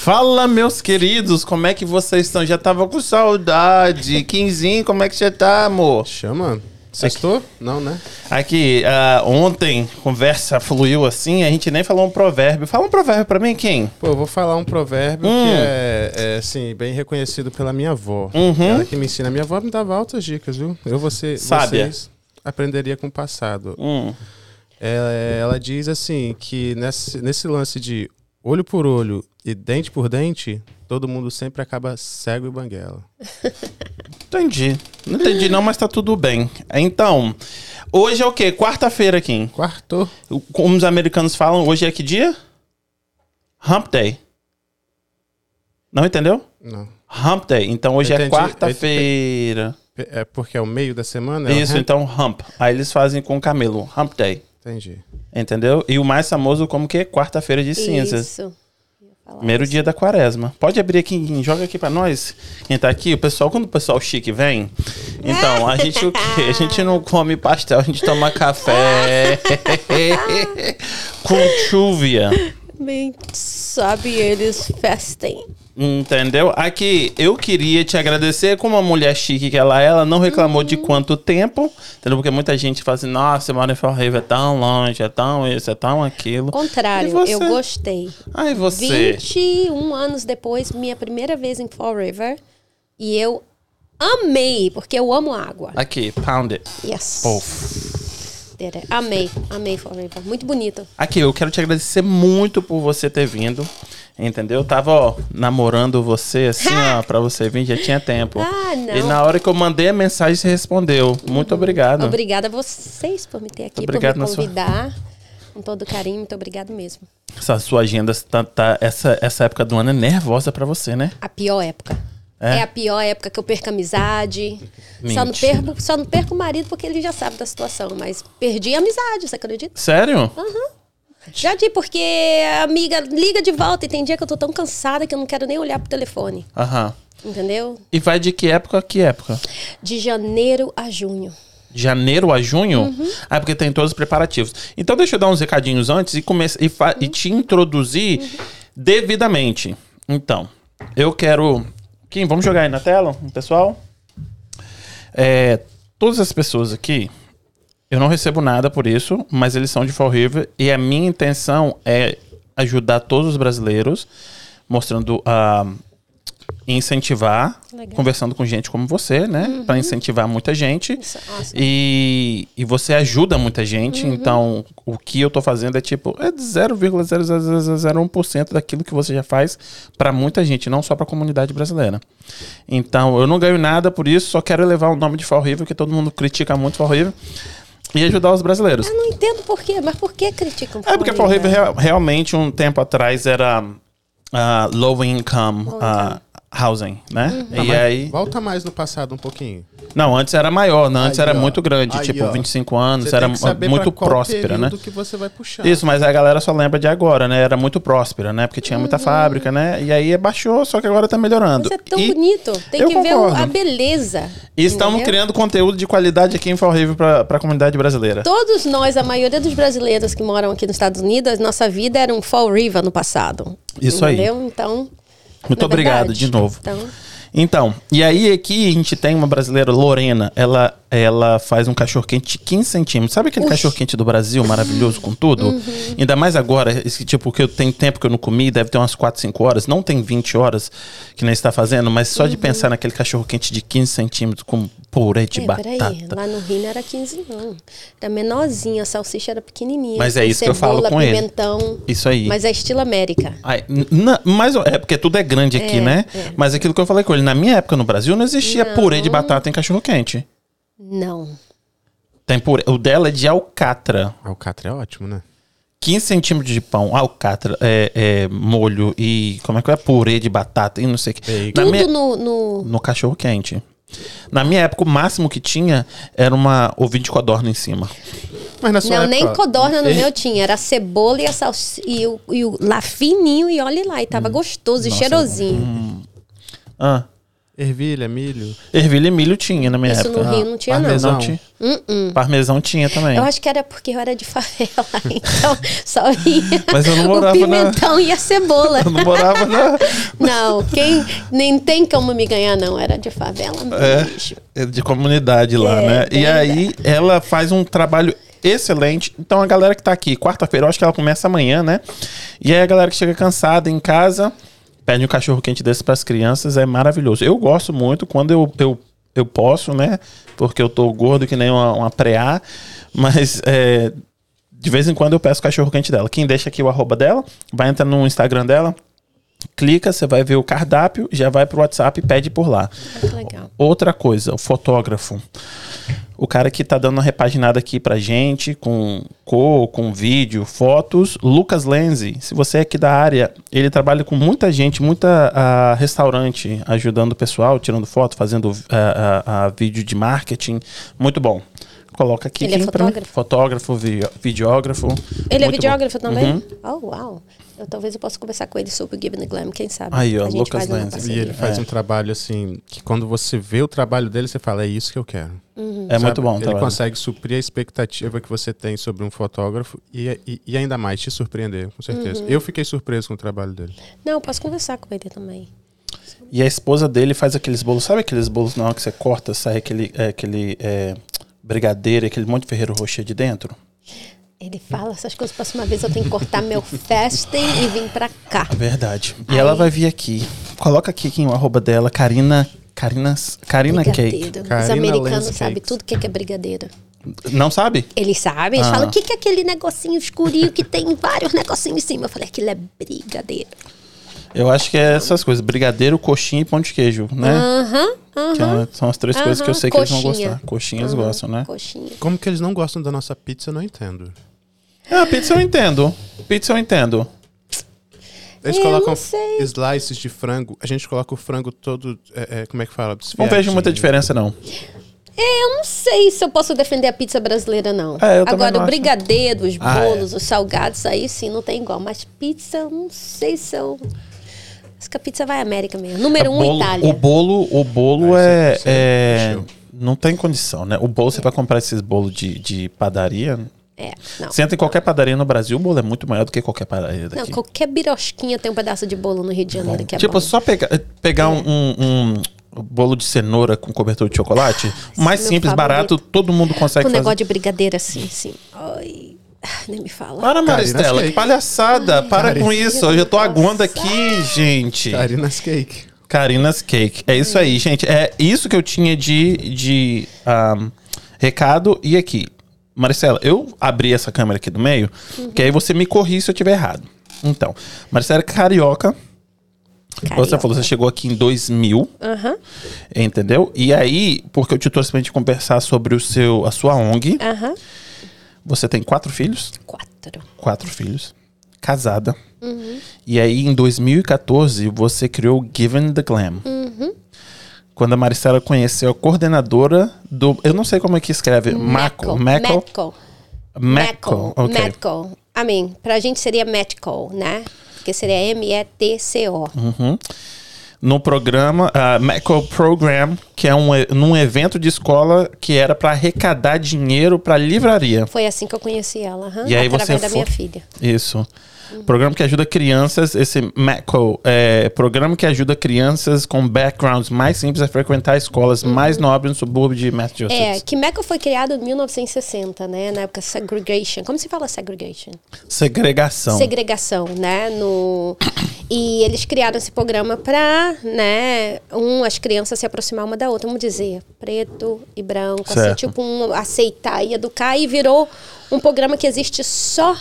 Fala, meus queridos, como é que vocês estão? Já tava com saudade. Quinzinho, como é que você tá, amor? Chama. Sextou? Não, né? Aqui, ah, ontem, conversa fluiu assim, a gente nem falou um provérbio. Fala um provérbio pra mim, quem? Pô, eu vou falar um provérbio Hum. que é, é, assim, bem reconhecido pela minha avó. Uhum. Ela que me ensina. Minha avó me dava altas dicas, viu? Eu, você, Sábia. vocês aprenderia com o passado. Hum. Ela, ela diz assim que nesse, nesse lance de olho por olho e dente por dente, todo mundo sempre acaba cego e banguela. Entendi. Não entendi não, mas tá tudo bem. Então, hoje é o quê? Quarta-feira, Kim. Quarto. Como os americanos falam, hoje é que dia? Hump Day. Não entendeu? Não. Hump Day. Então hoje é Entendi. quarta-feira. É porque é o meio da semana? É Isso, hand- então hump. Aí eles fazem com camelo. Hump Day. Entendi. Entendeu? E o mais famoso como que é quarta-feira de cinzas. Isso. Primeiro dia da quaresma. Pode abrir aqui, joga aqui pra nós. Quem tá aqui, o pessoal, quando o pessoal chique vem, então, a gente o quê? A gente não come pastel, a gente toma café com chúvia. Bem, sabe, eles festem. Entendeu? Aqui, eu queria te agradecer como uma mulher chique que ela é, ela não reclamou de quanto tempo, entendeu? Porque muita gente fala assim, nossa, mora em Fall River, é tão longe, é tão isso, é tão aquilo. Contrário, eu gostei. Ai, você. 21 anos depois, minha primeira vez em Fall River. E eu amei, porque eu amo água. Aqui, pound it. Yes. Pof. Amei, amei Fall River. Muito bonito. Aqui, eu quero te agradecer muito por você ter vindo. Entendeu? Eu tava, ó, namorando você, assim, ó, pra você vir, já tinha tempo. Ah, não. E na hora que eu mandei a mensagem, você respondeu. Muito obrigado. Obrigada a vocês por me ter aqui, Obrigado por me sua- convidar. Com todo carinho, muito obrigado mesmo. Essa sua agenda, tá, tá- essa, essa época do ano é nervosa pra você, né? A pior época. É? É, a pior época que eu perco a amizade. Só não, perco, só não perco o marido porque ele já sabe da situação. Mas perdi a amizade, você acredita? Sério? Já di, porque a amiga liga de volta e tem dia que eu tô tão cansada que eu não quero nem olhar pro telefone. Aham. Entendeu? E vai de que época a que época? De janeiro a junho. Janeiro a junho? Uhum. Ah, porque tem todos os preparativos. Então deixa eu dar uns recadinhos antes e, come e, fa- e te introduzir devidamente. Então, eu quero. Kim, vamos jogar aí na tela, pessoal? É, todas as pessoas aqui, eu não recebo nada por isso, mas eles são de Fall River e a minha intenção é ajudar todos os brasileiros, mostrando a incentivar, Legal. conversando com gente como você, né? Pra incentivar muita gente. Isso. E, e você ajuda muita gente, então o que eu tô fazendo é tipo, é 0,0001% daquilo que você já faz pra muita gente, não só pra comunidade brasileira. Então eu não ganho nada por isso, só quero elevar o nome de Fall River, que todo mundo critica muito Fall River, e ajudar os brasileiros. Eu não entendo por quê, mas por que criticam É porque Fall River real- realmente um tempo atrás era ah, low income ah, housing, né? E aí. Volta mais no passado um pouquinho. Não, antes era maior, né? antes Aí, era ó. muito grande, Aí, tipo ó. 25 anos, Você era tem que saber muito pra qual próspera, né? que você vai puxar. Isso, mas a galera só lembra de agora, né? Era muito próspera, né? Porque tinha muita fábrica, né? E aí baixou, só que agora tá melhorando. Mas é tão e, bonito. Tem eu que ver o- concordo. a beleza. e estamos criando conteúdo de qualidade aqui em Fall River pra, pra comunidade brasileira. Todos nós, a maioria dos brasileiros que moram aqui nos Estados Unidos, nossa vida era um Fall River no passado. Isso aí. entendeu? Então. Muito é obrigado verdade? de novo. Então, Então, e aí aqui a gente tem uma brasileira, Lorena, ela, ela faz um cachorro-quente de 15 centímetros. Sabe aquele cachorro-quente do Brasil, maravilhoso com tudo? Uhum. Ainda mais agora, esse tipo que eu tenho tempo que eu não comi, deve ter umas 4, 5 horas. Não tem 20 horas que nem está fazendo, mas só de pensar naquele cachorro-quente de 15 centímetros com purê de é, batata. peraí, lá no Rio não era 15 não. Era menorzinha, a salsicha era pequenininha. Mas é isso que eu falo cebola, com ele. pimentão. Isso aí. Mas é estilo América. Ai, na- mas é porque tudo é grande aqui, É, né? é. Mas aquilo que eu falei com ele, na minha época no Brasil não existia Não. purê de batata em cachorro-quente. Não. Tem purê. O dela é de alcatra. Alcatra é ótimo, né? 15 centímetros de pão, alcatra, é, é, molho e como é que é? Purê de batata e não sei o que. Tudo minha- no, no- no cachorro quente. Na minha época, o máximo que tinha era uma ovinho de codorna em cima. Mas na sua Não, época, nem codorna no meu tinha. Era a cebola e, a salsi... e, o, e o lá fininho e olhe lá. E tava Hum. gostoso e cheirosinho. Ah, Ervilha, milho. Ervilha e milho tinha na minha Isso época. no Rio não tinha, não. parmesão. Não tinha. Uh-uh. Parmesão tinha também. Eu acho que era porque eu era de favela, então só ia Mas eu não o morava na- pimentão e a cebola. Eu não morava na. Não, quem nem tem como me ganhar, não. Era de favela mesmo. É, de comunidade lá, É, né? E aí ela faz um trabalho excelente. Então a galera que tá aqui, quarta-feira, eu acho que ela começa amanhã, né? E aí a galera que chega cansada em casa, pede um cachorro quente desse pras crianças, é maravilhoso. Eu gosto muito quando eu, eu, eu posso, né? Porque eu tô gordo que nem uma, uma preá, mas é, de vez em quando eu peço cachorro quente dela. Quem deixa aqui o arroba dela, vai entrar no Instagram dela. Clica, você vai ver o cardápio, já vai pro WhatsApp e pede por lá. Legal. Outra coisa, o fotógrafo. O cara que tá dando uma repaginada aqui pra gente, com cor, com vídeo, fotos. Lucas Lenzi, se você é aqui da área, ele trabalha com muita gente, muita ah, restaurante, ajudando o pessoal, tirando foto, fazendo ah, ah, vídeo de marketing. Muito bom. Coloca aqui. Ele é pra fotógrafo? Fotógrafo, vi- videógrafo. Ele é videógrafo bom. também? Uhum. Oh, uau. Eu, talvez eu possa conversar com ele sobre o Given the Glam, quem sabe. Aí, ó, Lucas Lenz. E ele faz É. um trabalho assim, que quando você vê o trabalho dele, você fala, é isso que eu quero. É muito Sabe? bom. o Ele trabalho. consegue suprir a expectativa que você tem sobre um fotógrafo e, e, e ainda mais te surpreender, com certeza. Eu fiquei surpreso com o trabalho dele. Não, eu posso conversar com ele também. E a esposa dele faz aqueles bolos, sabe aqueles bolos na hora que você corta, sai aquele, é, aquele é, brigadeiro, aquele monte de ferreiro rocher de dentro? Ele fala essas coisas. Próxima vez eu tenho que cortar meu fasting e vir pra cá. É verdade. E Aí. ela vai vir aqui. Coloca aqui quem é o arroba dela, Karina. Karina, Karina Cake. Brigadeiro. Os Karina americanos sabem tudo que é, que é brigadeiro. Não sabe? Eles sabem, eles Ah. falam o que, que é aquele negocinho escurinho que tem vários negocinhos em cima. Eu falei, aquilo é brigadeiro. Eu acho que é essas coisas: brigadeiro, coxinha e pão de queijo, né? Aham, Que aham. é- são as três coisas que eu sei que eles vão coxinha. gostar. Coxinha eles gostam, né? Coxinha. Como que eles não gostam da nossa pizza, eu não entendo. Ah, pizza eu entendo. Pizza eu entendo. Eles Eu colocam slices de frango, a gente coloca o frango todo, é, é, como é que fala? Não vejo muita Desfiadinho. diferença, não. É, eu não sei se eu posso defender a pizza brasileira, não. É, Agora, não o brigadeiro, os Ah, bolos, os salgados, aí sim não tem igual. Mas pizza, eu não sei se eu. Acho que a pizza vai à América mesmo. Número O um, bolo- Itália. O bolo, o bolo Ah, é, é- é-. Não tem condição, né? O bolo, você vai comprar esses bolos de, de padaria. É, não. Entra em qualquer padaria no Brasil, o bolo é muito maior do que qualquer padaria Não, daqui. qualquer birosquinha tem um pedaço de bolo no Rio de Janeiro que é tipo, bom. só pegar, pegar um, um- um bolo de cenoura com cobertura de chocolate, o mais meu simples, favorito. barato, todo mundo consegue fazer. negócio de brigadeiro assim, assim. Ai, ah, nem me fala. Para, Maristela, que palhaçada. Para Karina. com isso. Hoje eu tô aguando aqui, gente. Karina's Cake. Karina's Cake. É isso aí, gente. É isso que eu tinha de, de ahn, recado. E aqui, Maricela, eu abri essa câmera aqui do meio, que aí você me corri se eu tiver errado. Então, Maricela é carioca. Você Carioca. falou, você chegou aqui em 2000, Aham, entendeu? E aí, porque eu te trouxe pra gente conversar sobre o seu, a sua ONG, aham. você tem quatro filhos? Quatro. Quatro filhos. Casada. E aí, em 2014, você criou Given the Glam. Quando a Maricela conheceu a coordenadora do. Eu não sei como é que escreve. Maco. Maco. Maco. I mean, pra gente seria Metco, né? Porque seria M-E-T-C-O. Uhum. No programa, a Maco Program, que é um, num evento de escola que era para arrecadar dinheiro para livraria. Foi assim que eu conheci ela, aham, E aí através você da fo- minha filha. Isso. Programa que ajuda crianças, esse MACO, é programa que ajuda crianças com backgrounds mais simples a frequentar escolas mais nobres no subúrbio de É, Massachusetts. que Meco foi criado em 1960, né? Na época segregation. Como se fala segregation? Segregação. Segregação, né? No... E eles criaram esse programa para, né, um, as crianças se aproximar uma da outra, vamos dizer, preto e branco, assim, Certo. tipo, um, aceitar e educar, e virou um programa que existe só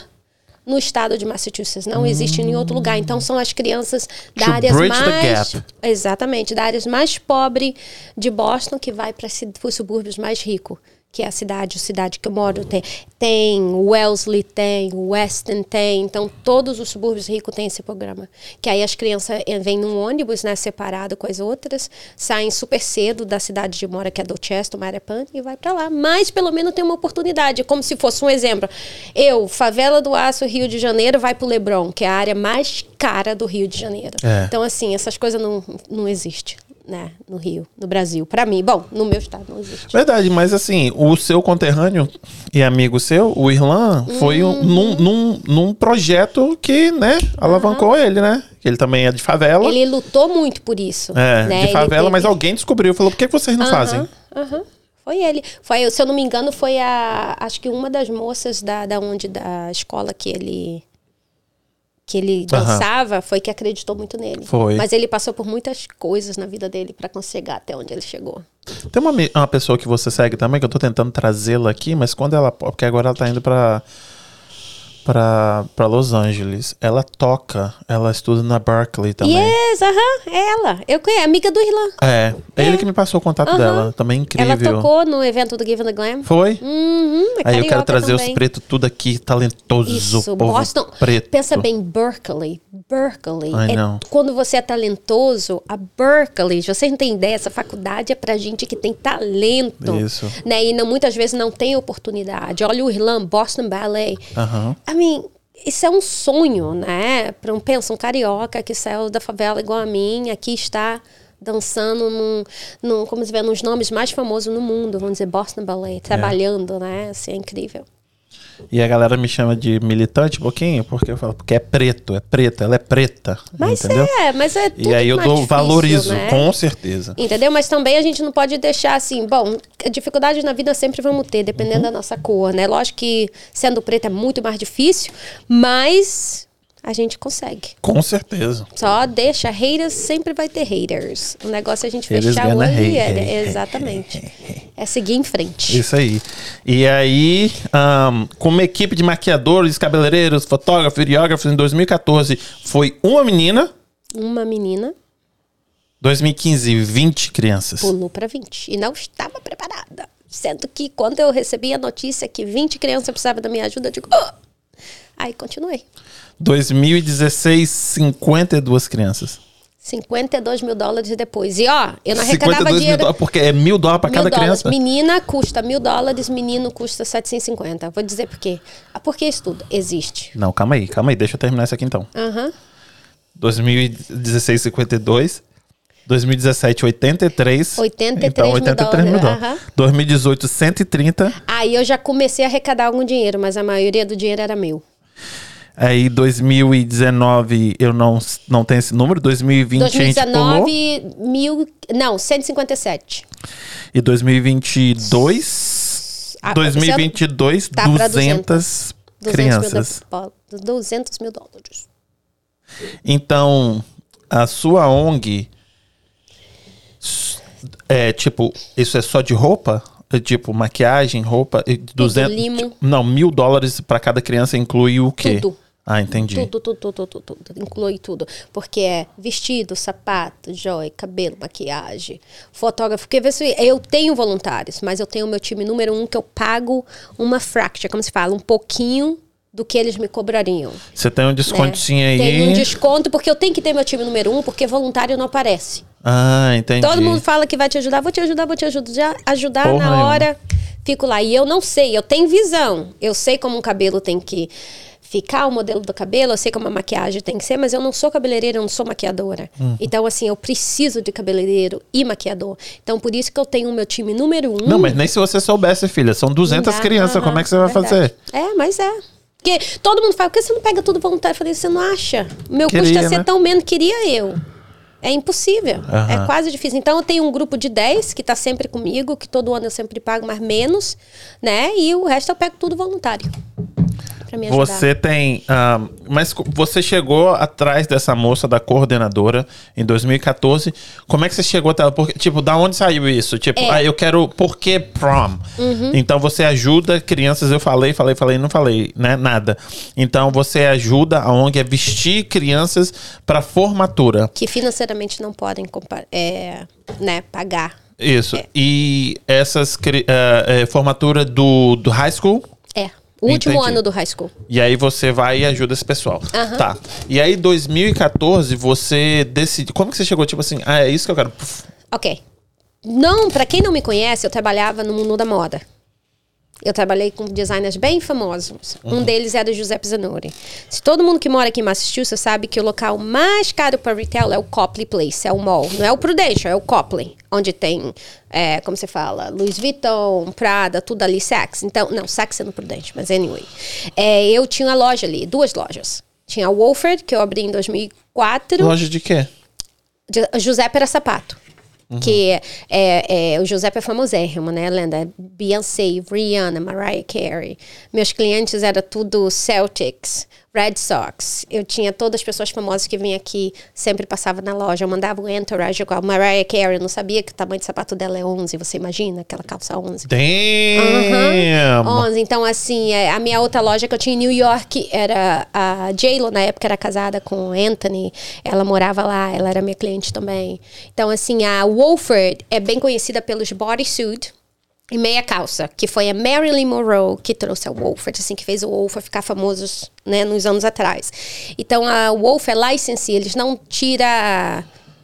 no estado de Massachusetts, não existe em nenhum outro lugar. Então são as crianças da To áreas mais exatamente, da áreas mais pobre de Boston que vai para os subúrbios mais ricos, que é a cidade, a cidade que eu moro tem, tem Wellesley tem, Weston tem, então todos os subúrbios ricos têm esse programa. Que aí as crianças eh, vêm num ônibus, né, separado com as outras, saem super cedo da cidade de mora que é Dorchester, Marepan e vai para lá. Mas pelo menos tem uma oportunidade, como se fosse um exemplo. Eu, favela do Aço, Rio de Janeiro, vai pro Leblon, que é a área mais cara do Rio de Janeiro. É. Então assim, essas coisas não não existem. Né, no Rio, no Brasil. Pra mim, bom, no meu estado não existe. Verdade, mas assim, o seu conterrâneo e amigo seu, o Irlan, foi um- num, num, num projeto que, né, alavancou ele, né? Ele também é de favela. Ele lutou muito por isso. É, né? de favela, teve- mas alguém descobriu, falou, por que vocês não fazem? Aham, aham. Foi ele. Foi, se eu não me engano, foi a. Acho que uma das moças da, da onde, da escola que ele. Que ele dançava, foi que acreditou muito nele. Foi. Mas ele passou por muitas coisas na vida dele pra chegar até onde ele chegou. Tem uma, uma pessoa que você segue também, que eu tô tentando trazê-la aqui, mas quando ela. Porque agora ela tá indo pra. Pra, pra Los Angeles. Ela toca, ela estuda na Berkeley também. Yes, aham, é ela. Eu conheço, amiga do Irlan. É, é ele que me passou o contato Aham. dela. Também incrível. Ela tocou no evento do Give and the Glam. Foi? Uhum, é Aí eu quero trazer os também. pretos tudo aqui, talentoso, Isso, povo Boston. preto. Pensa bem, Berkeley. Berkeley. Ai, é- não. quando você é talentoso, a Berkeley, têm ideia, essa faculdade é pra gente que tem talento. Isso. Né? E não, muitas vezes não tem oportunidade. Olha o Irlan, Boston Ballet. Aham. Isso é um sonho, né? Para um, pensa, um carioca que saiu da favela igual a mim, aqui está dançando num, num como se vê, nos nomes mais famosos no mundo, vamos dizer, Boston Ballet, trabalhando, né? Assim, é incrível. E a galera me chama de militante um pouquinho, porque eu falo, porque é preto, é preta, ela é preta. Mas entendeu? é, mas é tudo E aí eu dou difícil, valorizo, né? com certeza. Entendeu? Mas também a gente não pode deixar assim, bom, dificuldades na vida sempre vamos ter, dependendo Uhum. da nossa cor, né? Lógico que sendo preto é muito mais difícil, mas a gente consegue. Com certeza. Só deixa, haters sempre vai ter haters. O negócio é a gente Haters fechar o olho e hate. é, exatamente. É seguir em frente. Isso aí. E aí, ahn, com uma equipe de maquiadores, cabeleireiros, fotógrafos, videógrafos em 2014, foi uma menina. Uma menina 2015, 20 crianças. pulou para 20 e não estava preparada. Sendo que quando eu recebi a notícia que 20 crianças precisavam da minha ajuda, eu digo, "Ah!" Aí continuei. 2016, 52 crianças. 52 mil dólares depois. E ó, eu não 52 arrecadava mil dinheiro. dólares, porque é mil dólares para Mil cada dólares. criança. Menina custa mil dólares, menino custa 750. Vou dizer por quê. Ah, Porque isso tudo existe. Não, calma aí, calma aí, deixa eu terminar isso aqui então. Aham. 2016, 52. 2017, 83. 83 então, mil 83 mil dólares, dólares. aham. 2018, 130. Aí eu já comecei a arrecadar algum dinheiro, mas a maioria do dinheiro era meu. Aí 2019 eu não, não tenho esse número. 2020 a gente pulou. 2019, mil. Não, 157. E 2022. Ah, 2022, tá pra 200, 200 crianças. Mil, do- 200 mil dólares. Então, a sua ONG. É tipo, isso é só de roupa? Tipo, maquiagem, roupa. e 200, limo. Não, mil dólares para cada criança inclui o quê? Tudo. Ah, entendi. Tudo, tudo, tudo, tudo, tudo. Inclui tudo. Porque é vestido, sapato, joia, cabelo, maquiagem, fotógrafo. Porque vê se eu tenho voluntários, mas eu tenho o meu time número um que eu pago uma fraction, como se fala, um pouquinho do que eles me cobrariam. Você tem um né? descontinho aí. Tem um desconto, porque eu tenho que ter meu time número um, porque voluntário não aparece. Ah, entendi. Todo mundo fala que vai te ajudar, vou te ajudar, vou te ajudar, ajudar Porra na hora. Fico lá. E eu não sei, eu tenho visão. Eu sei como um cabelo tem que ficar, o modelo do cabelo, eu sei como a maquiagem tem que ser, mas eu não sou cabeleireira, eu não sou maquiadora. Uhum. Então, assim, eu preciso de cabeleireiro e maquiador. Então, por isso que eu tenho o meu time número um. Não, mas nem se você soubesse, filha. São 200 Dá, crianças. aham, como é que você vai verdade. fazer? É, mas é. Porque todo mundo fala, por que você não pega tudo voluntário? Eu falei, você não acha? Meu custo Queria, é ser né? tão menos, queria eu. É impossível. Aham. É quase difícil. Então eu tenho um grupo de 10 que está sempre comigo, que todo ano eu sempre pago mais menos, né? E o resto eu pego tudo voluntário. Pra me ajudar. Você tem. ah, mas você chegou atrás dessa moça da coordenadora em 2014. Como é que você chegou até ela? Porque, tipo, da onde saiu isso? Tipo, É. ah, eu quero. Por que prom? Uhum. Então você ajuda crianças. Eu falei, falei, falei, não falei, né? Nada. Então você ajuda a ONG a vestir crianças para formatura. Que financeiramente não podem é, né, pagar. Isso. É. E essas é, formatura do, do high school. É. O último Entendi. ano do high school. E aí você vai e ajuda esse pessoal. Aham. Tá. E aí, 2014, você decide. Como que você chegou, tipo assim, ah, é isso que eu quero? Ok. Não, pra quem não me conhece, eu trabalhava no mundo da moda. Eu trabalhei com designers bem famosos. Um deles era Giuseppe Zanoni. Se todo mundo que mora aqui em Massachusetts sabe que o local mais caro para retail é o Copley Place, é o mall. Não é o Prudential, é o Copley. Onde tem, é, como você fala, Louis Vuitton, Prada, tudo ali, Saks. Então, não, Saks é no Prudential, mas anyway. É, eu tinha uma loja ali, duas lojas. Tinha a Wolford, que eu abri em 2004. Loja de quê? De- Giuseppe era sapato. Que é, é, o Giuseppe é famosérrimo, né, Lenda? Beyoncé, Rihanna, Mariah Carey. Meus clientes eram tudo Celtics, Red Sox. Eu tinha todas as pessoas famosas que vinham aqui, sempre passava na loja. Eu mandava o entourage com a Mariah Carey. Eu não sabia que o tamanho de sapato dela é 11. Você imagina? Aquela calça 11. Damn! Aham. 11. Então, assim, é, a minha outra loja que eu tinha em New York era a J-Lo, na época era casada com o Anthony. Ela morava lá, ela era minha cliente também. Então, assim, a Wolford é bem conhecida pelos bodysuit e meia calça, que foi a Marilyn Monroe que trouxe a Wolford, assim, que fez o Wolford ficar famoso, né, nos anos atrás. Então, a Wolf é license, eles não tiram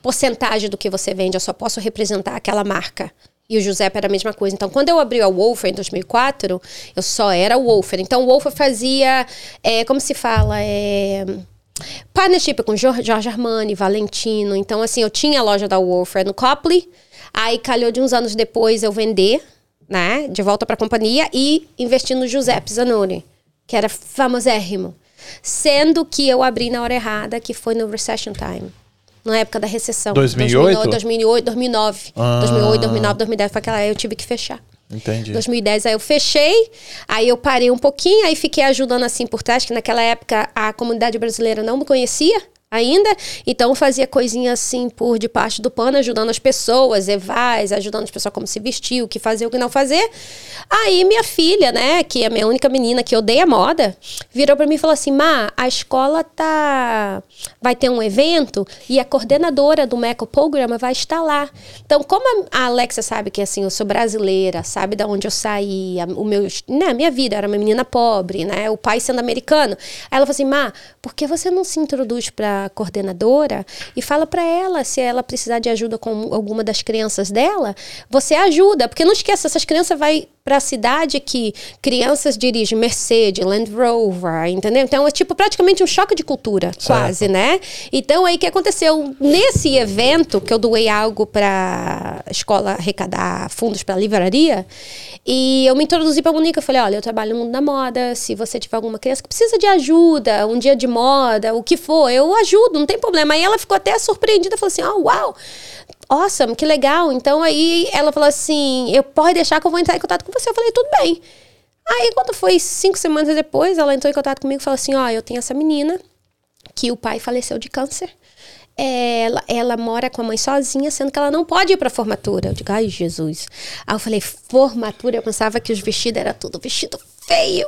porcentagem do que você vende, eu só posso representar aquela marca. E o Giuseppe era a mesma coisa. Então, quando eu abri a Wolfer em 2004, eu só era Wolfer. Então, o Wolfer fazia, é, como se fala, é, partnership com Jorge Armani, Valentino. Então, assim, eu tinha a loja da Wolfer no Copley. Aí, calhou de uns anos depois eu vender, né, de volta para a companhia e investir no Giuseppe Zanoni, que era famosérrimo. Sendo que eu abri na hora errada, que foi no Recession Time. Na época da recessão. 2008? 2008, 2009. Ah. 2008, 2009, 2010. Foi aquela aí eu tive que fechar. Entendi. 2010 aí eu fechei, aí eu parei um pouquinho, aí fiquei ajudando assim por trás, que naquela época a comunidade brasileira não me conhecia ainda, então fazia coisinha assim por debaixo do pano, ajudando as pessoas, evais, ajudando as pessoas como se vestir, o que fazer, o que não fazer. Aí minha filha, né, que é a minha única menina que odeia moda, virou para mim e falou assim: "Má, a escola tá vai ter um evento e a coordenadora do Meco Program vai estar lá. Então, como a Alexa sabe que assim, eu sou brasileira, sabe da onde eu saí, a, o meu, né, minha vida era uma menina pobre, né, o pai sendo americano. Aí ela falou assim: "Má, por que você não se introduz para coordenadora e fala para ela se ela precisar de ajuda com alguma das crianças dela, você ajuda, porque não esqueça, essas crianças vai para a cidade que crianças dirigem Mercedes, Land Rover, entendeu? Então é tipo praticamente um choque de cultura, quase, né? Então aí o que aconteceu nesse evento que eu doei algo para a escola arrecadar fundos para a livraria e eu me introduzi para a Monica, eu falei, olha, eu trabalho no mundo da moda, se você tiver alguma criança que precisa de ajuda, um dia de moda, o que for, eu ajudo, não tem problema. Aí ela ficou até surpreendida, falou assim, oh, uau, awesome, que legal. Então aí ela falou assim, eu pode deixar que eu vou entrar em contato com você. Eu falei, tudo bem. Aí quando foi cinco semanas depois, ela entrou em contato comigo e falou assim, ó, eu tenho essa menina que o pai faleceu de câncer. Ela, ela mora com a mãe sozinha, sendo que ela não pode ir pra formatura. Eu digo, ai, Jesus. Aí eu falei, formatura? Eu pensava que os vestidos era tudo vestido feio.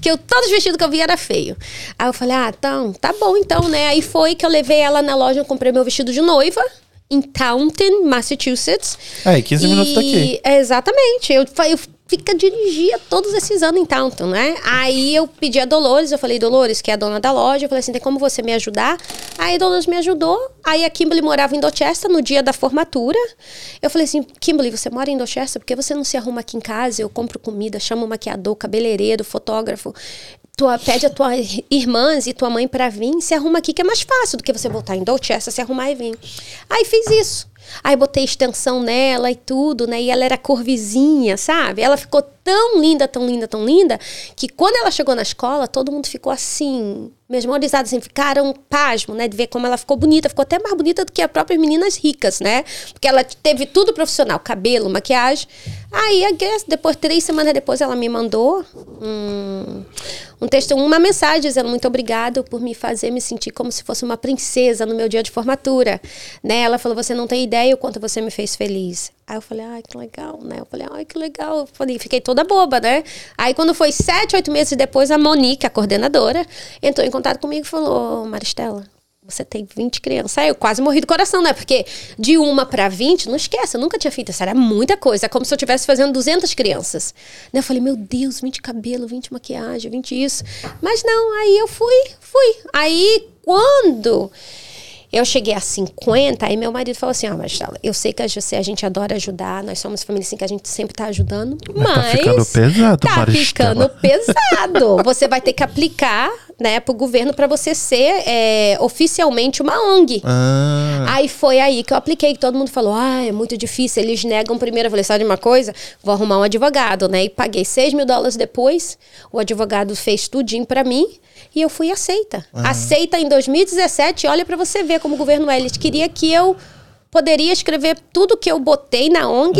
Que eu, todos os vestidos que eu via era feio. Aí eu falei, ah, então, tá bom então, né? Aí foi que eu levei ela na loja, eu comprei meu vestido de noiva. Em Taunton, Massachusetts. É, 15 minutos E- daqui. é, exatamente. Eu, eu fica dirigia todos esses anos em Taunton, né? Aí eu pedi a Dolores, eu falei, Dolores, que é a dona da loja, eu falei assim, tem como você me ajudar? Aí Dolores me ajudou. Aí a Kimberly morava em Dorchester no dia da formatura. Eu falei assim, Kimberly, você mora em Dorchester? Por que você não se arruma aqui em casa? Eu compro comida, chamo o maquiador, cabeleireiro, fotógrafo. Tua, pede a tua irmãs e tua mãe pra vir, se arruma aqui, que é mais fácil do que você voltar em Dorchester, se arrumar e vir. Aí fiz isso. Aí botei extensão nela e tudo, né? E ela era corvizinha, sabe? Ela ficou tão linda, tão linda, tão linda, que quando ela chegou na escola, todo mundo ficou assim, mesmorizados, assim, ficaram pasmo, né? De ver como ela ficou bonita, ficou até mais bonita do que as próprias meninas ricas, né? Porque ela teve tudo profissional, cabelo, maquiagem. Aí, depois, três semanas depois, ela me mandou um, um texto, uma mensagem dizendo muito obrigado por me fazer me sentir como se fosse uma princesa no meu dia de formatura, né? Ela falou, você não tem ideia o quanto você me fez feliz. Aí eu falei, ai, que legal, né? Eu falei, ai, que legal. Eu falei, fiquei toda boba, né? Aí quando foi sete, oito meses depois, a Monique, a coordenadora, entrou em contato comigo e falou, Maristela, você tem 20 crianças. Aí eu quase morri do coração, né? Porque de uma para 20, não esquece, eu nunca tinha feito isso. Era muita coisa. É como se eu estivesse fazendo 200 crianças. Né? Eu falei, meu Deus, 20 cabelo, 20 maquiagem, 20 isso. Mas não, aí eu fui, fui. Aí quando Eu cheguei a 50, aí meu marido falou assim: Ó, oh, Marcela, eu sei que a, você, a gente adora ajudar, nós somos família assim que a gente sempre tá ajudando, mas. Tá ficando pesado, Tá Maristela. ficando pesado. Você vai ter que aplicar, né, pro governo para você ser é, oficialmente uma ONG. Ah, Aí foi aí que eu apliquei, que todo mundo falou: ah, é muito difícil, eles negam primeiro. Eu falei: sabe de uma coisa? Vou arrumar um advogado, né? E paguei 6 mil dólares depois. O advogado fez tudinho pra mim e eu fui aceita. Aceita em 2017. Olha pra você ver como o governo é. Eles queriam que eu poderia escrever tudo que eu botei na ONG.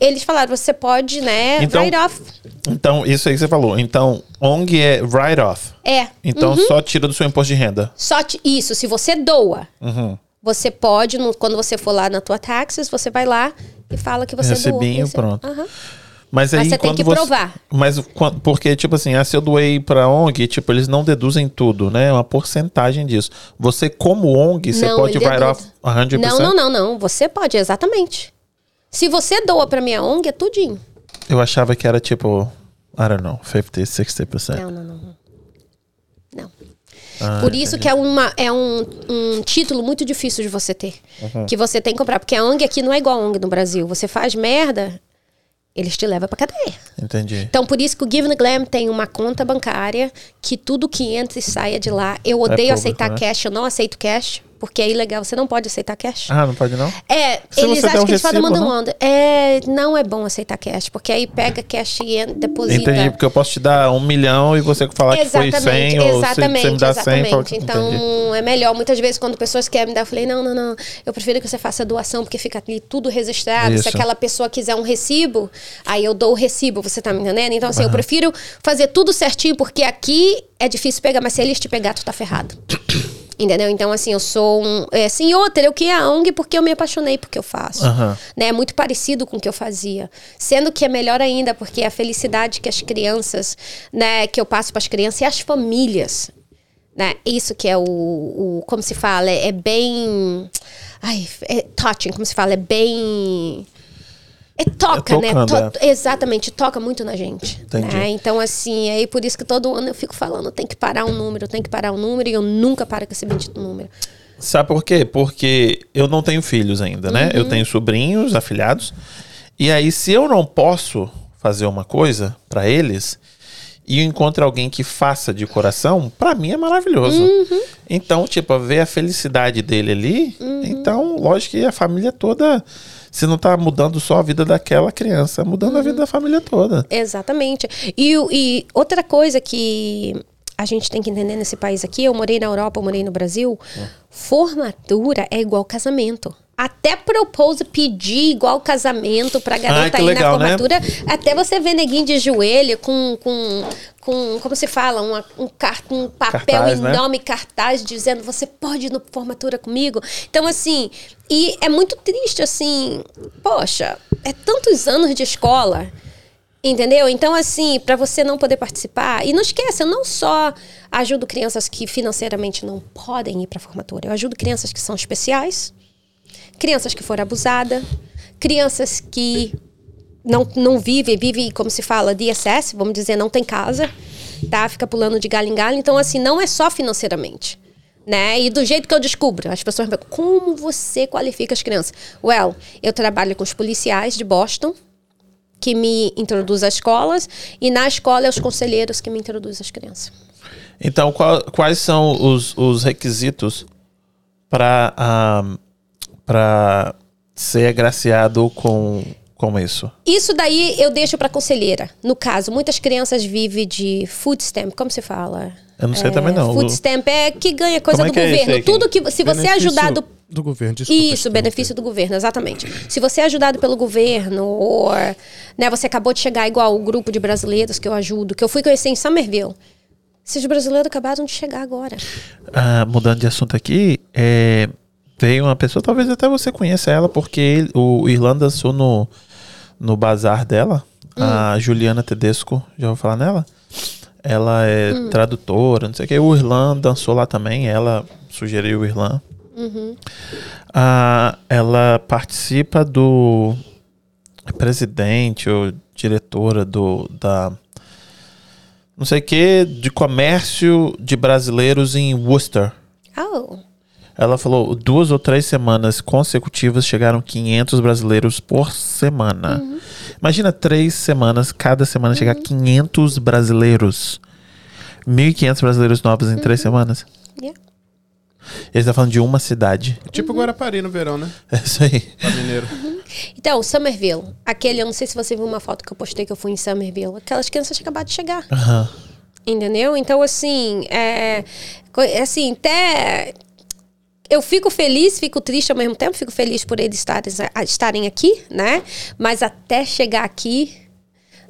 Eles falaram: você pode, né? Hum. Então- write off. então, isso aí que você falou. Então, ONG é write-off. É. Então, só tira do seu imposto de renda. Só isso, se você doa. Uhum. Você pode, no- quando você for lá na tua taxes, você vai lá e fala que você doou. Recebinho, pronto. Aham. Mas aí Mas você tem que você- provar. Mas porque, tipo assim, ah, se eu doei pra ONG, tipo, eles não deduzem tudo, né? É uma porcentagem disso. Você, como ONG, você Não, pode off 100%? Não, não, não, não. Você pode, exatamente. Se você doa pra minha ONG, é tudinho. Eu achava que era tipo, I don't know, 50, 60%. Não, não, não. não. Ah, Por isso que é, uma, é um, um título muito difícil de você ter. Uhum. Que você tem que comprar. Porque a ONG aqui não é igual a ONG no Brasil. Você faz merda, eles te levam pra cadeia. Entendi. Então, por isso que o Give the Glam tem uma conta bancária que tudo que entra e saia de lá. Eu odeio público, aceitar né? cash, eu não aceito cash, porque é ilegal. Você não pode aceitar cash. Ah, não pode não? É, Se eles acham um que eles fazem recibo, manda não? onda. É, não é bom aceitar cash, porque aí pega cash e deposita. Entendi, porque eu posso te dar um milhão e você falar que foi 100 ou se exatamente, você me dá 100, fala exatamente. que- Então entendi. é melhor. Muitas vezes quando pessoas querem me dar, eu falei, não, não, não. Eu prefiro que você faça doação, porque fica ali tudo registrado. Isso. Se aquela pessoa quiser um recibo, aí eu dou o recibo, você tá me entendendo? Então, assim, eu prefiro fazer tudo certinho, porque aqui é difícil pegar, mas se eles te pegar, tu tá ferrado. Entendeu? Então, assim, eu sou um. É, assim, outra, eu criei a ONG porque eu me apaixonei porque eu faço. Aham. Né? É muito parecido com o que eu fazia. Sendo que é melhor ainda, porque a felicidade que as crianças, né, que eu passo para as crianças e as famílias. Né? Isso que é o, o. Como se fala? É, é bem. Ai, é touching, como se fala? É bem. É toca, É né? tocando, To- Exatamente, toca muito na gente. Né? Então, assim, aí por isso que todo ano eu fico falando, tem que parar um número, tem que parar um número, e eu nunca paro com esse bendito número. Sabe por quê? Porque eu não tenho filhos ainda, né? Uhum. Eu tenho sobrinhos, afilhados. E aí, se eu não posso fazer uma coisa pra eles e eu encontro alguém que faça de coração, pra mim é maravilhoso. Uhum. Então, tipo, ver a felicidade dele ali, Uhum. então, lógico que a família toda, se não tá mudando só a vida daquela criança, é mudando a vida da família toda. Exatamente. E, e outra coisa que a gente tem que entender nesse país aqui, eu morei na Europa, eu morei no Brasil, formatura é igual casamento. Até propose pedir igual casamento pra garota Ai, ir legal, na né? formatura. Até você ver neguinho de joelho com, com, com como se fala, uma- um, car- um papel Cartaz, né? enorme, cartaz, dizendo você pode ir na formatura comigo. Então, assim, e é muito triste, assim, poxa, é tantos anos de escola. Entendeu? Então, assim, para você não poder participar. E não esqueça, eu não só ajudo crianças que financeiramente não podem ir para formatura, eu ajudo crianças que são especiais, crianças que foram abusadas, crianças que não, não vivem, vivem, como se fala, DSS, vamos dizer, não tem casa, tá? Fica pulando de galho em galho. Então, assim, não é só financeiramente. Né? E do jeito que eu descubro, as pessoas me perguntam, como você qualifica as crianças? Well, eu trabalho com os policiais de Boston, que me introduz às escolas, e na escola é os conselheiros que me introduzem às crianças. Então, qual- quais são os, os requisitos para para ser agraciado com, com isso? Isso daí eu deixo para conselheira. No caso, muitas crianças vivem de food stamp, como se fala? Eu não sei É, também não. Food stamp é que ganha coisa Como é do que é governo. aí, Tudo que se você é Benefício ajudado do governo, desculpa. Isso, benefício do governo, exatamente. Se você é ajudado pelo governo, ou né, você acabou de chegar igual o grupo de brasileiros que eu ajudo, que eu fui conhecer em Somerville. Esses brasileiros acabaram de chegar agora. Ah, mudando de assunto aqui, é, veio uma pessoa, talvez até você conheça ela, porque o Irlanda dançou no, no bazar dela, a Juliana Tedesco, já vou falar nela? Ela é tradutora, não sei o que. O Irlan dançou lá também, ela sugeriu o Irlan. Ah, ela participa do presidente ou diretora do da não sei o que de comércio de brasileiros em Worcester. Oh, Ela falou, duas ou três semanas consecutivas chegaram 500 brasileiros por semana. Uhum. Imagina três semanas, cada semana chegar 500 brasileiros. 1.500 brasileiros novos em três semanas. Yeah. Ele está falando de uma cidade. Tipo Guarapari no verão, né? É isso aí. Pra mineiro. Então, Somerville. Aquele, eu não sei se você viu uma foto que eu postei que eu fui em Somerville. Aquelas crianças tinham acabado de chegar. Aham. Entendeu? Então, assim, é, co- assim, até eu fico feliz, fico triste ao mesmo tempo, fico feliz por eles estarem, estarem aqui, né? Mas até chegar aqui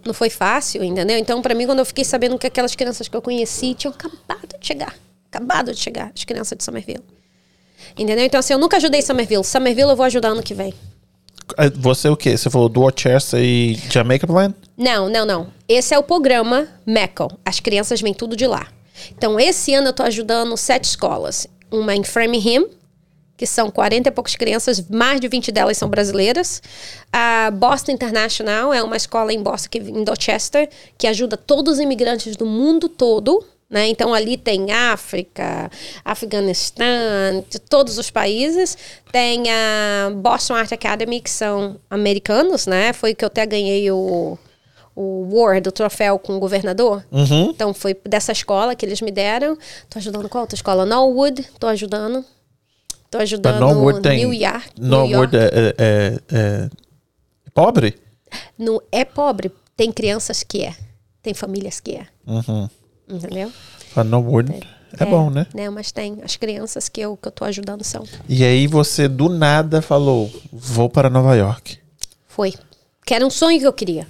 não foi fácil, entendeu? Então, pra mim, quando eu fiquei sabendo que aquelas crianças que eu conheci tinham acabado de chegar, acabado de chegar, as crianças de Somerville. Entendeu? Então, assim, eu nunca ajudei Somerville. Somerville eu vou ajudar ano que vem. É, Você o quê? Você falou Dorchester e Jamaica Plan? Não, não, não. Esse é o programa MECL. As crianças vêm tudo de lá. Então, esse ano eu tô ajudando sete escolas. Uma em Framingham, que são 40 e poucas crianças, mais de 20 delas são brasileiras. A Boston International é uma escola em Boston, que, em Dorchester, que ajuda todos os imigrantes do mundo todo. Né? Então, ali tem África, Afeganistão, de todos os países. Tem a Boston Art Academy, que são americanos, né? Foi que eu até ganhei o, o award, o troféu com o governador. Uhum. Então, foi dessa escola que eles me deram. Tô ajudando qual outra escola? Norwood, tô ajudando. Tô ajudando Norwood tem. New York. New Norwood York. é, é, é- é pobre? No, é pobre. Tem crianças que é. Tem famílias que é. Uhum. Entendeu? Fala, Norwood é, bom, né? Mas tem. As crianças que eu, que eu tô ajudando são. E aí você do nada falou, vou para Nova York. Foi. Que era um sonho que eu queria.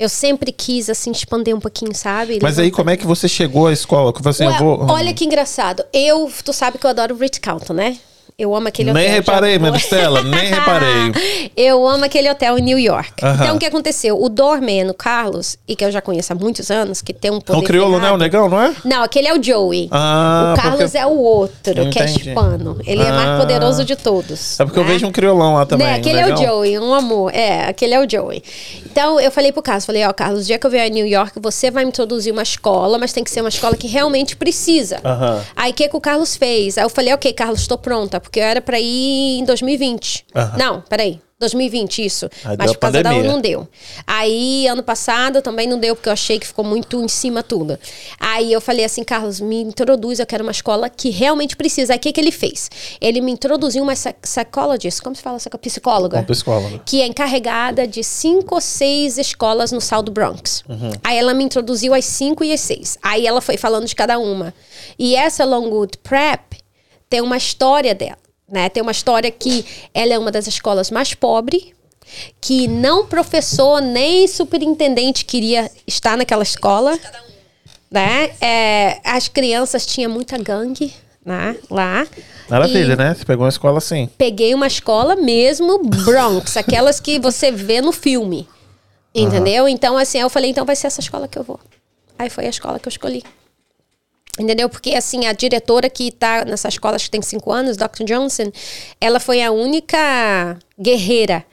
Eu sempre quis, assim, expandir um pouquinho, sabe? Mas aí como é que você chegou à escola? Que você, eu Ué, vou... Olha que engraçado. Eu, tu sabe que eu adoro Ritz Carlton, né? Eu amo aquele Nem hotel. reparei, Já- Maristela, nem reparei. Eu amo aquele hotel em New York. Aham. Então, o que aconteceu? O Dormeno Carlos, e que eu já conheço há muitos anos, que tem um É poder um crioulo, né? ferrado. O negão, não é? Não, aquele é o Joey. Ah, o Carlos porque- é o outro, que é hispano. Ele é Ah. mais poderoso de todos. É porque eu né? vejo um criolão lá também. Né? Aquele é o negão. Joey, um amor. É, aquele é o Joey. Então, eu falei pro Carlos, falei, ó, Carlos, o dia que eu vier a New York, você vai me introduzir uma escola, mas tem que ser uma escola que realmente precisa. Aham. Aí, o que, que o Carlos fez? Aí eu falei, ok, Carlos, estou pronta, porque eu era pra ir em 2020. Aham. Não, peraí. 2020, isso. Aí Mas por causa da pandemia. não deu. Aí, ano passado, também não deu, porque eu achei que ficou muito em cima tudo. Aí eu falei assim, Carlos, me introduz, eu quero uma escola que realmente precisa. Aí o que, que ele fez? Ele me introduziu uma psy- psychologist, como se fala? psycho- Psicóloga Um psicólogo. que é encarregada de cinco ou seis escolas no South do Bronx. Uhum. Aí ela me introduziu às cinco e às seis. Aí ela foi falando de cada uma. E essa Longwood Prep tem uma história dela, né? Tem uma história que ela é uma das escolas mais pobres, que não professor nem superintendente queria estar naquela escola, né? É, as crianças tinham muita gangue, né? Lá. Maravilha, E- né? Você pegou uma escola assim. peguei uma escola mesmo Bronx, aquelas que você vê no filme. Entendeu? Então, assim, eu falei, então vai ser essa escola que eu vou. Aí foi a escola que eu escolhi. Entendeu? Porque, assim, a diretora que tá nessa escola, acho que tem cinco anos, Dr. Johnson, ela foi a única guerreira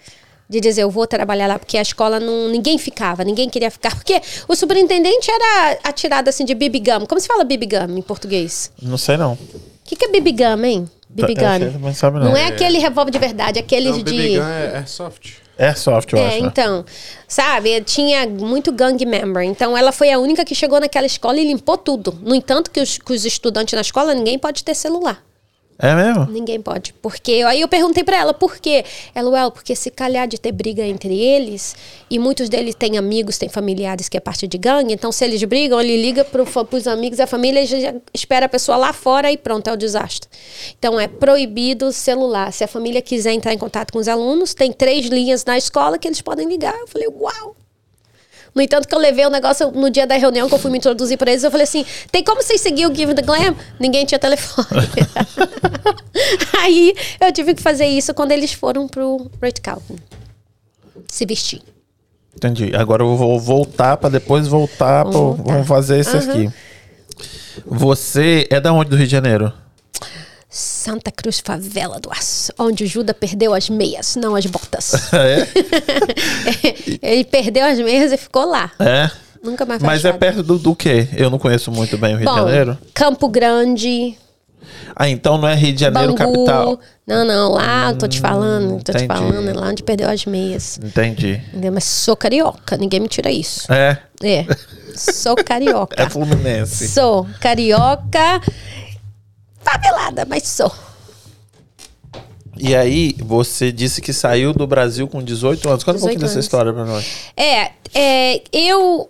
de dizer, eu vou trabalhar lá, porque a escola não. ninguém ficava, ninguém queria ficar. Porque o superintendente era atirado assim de BB Gum. Como se fala BB Gum em português? Não sei não. O que, que é BB Gum, hein? BB Tá, você não sabe não. Não é aquele revólver de verdade, aqueles Não, de. Gun é, é soft. Airsoft, eu É, acho. né? então, sabe, tinha muito gang member. Então, ela foi a única que chegou naquela escola e limpou tudo. No entanto, que os, que os estudantes na escola, ninguém pode ter celular. É mesmo? Ninguém pode. Porque aí eu perguntei pra ela por quê. Ela, well, porque se calhar de ter briga entre eles, e muitos deles têm amigos, têm familiares que é parte de gangue, então se eles brigam, ele liga pro, pros amigos, a família já espera a pessoa lá fora e pronto, é o desastre. Então é proibido celular. Se a família quiser entrar em contato com os alunos, tem três linhas na escola que eles podem ligar. Eu falei, uau! No entanto, que eu levei o negócio no dia da reunião que eu fui me introduzir para eles, eu falei assim: tem como vocês seguir o Give the Glam? Ninguém tinha telefone. Aí eu tive que fazer isso quando eles foram pro Red Carlton se vestir. Entendi. Agora eu vou voltar pra depois voltar. Pro... Vamos voltar. Vamos fazer esse aqui. Você é da onde do Rio de Janeiro? Santa Cruz, favela do aço, onde o Judas perdeu as meias, não as botas. É? Ele perdeu as meias e ficou lá. É. Nunca mais Mas é perto do, do quê? Eu não conheço muito bem o Rio de Bom, Janeiro. Campo Grande, Ah, então não é Rio de Janeiro Bangu. capital. Não, não, lá, tô te falando, tô te entendi. falando, é lá onde perdeu as meias. Entendi. Entendeu? Mas sou carioca, ninguém me tira isso. É, É, sou carioca. é Fluminense. Sou carioca, favelada, mas sou. E aí, você disse que saiu do Brasil com 18 anos. Conta um 18 pouquinho dessa anos. história pra nós. É, é, eu,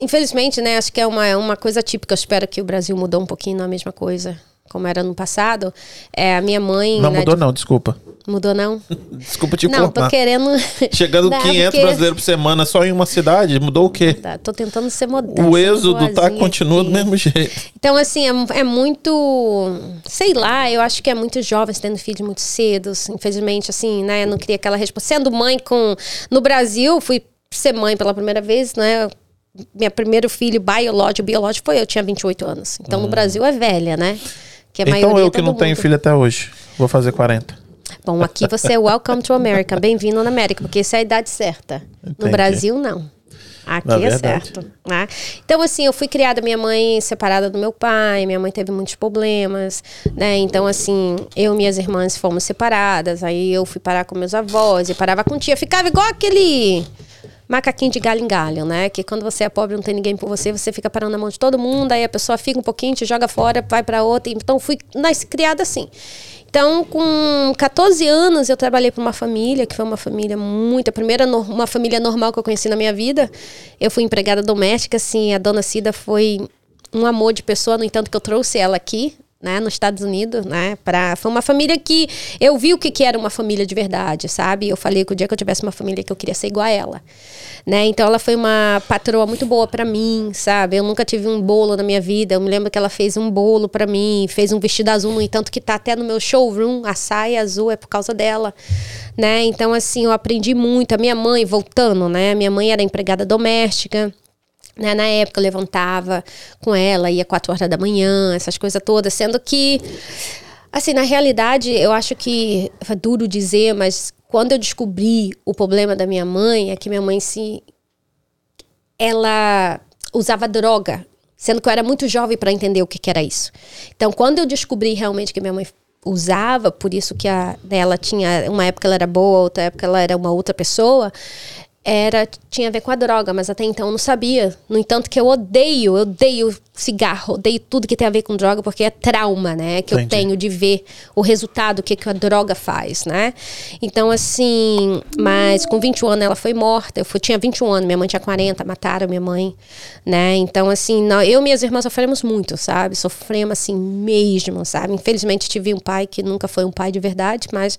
infelizmente, né, acho que é uma, uma coisa típica. Eu espero que o Brasil mudou um pouquinho, não é mesma coisa como era no passado. É, a minha mãe. Não né, mudou, de- não, desculpa. Mudou, não? Desculpa te não, tô cortar. querendo. Chegando Não, 500 porque- brasileiros por semana só em uma cidade, mudou o quê? Tá, Tô tentando ser modesta. O êxodo tá, continua do aqui. mesmo jeito. Então, assim, é, é muito. Sei lá, eu acho que é muito jovens tendo filhos muito cedo. Infelizmente, assim, né? Eu não queria aquela resposta. Sendo mãe com. No Brasil, fui ser mãe pela primeira vez, né? Minha primeiro filho biológico, biológico foi eu, tinha 28 anos. Então, no Brasil é velha, né? Que a Então eu que todo não tenho filho até hoje. Vou fazer 40. Bom, aqui você é welcome to America, bem-vindo na América, porque essa é a idade certa. Entendi. No Brasil, não. Aqui Na é verdade. certo. Né? Então, assim, eu fui criada, minha mãe separada do meu pai, minha mãe teve muitos problemas, né? Então, assim, eu e minhas irmãs fomos separadas, aí eu fui parar com meus avós, e parava com tia, ficava igual aquele macaquinho de galho em galho, né? Que quando você é pobre não tem ninguém por você, você fica parando na mão de todo mundo, aí a pessoa fica um pouquinho, te joga fora, vai pra outra. Então fui nasci criada assim. Então, com 14 anos, eu trabalhei para uma família, que foi uma família muito. A primeira, uma família normal que eu conheci na minha vida. Eu fui empregada doméstica, assim, a dona Cida foi um amor de pessoa, no entanto, que eu trouxe ela aqui. Né, nos Estados Unidos, né, pra, foi uma família que eu vi o que, que era uma família de verdade, sabe? Eu falei que o dia que eu tivesse uma família que eu queria ser igual a ela, né? Então ela foi uma patroa muito boa pra mim, sabe? Eu nunca tive um bolo na minha vida. Eu me lembro que ela fez um bolo pra mim, fez um vestido azul, no entanto que tá até no meu showroom, a saia azul é por causa dela, né? Então assim, eu aprendi muito. A minha mãe voltando, né? Minha mãe era empregada doméstica. Né, na época eu levantava com ela, ia quatro horas da manhã, essas coisas todas, sendo que Assim, na realidade, eu acho que é duro dizer, mas quando eu descobri o problema da minha mãe, é que minha mãe se ela usava droga, sendo que eu era muito jovem para entender o que, que era isso. Então, quando eu descobri realmente que minha mãe usava, por isso que a, ela tinha uma época ela era boa, outra época ela era uma outra pessoa, era tinha a ver com a droga, mas até então eu não sabia. No entanto, que eu odeio, eu odeio cigarro, odeio tudo que tem a ver com droga, porque é trauma, né? Que eu Entendi. tenho de ver o resultado, o que, que a droga faz, né? Então, assim, mas com 21 anos ela foi morta. Eu fui, tinha 21 anos, minha mãe tinha 40, mataram minha mãe, né? Então, assim, nó- eu e minhas irmãs sofremos muito, sabe? Sofremos assim mesmo, sabe? Infelizmente tive um pai que nunca foi um pai de verdade, mas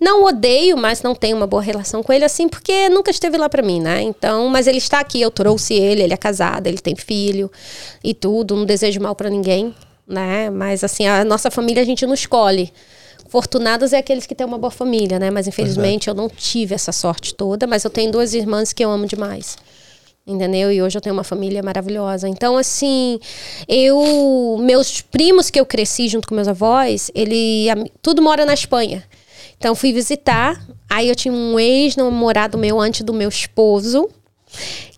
não odeio, mas não tenho uma boa relação com ele assim, porque nunca esteve lá pra mim, né? Então, mas ele está aqui, eu trouxe ele, ele é casado, ele tem filho e tudo, não desejo mal pra ninguém, né? Mas assim, a nossa família a gente não escolhe. Fortunados é aqueles que têm uma boa família, né? Mas infelizmente eu não tive essa sorte toda, mas eu tenho duas irmãs que eu amo demais. Entendeu? E hoje eu tenho uma família maravilhosa. Então, assim, eu. Meus primos que eu cresci junto com meus avós, ele. Tudo mora na Espanha. Então, fui visitar. Aí eu tinha um ex-namorado meu antes do meu esposo,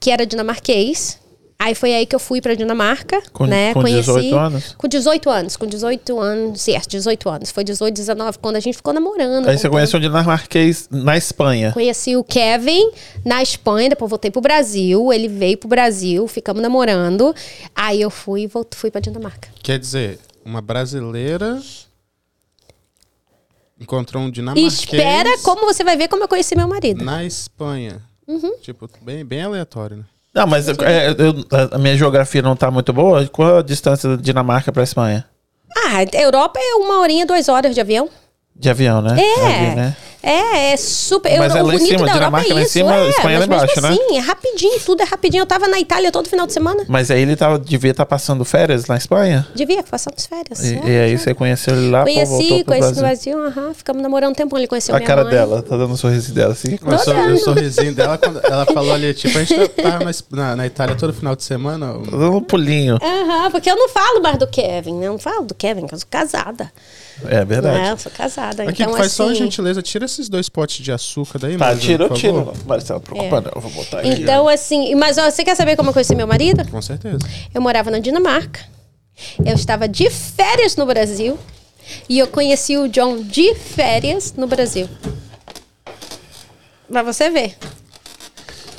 que era dinamarquês. Aí foi aí que eu fui pra Dinamarca, Com- né? com 18 anos? Com 18 anos, com 18 anos, yes, 18 anos. Foi 18, 19, quando a gente ficou namorando. Aí você voltando. conheceu um dinamarquês na Espanha. Conheci o Kevin na Espanha, depois voltei pro Brasil. Ele veio pro Brasil, ficamos namorando. Aí eu fui e voltei, fui pra Dinamarca. Quer dizer, uma brasileira encontrou um dinamarquês Espera como você vai ver como eu conheci meu marido. na Espanha. Uhum. Tipo, bem, bem aleatório, né? Não, mas é, eu- a minha geografia não tá muito boa. Qual a distância da Dinamarca pra Espanha? Ah, Europa é uma horinha, duas horas de avião. De avião, né? É. Né? É, é super. Mas eu, é o lá em bonito cima, da Europa Dinamarca é lá em isso, cima, é, Espanha lá mas mesmo embaixo, né? assim, é rapidinho, tudo é rapidinho. Eu tava na Itália todo final de semana. Mas aí ele tava, devia estar passando férias na Espanha? Devia, passando as férias. E, é. e aí você conheceu ele lá, pô, voltou Conheci, pro conheci no Brasil. Brasil, aham, ficamos namorando um tempo, ele conheceu A minha cara mãe. dela, tá dando um sorrisinho dela assim. O, sor- dando. o sorrisinho dela, quando ela falou ali, tipo, a gente tava na, na, na Itália todo final de semana. Tá dando um pulinho. Aham, porque eu não falo mais do Kevin, né? Eu não falo do Kevin, que eu sou casada. É verdade. Né? Eu sou casada. Aqui, então, faz só a assim, gentileza, tira esses dois potes de açúcar daí, Tá, Marisa, tira, tira. favor. Marcelo, preocupa não, eu vou botar aqui. Então, assim, mas ó, você quer saber como eu conheci meu marido? Com certeza. Eu morava na Dinamarca. Eu estava de férias no Brasil. E eu conheci o John de férias no Brasil. Pra você ver.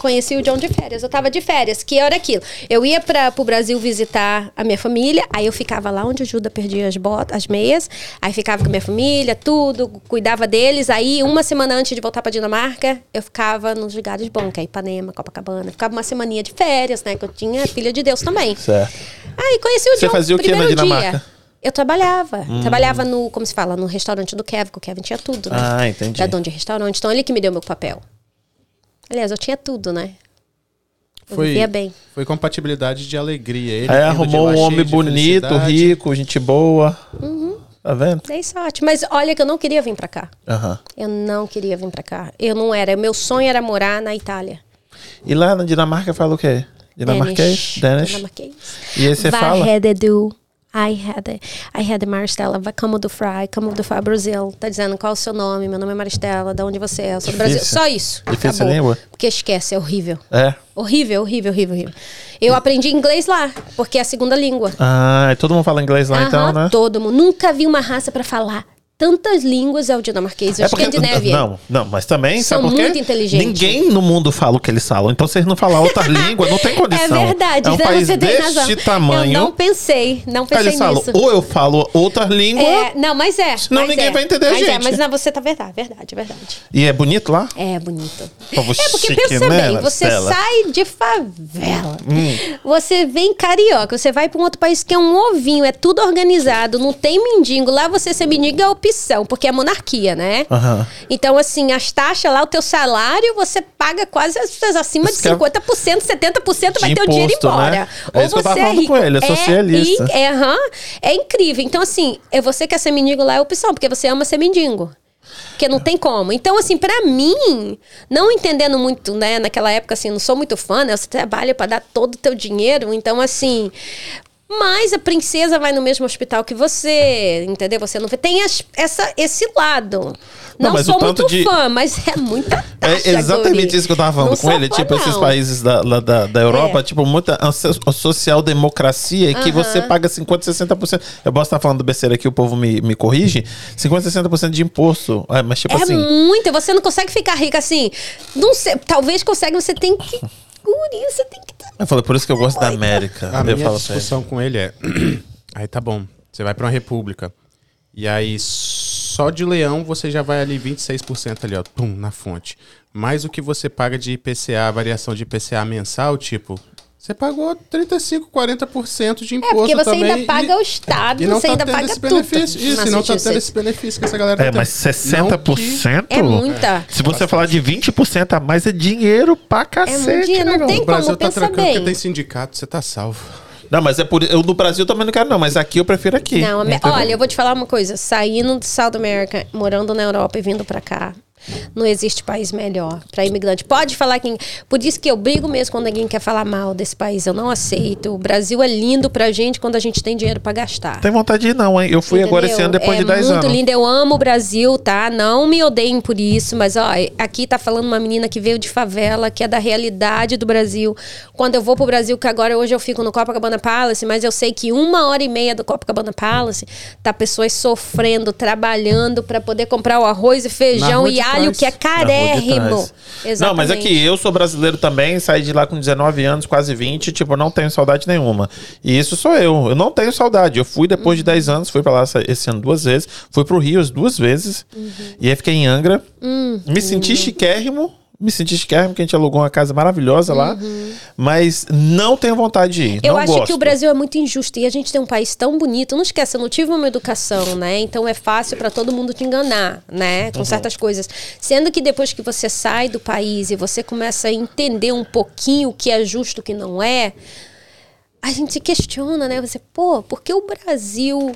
Conheci o John de férias. Eu tava de férias. Que hora aquilo? Eu ia para pro Brasil visitar a minha família. Aí eu ficava lá onde o Judas perdia as botas, as meias. Aí ficava com a minha família, tudo. Cuidava deles. Aí, uma semana antes de voltar pra Dinamarca, eu ficava nos lugares bons. Que é Ipanema, Copacabana. Ficava uma semaninha de férias, né? Que eu tinha filha de Deus também. Certo. Aí conheci o John Você fazia o que na Dinamarca? dia. Eu trabalhava. Trabalhava no, como se fala, no restaurante do Kevin, que o Kevin tinha tudo, né? Ah, entendi. Da dono de restaurante. Então ele que me deu meu papel. Aliás, eu tinha tudo, né? Eu Foi, vivia bem. foi compatibilidade de alegria. Ele de arrumou um homem bonito, felicidade. rico, gente boa. Uhum. Tá vendo? Dei sorte. Mas olha que eu não queria vir pra cá. Aham. Eu não queria vir pra cá. Eu não era. Meu sonho era morar na Itália. E lá na Dinamarca fala o quê? Dinamarquês? Danish? Dinamarquês. E aí você Vai fala? had do. I had. I had it, Maristela. Vai como do Fry, como do Fry Brasil. Tá dizendo qual é o seu nome? Meu nome é Maristela. De onde você é? Eu sou do Brasil. Só isso. Difícil a língua? Porque esquece, é horrível. É. Horrível, horrível, horrível, horrível. Eu aprendi inglês lá, porque é a segunda língua. Ah, todo mundo fala inglês lá então, né? Todo mundo. Nunca vi uma raça pra falar tantas línguas é o dinamarquês. O É porque, Scandinavian. não, não, mas também, São sabe por quê? muito inteligentes. Ninguém no mundo fala o que eles falam. Então, se eles não falar outra língua, não tem É condição. verdade, É um país você tem razão. tamanho. Eu não pensei, não pensei eles falam, nisso. ou eu falo outra língua, É, não, mas é. Senão mas ninguém é, vai entender a mas É, gente. mas não, você tá verdade, verdade, verdade. e é bonito lá? É bonito. Povo É porque chique, pensa né, bem, você sai de favela, Hum. você vem carioca, você vai para um outro país que é um ovinho, é tudo organizado, não tem mendigo. Lá você ser mendigo é opção, porque é monarquia, né? Aham. Então, assim, as taxas lá, o teu salário, você paga quase as- acima de Isso que é- 50%, 70% vai De ter o dinheiro imposto, embora. né? É que eu tava falando com ele, é socialista. in- É, aham, é incrível. Então, assim, é você quer ser mendigo lá é opção, porque você ama ser mendigo. Porque não tem como. Então, assim, pra mim, não entendendo muito, né, naquela época, assim, não sou muito fã, né? Você trabalha pra dar todo o teu dinheiro. Então, assim. Mas a princesa vai no mesmo hospital que você, entendeu? Você não vê. Tem as- essa, esse lado. Não, Não, sou muito de- fã, mas é muita taxa, É exatamente guri. isso que eu tava falando Não com ele. fã, Tipo, esses não. países da, da, da Europa, É. tipo, muita social-democracia que você paga 50%, 60%. Eu posso estar falando besteira aqui, o povo me, me corrige. 50%, 60% de imposto. É, mas, tipo É assim. muito, você não consegue ficar rica assim. Não sei, talvez consegue, você tem que. Guri, você tem que. Eu falei, por isso que eu gosto da América. A eu minha discussão com ele é: aí tá bom, você vai pra uma república. E aí, só de leão você já vai ali 26% ali, ó, pum, na fonte. Mais o que você paga de IPCA, variação de IPCA mensal, tipo, você pagou 35, 40% de É, imposto porque você também. ainda paga e, o Estado, e não você tá ainda tendo paga esse tudo. benefício. Isso, e não tá tendo esse benefício que essa galera É, tá mas tendo. Não que- 60%? É muita. Se você falar de 20% a mais, é dinheiro pra cacete. muito dinheiro, não tem O Brasil como, tá pensa trancando bem. porque tem sindicato, você tá salvo. Não, mas é por eu no Brasil também não quero, não. Mas aqui eu prefiro aqui. Não, olha, eu vou te falar uma coisa. Saindo do South America, morando na Europa e vindo pra cá, não existe país melhor pra imigrante. Pode falar quem. Por isso que eu brigo mesmo quando alguém quer falar mal desse país. Eu não aceito. O Brasil é lindo pra gente quando a gente tem dinheiro pra gastar. Tem vontade de ir, não, hein? Eu fui agora esse Entendeu? ano depois é de 10 muito anos. lindo, eu amo o Brasil, tá? Não me odeiem por isso, mas ó, aqui tá falando uma menina que veio de favela, que é da realidade do Brasil. Quando eu vou pro Brasil, que agora hoje eu fico no Copacabana Palace, mas eu sei que uma hora e meia do Copacabana Palace tá pessoas sofrendo, trabalhando pra poder comprar o arroz e feijão e de trás. que é carérrimo. Não, mas aqui, eu sou brasileiro também, saí de lá com 19 anos, quase 20, tipo, eu não tenho saudade nenhuma. E isso sou eu, eu não tenho saudade. Eu fui depois de 10 anos, fui pra lá esse ano duas vezes, fui pro Rio as duas vezes, e aí fiquei em Angra. Me senti chiquérrimo, me senti chiquérrimo, porque a gente alugou uma casa maravilhosa lá, mas não tenho vontade de ir. Eu acho gosto. que o Brasil é muito injusto e a gente tem um país tão bonito. Não esqueça, eu não tive uma educação, né? Então é fácil para todo mundo te enganar, né? Uhum. Com certas coisas. Sendo que depois que você sai do país e você começa a entender um pouquinho o que é justo e o que não é, a gente se questiona, né? Você, pô, por que o Brasil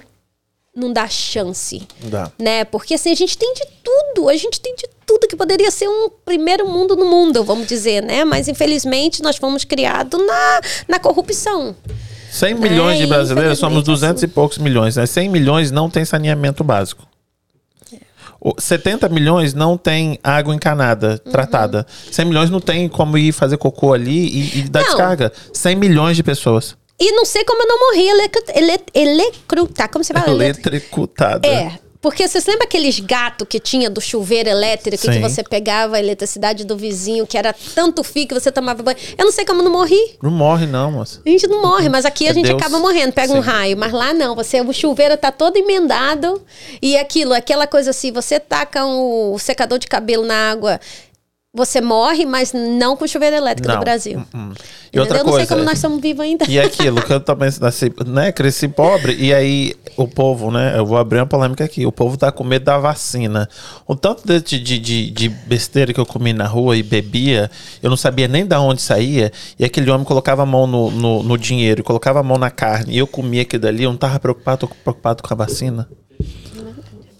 não dá chance? Dá. né? Porque assim, a gente tem de tudo, a gente tem de tudo que poderia ser um primeiro mundo no mundo, vamos dizer, né? Mas infelizmente nós fomos criados na, na corrupção. 100 milhões de É, brasileiros, somos infelizmente, 200 e poucos milhões, né? 100 milhões não tem saneamento básico. O- 70 milhões não tem água encanada, Uhum. tratada. 100 milhões não tem como ir fazer cocô ali e, e dar Não. descarga. 100 milhões de pessoas. E não sei como eu não morri electro- ele, electrocutada. Como você fala? Elet- Eletricutada. É. Porque vocês lembram aqueles gatos que tinha do chuveiro elétrico que Sim. você pegava a eletricidade do vizinho, que era tanto fio que você tomava banho? Eu não sei como eu não morri. Não morre, não, moça. A gente não morre, mas aqui a É gente Deus. acaba morrendo, pega um Sim. raio. Mas lá não, você, o chuveiro tá todo emendado e aquilo, aquela coisa assim, você taca um secador de cabelo na água, você morre, mas não com chuveiro elétrico Não. do Brasil. Hum. E outra eu não sei coisa. como nós estamos vivos ainda. E aquilo que eu também nasci, né, cresci pobre, e aí o povo, né, eu vou abrir uma polêmica aqui, o povo tá com medo da vacina. O tanto de, de, de, de besteira que eu comi na rua e bebia, eu não sabia nem da onde saía, e aquele homem colocava a mão no, no, no dinheiro, colocava a mão na carne, e eu comia aquilo dali, eu não tava preocupado, tô preocupado com a vacina.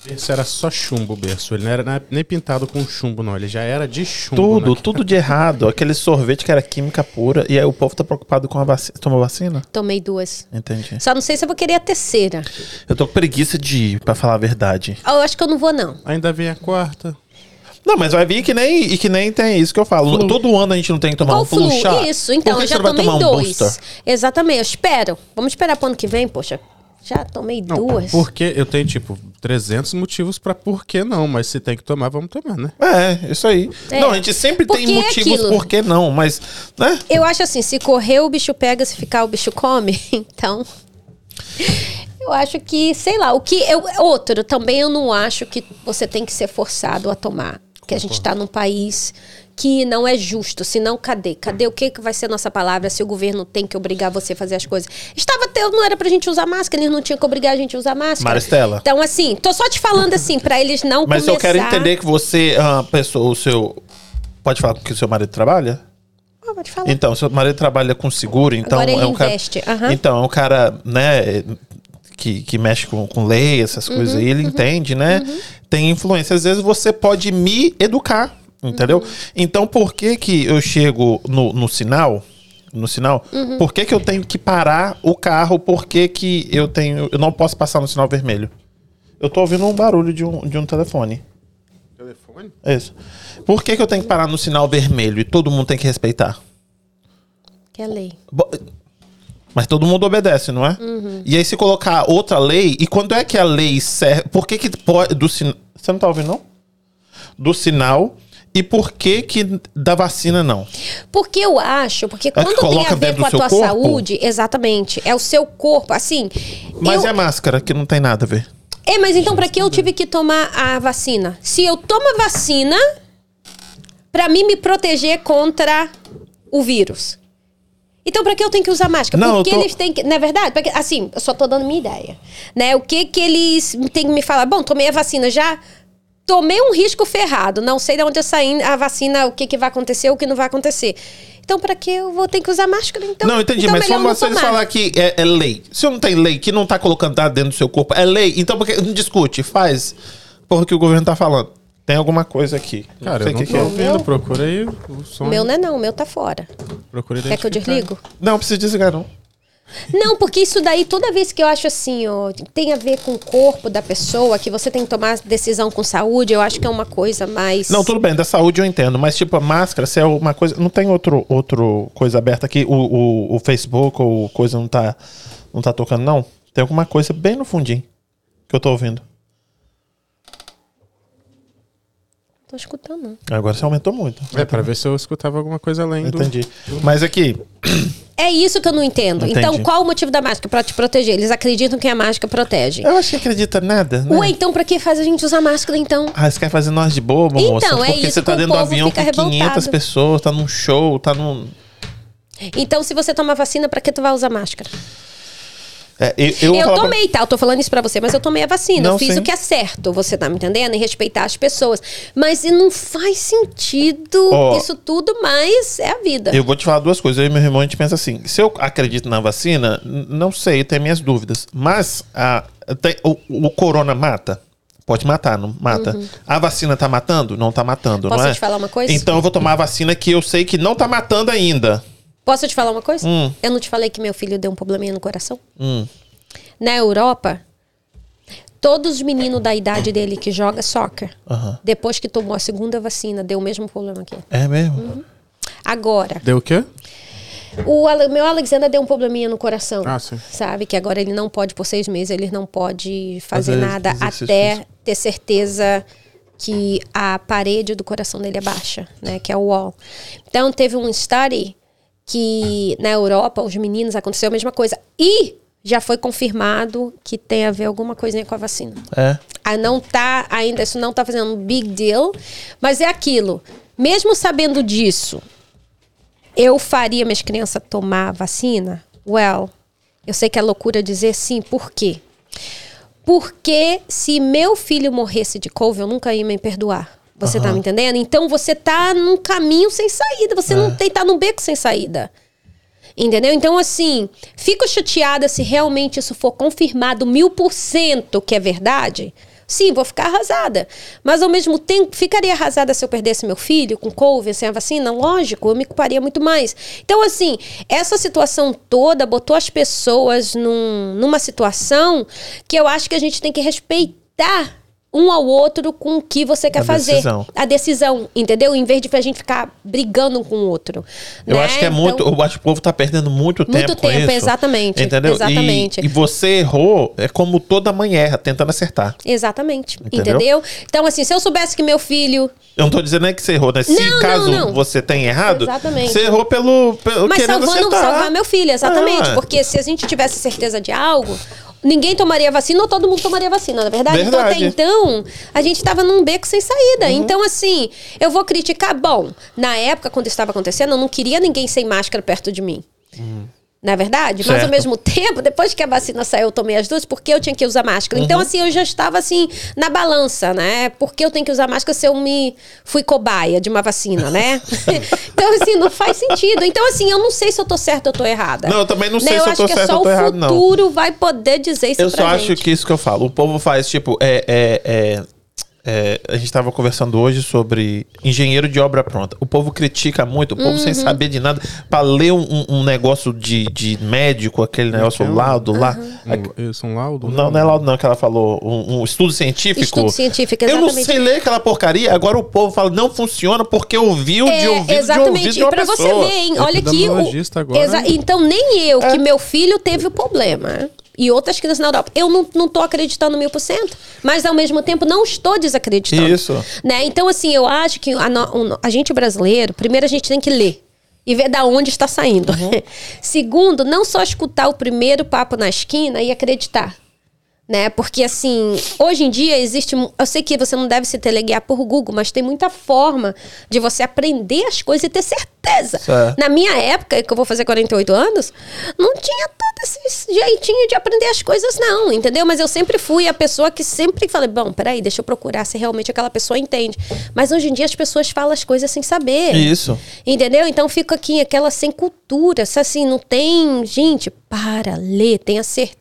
Berço era só chumbo, berço. Ele não era nem pintado com chumbo, não. Ele já era de chumbo. Tudo, né? tudo de errado. Aquele sorvete que era química pura, e aí o povo tá preocupado com a vacina. Tomou vacina? Tomei duas. Entendi. Só não sei se eu vou querer a terceira. Eu tô com preguiça de ir, pra falar a verdade. Eu acho que eu não vou, não. Ainda vem a quarta. Não, mas vai vir que nem, e que nem tem isso que eu flu. Todo ano a gente não tem que tomar Qual um flu, flu? shot. Isso, então, Por que eu você já tomei um dois. booster? Exatamente, eu espero. Vamos esperar pro ano que vem, poxa. Já tomei Não, duas. Porque eu tenho, tipo, 300 motivos pra por que não. Mas se tem que tomar, vamos tomar, né? É, isso aí. É. Não, a gente sempre Porque tem é motivos aquilo. por que não, mas, né? Eu acho assim, se correr o bicho pega, se ficar o bicho come. Então, eu acho que, sei lá, o que eu outro também eu não acho que você tem que ser forçado a tomar, porque a gente está num país que não é justo, senão cadê? Cadê o que que vai ser a nossa palavra se o governo tem que obrigar você a fazer as coisas? Estava tendo, não era pra gente usar máscara, eles não tinham que obrigar a gente a usar máscara. Maristela. Então assim, tô só te falando assim pra eles não Mas começar... eu quero entender que você, a pessoa, o seu. Pode falar que o seu marido trabalha? Ah, pode falar. Então, seu marido trabalha com seguro, então Agora ele é um cara. investe, aham. Então, é um cara, né, que, que mexe com, com lei, essas Uhum, coisas aí, ele entende, né? Tem influência. Às vezes você pode me educar, entendeu? Uhum. Então, por que que eu chego no, no sinal? No sinal, Uhum. por que, que eu tenho que parar o carro? Por que, que eu tenho. Eu não posso passar no sinal vermelho? Eu tô ouvindo um barulho de um, de um telefone. Telefone? É isso. Por que, que eu tenho que parar no sinal vermelho e todo mundo tem que respeitar? Que é lei. Bo- Mas todo mundo obedece, não é? E aí se colocar outra lei, e quando é que a lei serve? Por que que pode do sinal? Você não tá ouvindo não? Do sinal e por que que da vacina não? Porque eu acho, porque quando tem É a ver com a tua corpo? saúde, exatamente, é o seu corpo, assim. Mas eu- é máscara que não tem nada a ver. É, mas então pra que eu tive que tomar a vacina? Se eu tomo a vacina pra mim me proteger contra o vírus. Então pra que eu tenho que usar máscara? Não, Porque tô- eles têm que, na verdade, porque, assim, eu só tô dando minha ideia, né? O que que eles têm que me falar? Bom, tomei a vacina já tomei um risco ferrado, não sei de onde eu saí a vacina, o que que vai acontecer, o que não vai acontecer. Então pra que eu vou ter que usar máscara então? não, entendi, então mas não eles tomar. falar que é, é lei. Se não tem lei, que não tá colocando nada dentro do seu corpo, é lei. Então por que não discute? Faz. Porra, que o governo tá falando. Tem alguma coisa aqui. Cara, sei eu não que tô que é. ouvindo. Meu- Procura aí o som. Meu não é não, o meu tá fora. Procura Quer que eu desligo? Não, precisa desligar, não. Não, porque isso daí, toda vez que eu acho assim, ó, tem a ver com o corpo da pessoa, que você tem que tomar decisão com saúde, eu acho que é uma coisa mais. Não, tudo bem, da saúde eu entendo, mas tipo, a máscara, se é uma coisa. Não tem outro, outro coisa aberta aqui, o, o, o Facebook ou coisa não tá, não tá tocando, não? Tem alguma coisa bem no fundinho que eu tô ouvindo. Tô escutando, não. Agora você aumentou muito. É, pra ver se eu escutava alguma coisa além do... Entendi. Mas aqui, É isso que eu não entendo. Entendi. Então, qual o motivo da máscara? Pra te proteger. Eles acreditam que a máscara protege. eu acho que acredita nada, né? Ué, então pra que faz a gente usar máscara, então? Ah, você quer fazer nós de bobo, Então, moça? é Porque isso você tá dentro do avião com 500 revoltado. pessoas, tá num show, tá num. Então, se você toma vacina, pra que tu vai usar máscara? É, eu, eu, Eu falar pra- tomei, tá? Eu tô falando isso pra você, mas eu tomei a vacina. Não, eu fiz sim. o que é certo, você tá me entendendo? Em respeitar as pessoas. Mas e não faz sentido Ó. isso tudo, mas é a vida. Eu vou te falar duas coisas. Eu e meu irmão, a gente pensa assim: se eu acredito na vacina, não sei, eu tenho minhas dúvidas. Mas a, tem- o, o corona mata? Pode matar, não mata. A vacina tá matando? Não tá matando, Uhum. Posso não é? te falar uma coisa? Então eu vou tomar a vacina que eu sei que não tá matando ainda. Posso te falar uma coisa? Hum. Eu não te falei que meu filho deu um probleminha no coração? Hum. Na Europa, todos os meninos da idade dele que joga soccer, depois que tomou a segunda vacina, deu o mesmo problema ele. É mesmo? Uhum. Agora, Deu o quê? O meu Alexander deu um probleminha no coração. Ah, sim. Sabe? Que agora ele não pode, por seis meses, ele não pode fazer Fazer nada até físico. ter certeza que a parede do coração dele é baixa, né? Que é o wall. Então, teve um study que na Europa, os meninos, aconteceu a mesma coisa. E já foi confirmado que tem a ver alguma coisinha com a vacina. É. Ah, não tá ainda, isso não tá fazendo um big deal, mas é aquilo. Mesmo sabendo disso, eu faria minhas crianças tomar a vacina? Well, eu sei que é loucura dizer sim, por quê? Porque se meu filho morresse de couve, eu nunca ia me perdoar. Você tá me entendendo? Então você tá num caminho sem saída, você não tem, tá num beco sem saída. Entendeu? Então, assim, fico chateada se realmente isso for confirmado mil por cento que é verdade. Sim, vou ficar arrasada. Mas, ao mesmo tempo, ficaria arrasada se eu perdesse meu filho com couve, sem a vacina? Lógico, eu me culparia muito mais. Então, assim, essa situação toda botou as pessoas num- numa situação que eu acho que a gente tem que respeitar um ao outro com o que você quer A fazer. decisão. A decisão, entendeu? Em vez de a gente ficar brigando um com o outro. Eu né? acho que é Então- muito. Eu acho que o povo tá perdendo muito tempo. Muito tempo, isso, exatamente, Entendeu? E- exatamente. E, você errou, é como toda mãe erra, tentando acertar. Exatamente. Entendeu? Entendeu? Então, assim, se eu soubesse que meu filho. Eu não tô dizendo nem que você errou, né? Se Não, caso não, não. você tenha errado, Exatamente. você errou pelo. pelo Mas salvando, acertar. salvar meu filho, exatamente. Ah, Porque se a gente tivesse certeza de algo, ninguém tomaria vacina ou todo mundo tomaria vacina, na é verdade? Então, até Verdade. então, a gente estava num beco sem saída. Uhum. Então, assim, eu vou criticar. Bom, na época, quando isso estava acontecendo, eu não queria ninguém sem máscara perto de mim. Não é verdade? Mas ao Certo. mesmo tempo, depois que a vacina saiu, eu tomei as duas, porque eu tinha que usar máscara. Uhum. Então, assim, eu já estava assim, na balança, né? Porque eu tenho que usar máscara se eu me fui cobaia de uma vacina, né? então, assim, não faz sentido. Então, assim, eu não sei se eu tô certa ou tô errada. Não, eu também não sei Né? se eu acho tô que é certa só ou tô o errado, não. futuro vai poder dizer isso Eu só acho gente. que isso que eu falo. O povo faz, tipo, é. é, é, é, a gente tava conversando hoje sobre engenheiro de obra pronta. O povo critica muito, o povo Uhum. sem saber de nada, pra ler um, um- negócio de, de médico, aquele negócio é laudo lá. Um, isso é um laudo? Não, não é laudo, não, que ela falou. Um, um estudo científico. Estudo científico, Eu não exatamente. sei ler aquela porcaria. Agora o povo fala, não funciona porque ouviu de É, de ouvido exatamente. de E uma pra você ver, hein? Olha aqui. O... Agora. Exa- Então, nem eu, É. que meu filho teve o problema. E outras crianças na Europa. Eu não, não tô acreditando mil por cento. Mas, ao mesmo tempo, não estou desacreditando. Isso. Né? Então, assim, eu acho que a, a gente brasileiro, primeiro a gente tem que ler. E ver da onde está saindo. Uhum. Segundo, não só escutar o primeiro papo na esquina e acreditar né? Porque assim, hoje em dia existe, eu sei que você não deve se teleguiar por Google, mas tem muita forma de você aprender as coisas e ter certeza. Certo. Na minha época, que eu vou fazer 48 anos, não tinha todo esse jeitinho de aprender as coisas não, entendeu? Mas eu sempre fui a pessoa que sempre falei, bom, peraí, deixa eu procurar se realmente aquela pessoa entende. Mas hoje em dia as pessoas falam as coisas sem saber. Isso. Entendeu? Então fica aqui aquela sem cultura. Se assim, não tem. Gente, para, lê, tenha certeza.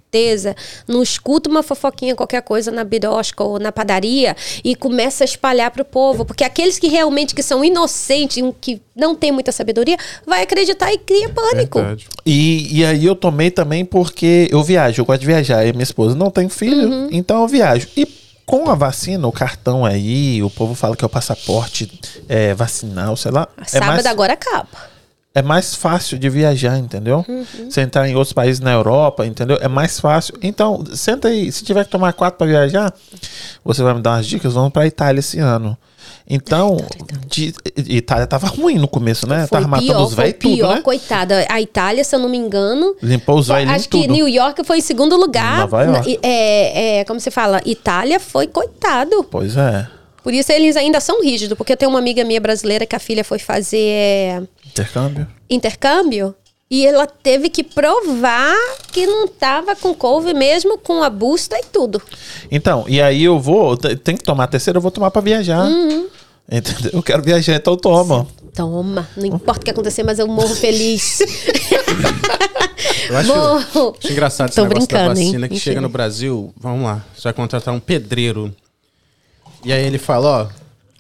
Não escuta uma fofoquinha, qualquer coisa na birosca ou na padaria e começa a espalhar pro povo. Porque aqueles que realmente que são inocentes, um que não tem muita sabedoria, vai acreditar e cria pânico. E, e aí eu tomei também porque eu viajo, eu gosto de viajar. E minha esposa não tem filho, Uhum. então eu viajo. E com a vacina, o cartão aí, o povo fala que é o passaporte é, vacinal, sei lá. É Sábado mais, agora acaba. É mais fácil de viajar, entendeu? Uhum. Você entrar em outros países na Europa, entendeu? É mais fácil. Então, senta aí. Se tiver que tomar quatro para viajar, você vai me dar umas dicas. Vamos para Itália esse ano. Então, de- Itália tava ruim no começo, né? Foi tava matando pior, os foi velhos tudo, pior, né? coitada. A Itália, se eu não me engano. Limpou os velhos Acho que tudo. New York foi em segundo lugar. Nova York. É, é, como se fala? Itália foi coitado. Pois é. Por isso eles ainda são rígidos, porque eu tenho uma amiga minha brasileira que a filha foi fazer é, Intercâmbio. intercâmbio e ela teve que provar que não tava com couve mesmo com a busta e tudo. Então, e aí eu vou, te- tem que tomar a terceira, eu vou tomar pra viajar. Uhum. Entendeu? Eu quero viajar, então toma. Toma, não importa o que acontecer, mas eu morro feliz. Eu acho, Morro. acho engraçado esse Tô negócio da brincando, hein? vacina que Mentira. chega no Brasil. Vamos lá, você vai contratar um pedreiro. E aí ele fala, ó,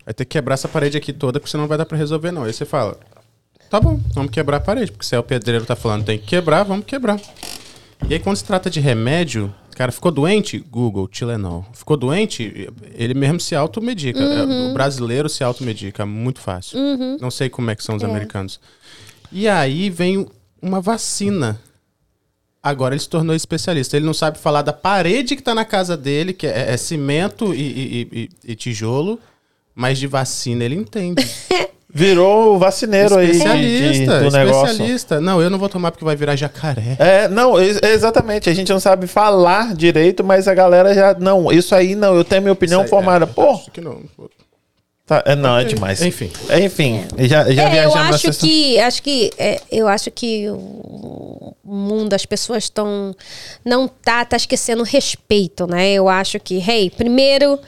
vai ter que quebrar essa parede aqui toda, porque senão não vai dar pra resolver não. Aí você fala, tá bom, vamos quebrar a parede, porque se é o pedreiro tá falando tem que quebrar, vamos quebrar. E aí quando se trata de remédio, cara, ficou doente? Google, Tilenol. Ficou doente? Ele mesmo se automedica. É, Uhum. O brasileiro se automedica, muito fácil. Não sei como é que são os americanos. E aí vem uma vacina. Agora ele se tornou especialista. Ele não sabe falar da parede que tá na casa dele, que é, é cimento e, e- e- e tijolo, mas de vacina ele entende. Virou o vacineiro aí de- de- especialista, do negócio. especialista. Não, eu não vou tomar porque vai virar jacaré. É, não, ex- exatamente. A gente não sabe falar direito, mas a galera já. Não, isso aí não, eu tenho minha opinião aí, formada. é, Pô, acho que não. Tá, é, não, é demais. Enfim. É, Enfim, já, já É, eu viajamos acho nessa- que, acho que, é, eu acho que o mundo, as pessoas estão, não tá, tá esquecendo o respeito, né? Eu acho que, hey, primeiro,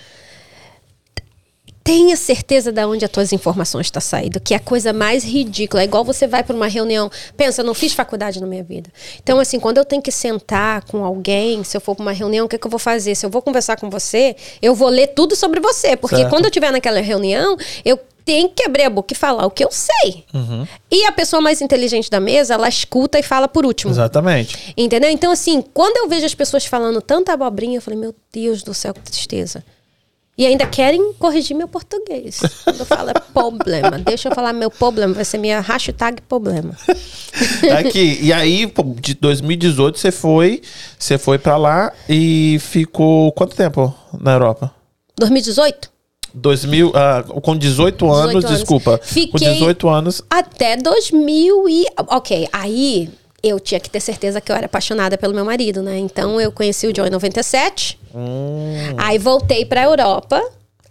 tenha certeza de onde as tuas informações estão saindo, que é a coisa mais ridícula. É igual você vai para uma reunião, pensa, não fiz faculdade na minha vida. Então, assim, quando eu tenho que sentar com alguém, se eu for para uma reunião, o que, que eu vou fazer? Se eu vou conversar com você, eu vou ler tudo sobre você, porque Certo. quando eu estiver naquela reunião, eu tenho que abrir a boca e falar o que eu sei. E a pessoa mais inteligente da mesa, ela escuta e fala por último. Exatamente. Entendeu? Então, assim, quando eu vejo as pessoas falando tanta abobrinha, eu falei, meu Deus do céu, que tristeza. E ainda querem corrigir meu português. Quando eu falo é problema, deixa eu falar meu problema, vai ser minha hashtag problema. Aqui, e aí, de 2018 você foi, você foi pra lá e ficou quanto tempo na Europa? 2018? 2000, ah, com 18 anos, 18 anos. desculpa. Com Fiquei- 18 anos. Até 2000 e... Ok, aí eu tinha que ter certeza que eu era apaixonada pelo meu marido, né? Então eu conheci o John em 97. Aí voltei pra Europa.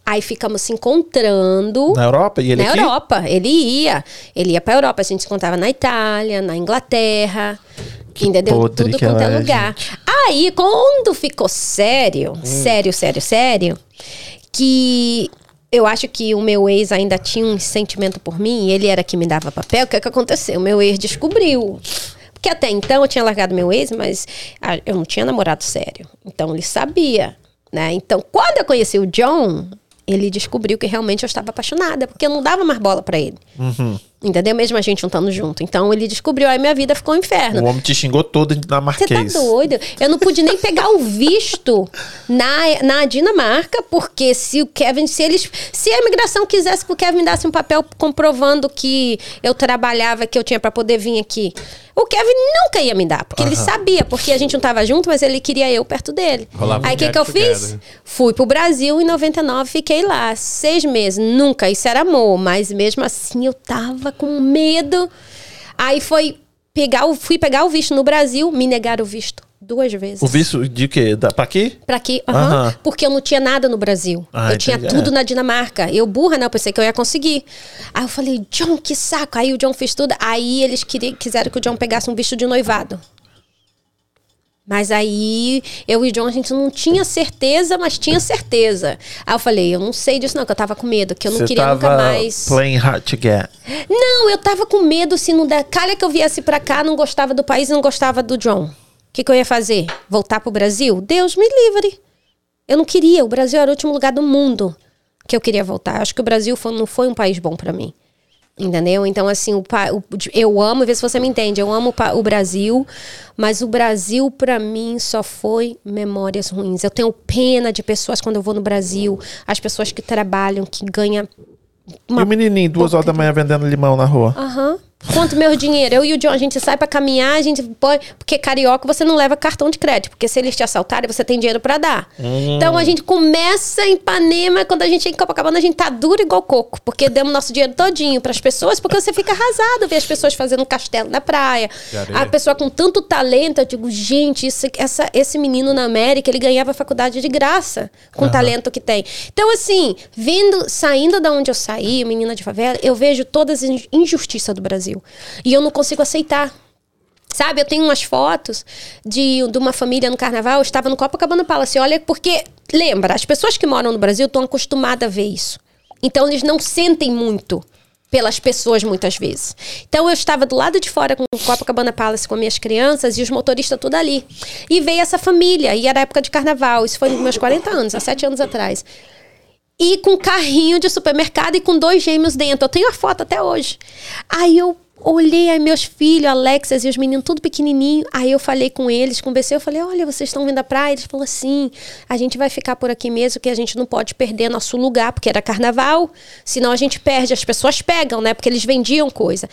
Aí ficamos se encontrando. Na Europa? E ele na aqui? Europa. Ele ia. Ele ia pra Europa. A gente se encontrava na Itália, na Inglaterra. entendeu? podre Tudo que quanto é é, lugar. Aí, quando ficou sério, Hum. sério, sério, sério, que eu acho que o meu ex ainda tinha um sentimento por mim, e ele era que me dava papel, o que, é que aconteceu? O meu ex descobriu. Porque até então eu tinha largado meu ex, mas ah, eu não tinha namorado sério. Então ele sabia, né? Então, quando eu conheci o John, ele descobriu que realmente eu estava apaixonada, porque eu não dava mais bola pra ele. Uhum. Entendeu? Mesmo a gente juntando junto. Então ele descobriu, aí minha vida ficou um inferno. O homem te xingou todo em Você tá dinamarquês. doido? Eu não pude nem pegar o visto na, na Dinamarca, porque se o Kevin, se eles, se a imigração quisesse que o Kevin me desse um papel comprovando que eu trabalhava, que eu tinha pra poder vir aqui, o Kevin nunca ia me dar, porque ele sabia, porque a gente não tava junto, mas ele queria eu perto dele. Rolava Aí o que, que eu together. fiz? Fui pro Brasil em 99, fiquei lá seis meses. Nunca, isso era amor, mas mesmo assim eu tava com medo. Aí foi pegar o, fui pegar o visto no Brasil, me negaram o visto duas vezes. O visto de quê? Da, pra aqui? Pra aqui, aham, Aham. porque eu não tinha nada no Brasil. Ah, eu tinha entendi. tudo É. na Dinamarca. Eu burra, né? Eu pensei que eu ia conseguir. Aí eu falei, John, que saco. Aí o John fez tudo. Aí eles queriam, quiseram que o John pegasse um visto de noivado. Mas aí eu e o John, a gente não tinha certeza, mas tinha certeza. Aí eu falei, eu não sei disso não, que eu tava com medo, que eu não Você queria tava nunca mais. playing hard to get. Não, eu tava com medo se não der. Calha que eu viesse pra cá, não gostava do país e não gostava do John. O que, que eu ia fazer? Voltar pro Brasil? Deus me livre. Eu não queria. O Brasil era o último lugar do mundo que eu queria voltar. Acho que o Brasil foi- não foi um país bom pra mim. Entendeu? Então, assim, o, pa- o- eu amo, vê se você me entende, eu amo o o Brasil, mas o Brasil, pra mim, só foi memórias ruins. Eu tenho pena de pessoas quando eu vou no Brasil, as pessoas que trabalham, que ganham E o menininho, duas horas da manhã vendendo limão na rua. Aham. Quanto meu dinheiro? Eu e o John, a gente sai pra caminhar, a gente põe. Porque carioca você não leva cartão de crédito. Porque se eles te assaltarem, você tem dinheiro pra dar. Então a gente começa em Ipanema, quando a gente chega em Copacabana, a gente tá duro igual coco. Porque demos nosso dinheiro todinho pras pessoas, porque você fica arrasado ver as pessoas fazendo castelo na praia. A pessoa com tanto talento, eu digo, gente, isso, essa, esse menino na América, ele ganhava faculdade de graça com o talento que tem. Então, assim, vindo, saindo da onde eu saí, menina de favela, eu vejo todas as injustiças do Brasil. E eu não consigo aceitar. Sabe, eu tenho umas fotos de, de uma família no carnaval, eu estava no Copacabana Palace. Olha, porque, lembra, as pessoas que moram no Brasil estão acostumadas a ver isso. Então, eles não sentem muito pelas pessoas muitas vezes. Então eu estava do lado de fora com o Copacabana Palace com minhas crianças e os motoristas tudo ali. E veio essa família, e era época de carnaval, isso foi nos meus 40 anos, há 7 anos atrás. E com carrinho de supermercado e com dois gêmeos dentro. Eu tenho a foto até hoje. Aí eu olhei aí meus filhos, Alexas e os meninos, tudo pequenininho. Aí eu falei com eles, conversei, eu falei: olha, vocês estão vindo à praia? Eles falaram assim: a gente vai ficar por aqui mesmo, que a gente não pode perder nosso lugar, porque era carnaval, senão a gente perde, as pessoas pegam, né? Porque eles vendiam coisa.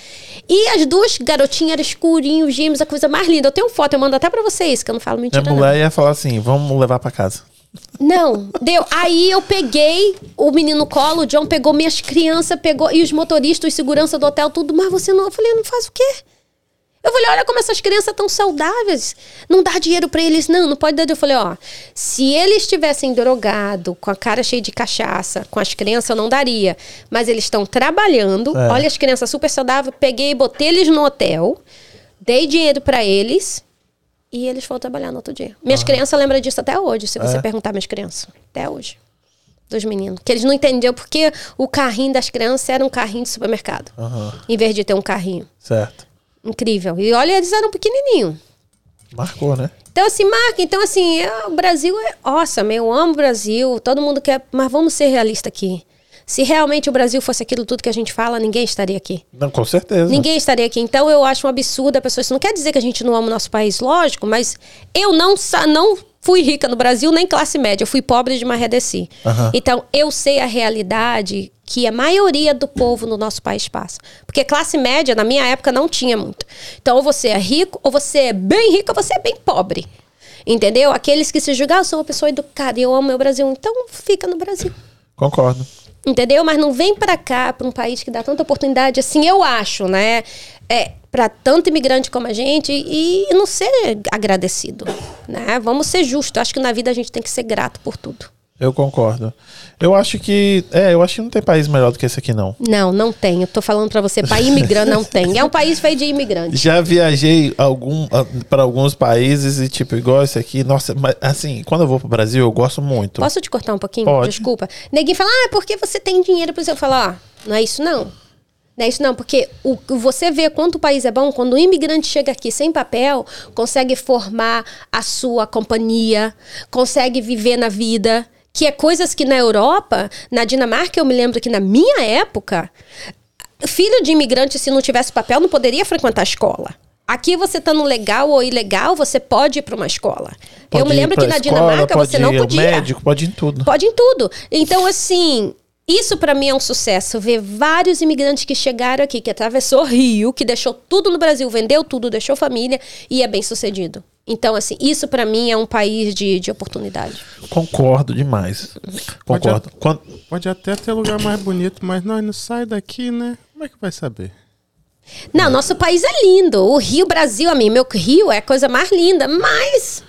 E as duas garotinhas eram escurinhos, gêmeos, a coisa mais linda. Eu tenho foto, eu mando até pra vocês, que eu não falo mentira. Minha mulher ia falar assim: vamos levar pra casa. Não, deu. Aí eu peguei o menino no colo, o John pegou minhas crianças, pegou, e os motoristas, os segurança do hotel, tudo, mas você não. Eu falei, não faz o quê? Eu falei, olha como essas crianças estão saudáveis. Não dá dinheiro para eles, não, não pode dar. Eu falei, ó, se eles estivessem drogado, com a cara cheia de cachaça, com as crianças, eu não daria. Mas eles estão trabalhando. É. Olha as crianças super saudáveis. Peguei, botei eles no hotel, dei dinheiro para eles e eles foram trabalhar no outro dia. Minhas uhum. crianças lembram disso até hoje, se você é. perguntar minhas crianças. Até hoje. Dos meninos. Que eles não entendiam porque o carrinho das crianças era um carrinho de supermercado. Uhum. Em vez de ter um carrinho. Certo. Incrível. E olha, eles eram pequenininhos. Marcou, né? Então, assim, marca. Então, assim, é, o Brasil é awesome. Eu amo o Brasil. Todo mundo quer. Mas vamos ser realistas aqui. Se realmente o Brasil fosse aquilo tudo que a gente fala, ninguém estaria aqui. Não, com certeza. Ninguém estaria aqui. Então eu acho um absurdo a pessoa. Isso não quer dizer que a gente não ama o nosso país, lógico, mas eu não, não fui rica no Brasil, nem classe média. Eu fui pobre de Marredeci. Uhum. Então eu sei a realidade que a maioria do povo no nosso país passa. Porque classe média, na minha época, não tinha muito. Então ou você é rico, ou você é bem rico, ou você é bem pobre. Entendeu? Aqueles que se julgam, ah, eu sou uma pessoa educada e eu amo meu Brasil. Então fica no Brasil. Concordo. Entendeu? Mas não vem para cá, para um país que dá tanta oportunidade assim, eu acho, né? É, para tanto imigrante como a gente e, não ser agradecido, né? Vamos ser justos. Acho que na vida a gente tem que ser grato por tudo. Eu concordo. Eu acho que. É, eu acho que não tem país melhor do que esse aqui, não. Não, não tem. Eu tô falando para você, para imigrante não tem. É um país feito de imigrantes. Já viajei algum, ah, para alguns países e, tipo, igual esse aqui. Nossa, mas assim, quando eu vou pro Brasil, eu gosto muito. Posso te cortar um pouquinho? Pode. Desculpa. Neguinho fala, ah, porque você tem dinheiro para eu falar, ó, não é isso não. Não é isso não, porque o, você vê quanto o país é bom quando o imigrante chega aqui sem papel, consegue formar a sua companhia, consegue viver na vida, que é coisas que na Europa, na Dinamarca, eu me lembro que na minha época, filho de imigrante, se não tivesse papel, não poderia frequentar a escola. Aqui você estando legal ou ilegal, você pode ir para uma escola. Pode eu me lembro que na escola, Dinamarca você não podia. médico, pode ir em tudo. Pode ir em tudo. Então, assim, isso para mim é um sucesso. Ver vários imigrantes que chegaram aqui, que atravessou o Rio, que deixou tudo no Brasil, vendeu tudo, deixou família e é bem sucedido. Então, assim, isso para mim é um país de, de oportunidade. Concordo demais. Concordo. Pode, Quando... pode até ter lugar mais bonito, mas nós não sai daqui, né? Como é que vai saber? Não, nosso país é lindo. O Rio Brasil, a mim, meu Rio é a coisa mais linda, mas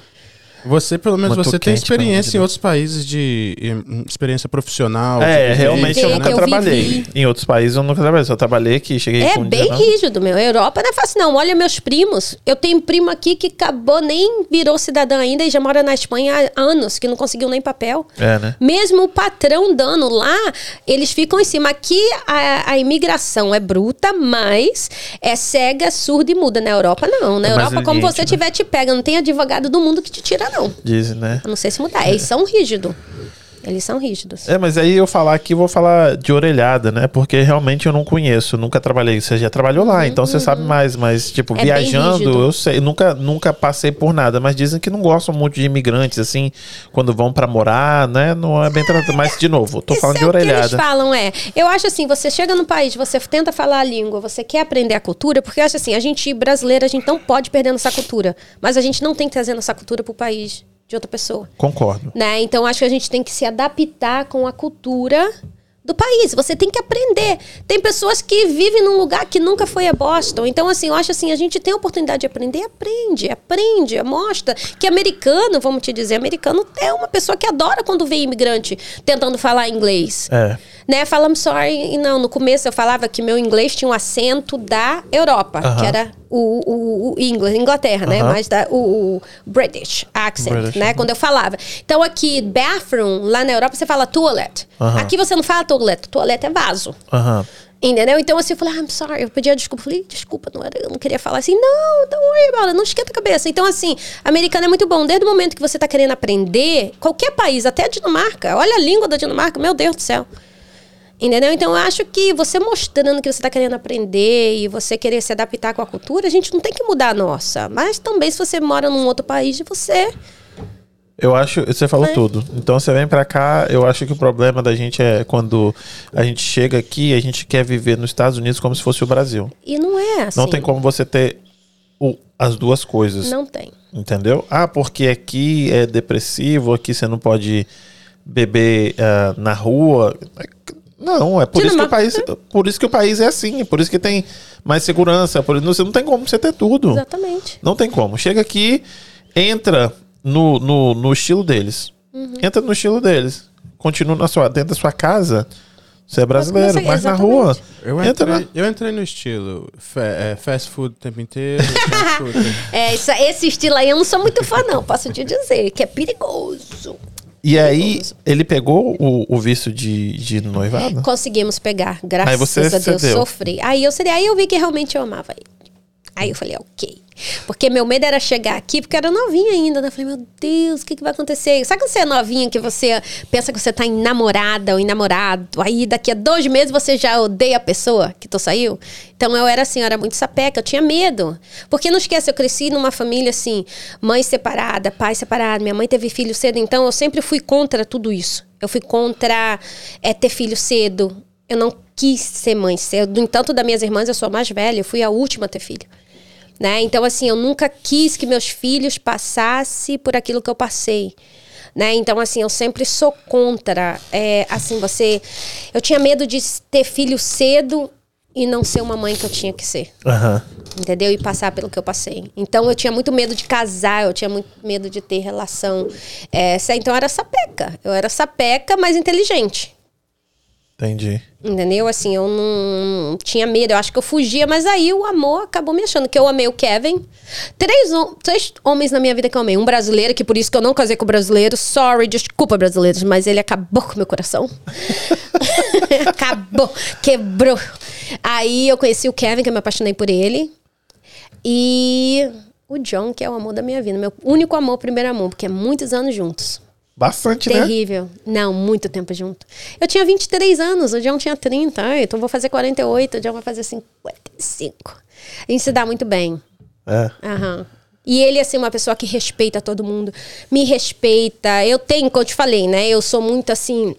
você, pelo menos, você tem experiência em outros países de experiência profissional. É, realmente eu nunca eu trabalhei. Vivi. Em outros países eu nunca trabalhei, só trabalhei aqui, cheguei É bem rígido, meu. A Europa não é fácil, não. Olha meus primos. Eu tenho um primo aqui que acabou, nem virou cidadão ainda e já mora na Espanha há anos, que não conseguiu nem papel. É, né? Mesmo o patrão dando lá, eles ficam em cima. Aqui a, a imigração é bruta, mas é cega, surda e muda. Na Europa, não. Na é Europa, como você né? tiver, te pega. Não tem advogado do mundo que te tira, não não. Dizem, né? Eu não sei se mudar. Eles são rígidos. Eles são rígidos. É, mas aí eu falar aqui, vou falar de orelhada, né? Porque realmente eu não conheço, nunca trabalhei. Você já trabalhou lá, uhum, então você sabe uhum. mais. Mas, tipo, é viajando, eu sei, nunca, nunca passei por nada. Mas dizem que não gostam muito de imigrantes, assim, quando vão para morar, né? Não é bem tratado. Mas, de novo, tô falando de é orelhada. O que eles falam é, eu acho assim, você chega no país, você tenta falar a língua, você quer aprender a cultura, porque eu acho assim, a gente brasileira, a gente não pode perder nossa cultura. Mas a gente não tem que trazer nossa cultura pro país de outra pessoa. Concordo. Né? Então acho que a gente tem que se adaptar com a cultura do país. Você tem que aprender. Tem pessoas que vivem num lugar que nunca foi a Boston. Então, assim, eu acho assim, a gente tem a oportunidade de aprender, aprende, aprende, mostra. Que americano, vamos te dizer, americano é uma pessoa que adora quando vê imigrante tentando falar inglês. É. Né? Fala, I'm sorry. Não, no começo eu falava que meu inglês tinha um acento da Europa, uh -huh. que era o, o, o Inglaterra, uh -huh. né? Mas da, o, o British accent, British, né? Uh -huh. Quando eu falava. Então aqui, bathroom, lá na Europa você fala toilet. Aqui você não fala toilet, toilet é vaso. Entendeu? Então, assim, eu falei, ah, I'm sorry. Eu pedi desculpa. Eu falei, desculpa, não era, eu não queria falar assim. Não, don't worry about it. Não esquenta a cabeça. Então, assim, americano é muito bom. Desde o momento que você está querendo aprender, qualquer país, até a Dinamarca. Olha a língua da Dinamarca, meu Deus do céu. Entendeu? Então eu acho que você mostrando que você está querendo aprender e você querer se adaptar com a cultura, a gente não tem que mudar a nossa. Mas também se você mora num outro país, você Eu acho, você falou É. tudo. Então você vem pra cá, eu acho que o problema da gente é quando a gente chega aqui, a gente quer viver nos Estados Unidos como se fosse o Brasil. e não é assim. Não tem como você ter o- as duas coisas. Não tem. Entendeu? Ah, porque aqui é depressivo, aqui você não pode beber ah, na rua. Não, é por isso, que o país, por isso que o país é assim, por isso que tem mais segurança, por isso você não tem como você ter tudo. Exatamente. Não tem como. Chega aqui, entra no, no, no estilo deles. Uhum. Entra no estilo deles. Continua na sua, dentro da sua casa. Você é brasileiro, Mas- mas na rua. Eu entra entrei, na- eu entrei no estilo fa- é, fast food o tempo inteiro. É, isso- esse estilo aí eu não sou muito fã, não. Posso te dizer que é perigoso. E aí, ele pegou o, o visto de, de noivado? Conseguimos pegar, graças Aí você a Deus, cedeu. sofri. Aí eu seria, aí eu vi que realmente eu amava ele. Aí eu falei, ok. Porque meu medo era chegar aqui, porque eu era novinha ainda. Né? Eu falei, meu Deus, o que, que vai acontecer? Sabe quando você é novinha, que você pensa que você tá namorada ou namorado? Aí daqui a dois meses você já odeia a pessoa que tu saiu? Então eu era assim, eu era muito sapeca, eu tinha medo. Porque não esquece, eu cresci numa família assim, mãe separada, pai separado, minha mãe teve filho cedo, então eu sempre fui contra tudo isso. Eu fui contra é, ter filho cedo. Eu não quis ser mãe cedo. No entanto, das minhas irmãs, eu sou a mais velha, eu fui a última a ter filho. Né? Então, assim, eu nunca quis que meus filhos passassem por aquilo que eu passei. Né? Então, assim, eu sempre sou contra. É, assim, você. Eu tinha medo de ter filho cedo e não ser uma mãe que eu tinha que ser. Aham. Entendeu? E passar pelo que eu passei. Então eu tinha muito medo de casar, eu tinha muito medo de ter relação. É, então eu era sapeca. Eu era sapeca, mas inteligente. Entendi. Entendeu? Assim, eu não tinha medo. Eu acho que eu fugia, mas aí o amor acabou me achando. Que eu amei o Kevin. Três, três homens na minha vida que eu amei. Um brasileiro, que por isso que eu não casei com o brasileiro. Sorry, desculpa, brasileiros, mas ele acabou com o meu coração. acabou, quebrou. Aí eu conheci o Kevin, que eu me apaixonei por ele. E o John, que é o amor da minha vida. Meu único amor, primeiro amor, porque é muitos anos juntos. Bastante, né? Terrível. Não, muito tempo junto. Eu tinha 23 anos, o John tinha 30. Ai, então vou fazer 48, o John vai fazer 55. A gente se dá muito bem. É. Aham. E ele, assim, uma pessoa que respeita todo mundo, me respeita. Eu tenho, como eu te falei, né? Eu sou muito assim.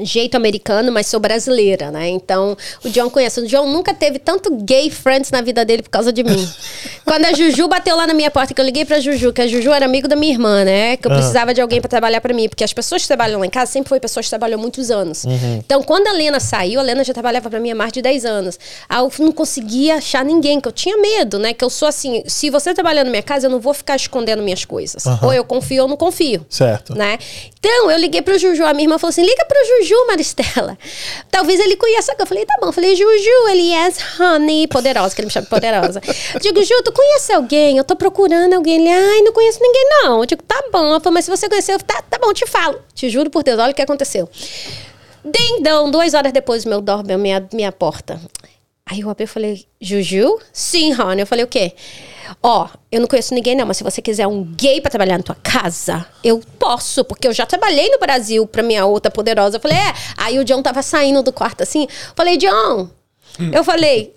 Jeito americano, mas sou brasileira, né? Então, o John conhece. O John nunca teve tanto gay friends na vida dele por causa de mim. Quando a Juju bateu lá na minha porta, que eu liguei pra Juju, que a Juju era amigo da minha irmã, né? Que eu precisava de alguém pra trabalhar pra mim. Porque as pessoas que trabalham lá em casa sempre foi pessoas que trabalham muitos anos. Então, quando a Lena saiu, a Lena já trabalhava pra mim há mais de 10 anos. Aí eu não conseguia achar ninguém, que eu tinha medo, né? Que eu sou assim, se você trabalhar na minha casa, eu não vou ficar escondendo minhas coisas. Aham. Ou eu confio ou não confio Certo. né? Então, eu liguei pro Juju, a minha irmã falou assim, liga pro Juju, Maristela. Talvez ele conheça. Eu falei, tá bom. Eu falei, Juju, ele yes, honey, poderosa, que ele me chama de poderosa. Digo, Ju, tu conhece alguém? Eu tô procurando alguém. Ele, ai, não conheço ninguém, não. Eu digo, tá bom. Eu falei, mas se você conhecer, eu tá, tá bom, te falo. Te juro por Deus, olha o que aconteceu. Dendão, duas horas depois, meu doorbell, minha, minha porta. Aí eu abri e falei, Juju? Sim, Rony. Eu falei, o quê? Ó, eu não conheço ninguém não, mas se você quiser um gay pra trabalhar na tua casa, eu posso, porque eu já trabalhei no Brasil pra minha outra poderosa. Eu falei, é. Aí o John tava saindo do quarto assim. Falei, John, eu falei,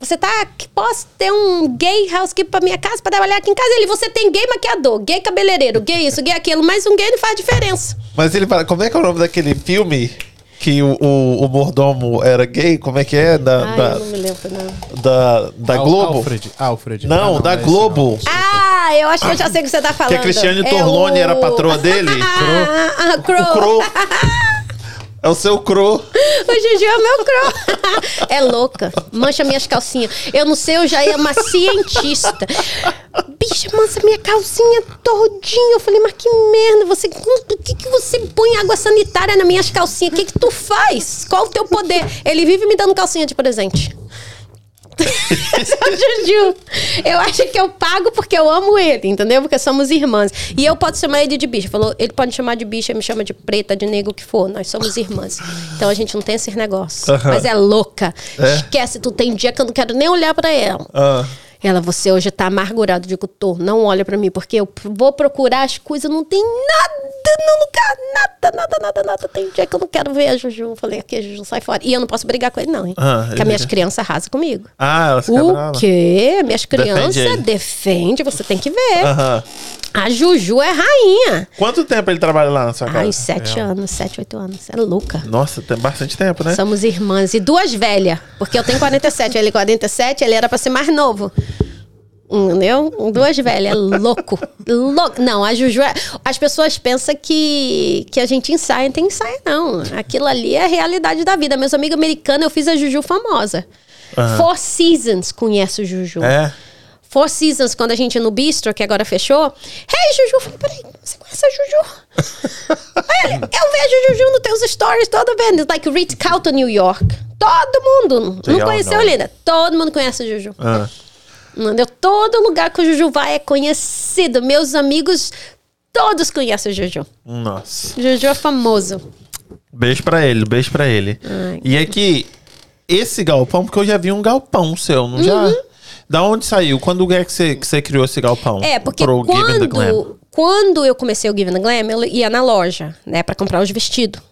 você tá. que Posso ter um gay housekeeper pra minha casa pra trabalhar aqui em casa? Ele, você tem gay maquiador, gay cabeleireiro, gay isso, gay aquilo, mas um gay não faz diferença. Mas ele fala, como é que é o nome daquele filme que o, o, o mordomo era gay? Como é que é? Da, Ai, da, eu não me lembro, não. da, da Al- Globo? Alfred. Alfred. Não, Ah, da é esse Globo. Ah, eu acho que eu já sei o que você tá falando. Que a Cristiane É Torlone o- era a patroa dele. Ah, ah, O Crow. Cro. É o seu Cro. O Juju é meu Crow. é louca. Mancha minhas calcinhas. Eu não sei, eu já ia uma cientista. Bicha, mancha minha calcinha todinha. Eu falei, mas que merda. Você, por que, que você põe água sanitária nas minhas calcinhas? O que, que tu faz? Qual o teu poder? Ele vive me dando calcinha de presente. Juju. Eu acho que eu pago porque eu amo ele, entendeu? Porque somos irmãs. E eu posso chamar ele de bicha. Falou, ele pode me chamar de bicha, me chama de preta, de negro, o que for. Nós somos irmãs. Então a gente não tem esses negócios. Aham. Mas é louca. É? Esquece, tu tem dia que eu não quero nem olhar pra ela. Ah, Ela, você hoje tá amargurado. Eu digo, tô, não olha pra mim, porque eu vou procurar as coisas, não tem nada no lugar, nada, nada, nada, nada. Tem dia que eu não quero ver a Juju. Eu falei, aqui, a Juju, sai fora. E eu não posso brigar com ele, não, hein? Ah, porque as minhas crianças arrasam comigo. Ah, quebra O quê? Minhas Defende crianças ele. defende, você tem que ver. Aham. A Juju é rainha. Quanto tempo ele trabalha lá na sua casa? Ai, sete anos, sete, oito anos. É louca. Nossa, tem bastante tempo, né? Somos irmãs e duas velhas. Porque eu tenho 47, ele 47, ele era pra ser mais novo. Entendeu? Duas velhas, louco. louco. Não, a Juju. é- As pessoas pensam que, que a gente ensaia, não tem ensaio, não. Aquilo ali é a realidade da vida. Meus amigos americanos, eu fiz a Juju famosa. Four Seasons conhece o Juju. É. Four Seasons, quando a gente no Bistro, que agora fechou. Hey, Juju, eu falei, peraí, você conhece a Juju? Aí ele, eu vejo Juju nos teus stories toda vez. Like Ritz Carlton, New York. Todo mundo. Não conheceu não. ainda. Todo mundo conhece a Juju. Ah. Entendeu? Todo lugar que o Juju vai é conhecido. Meus amigos, todos conhecem o Juju. Nossa. Juju é famoso. Beijo pra ele, beijo pra ele. Ai. E aqui, esse galpão, porque eu já vi um galpão seu, não já? Da onde saiu? Quando é que você, que você criou esse galpão? Uhum. É, porque Pro quando, quando eu comecei o Given the Glam, eu ia na loja, né, pra comprar os vestidos.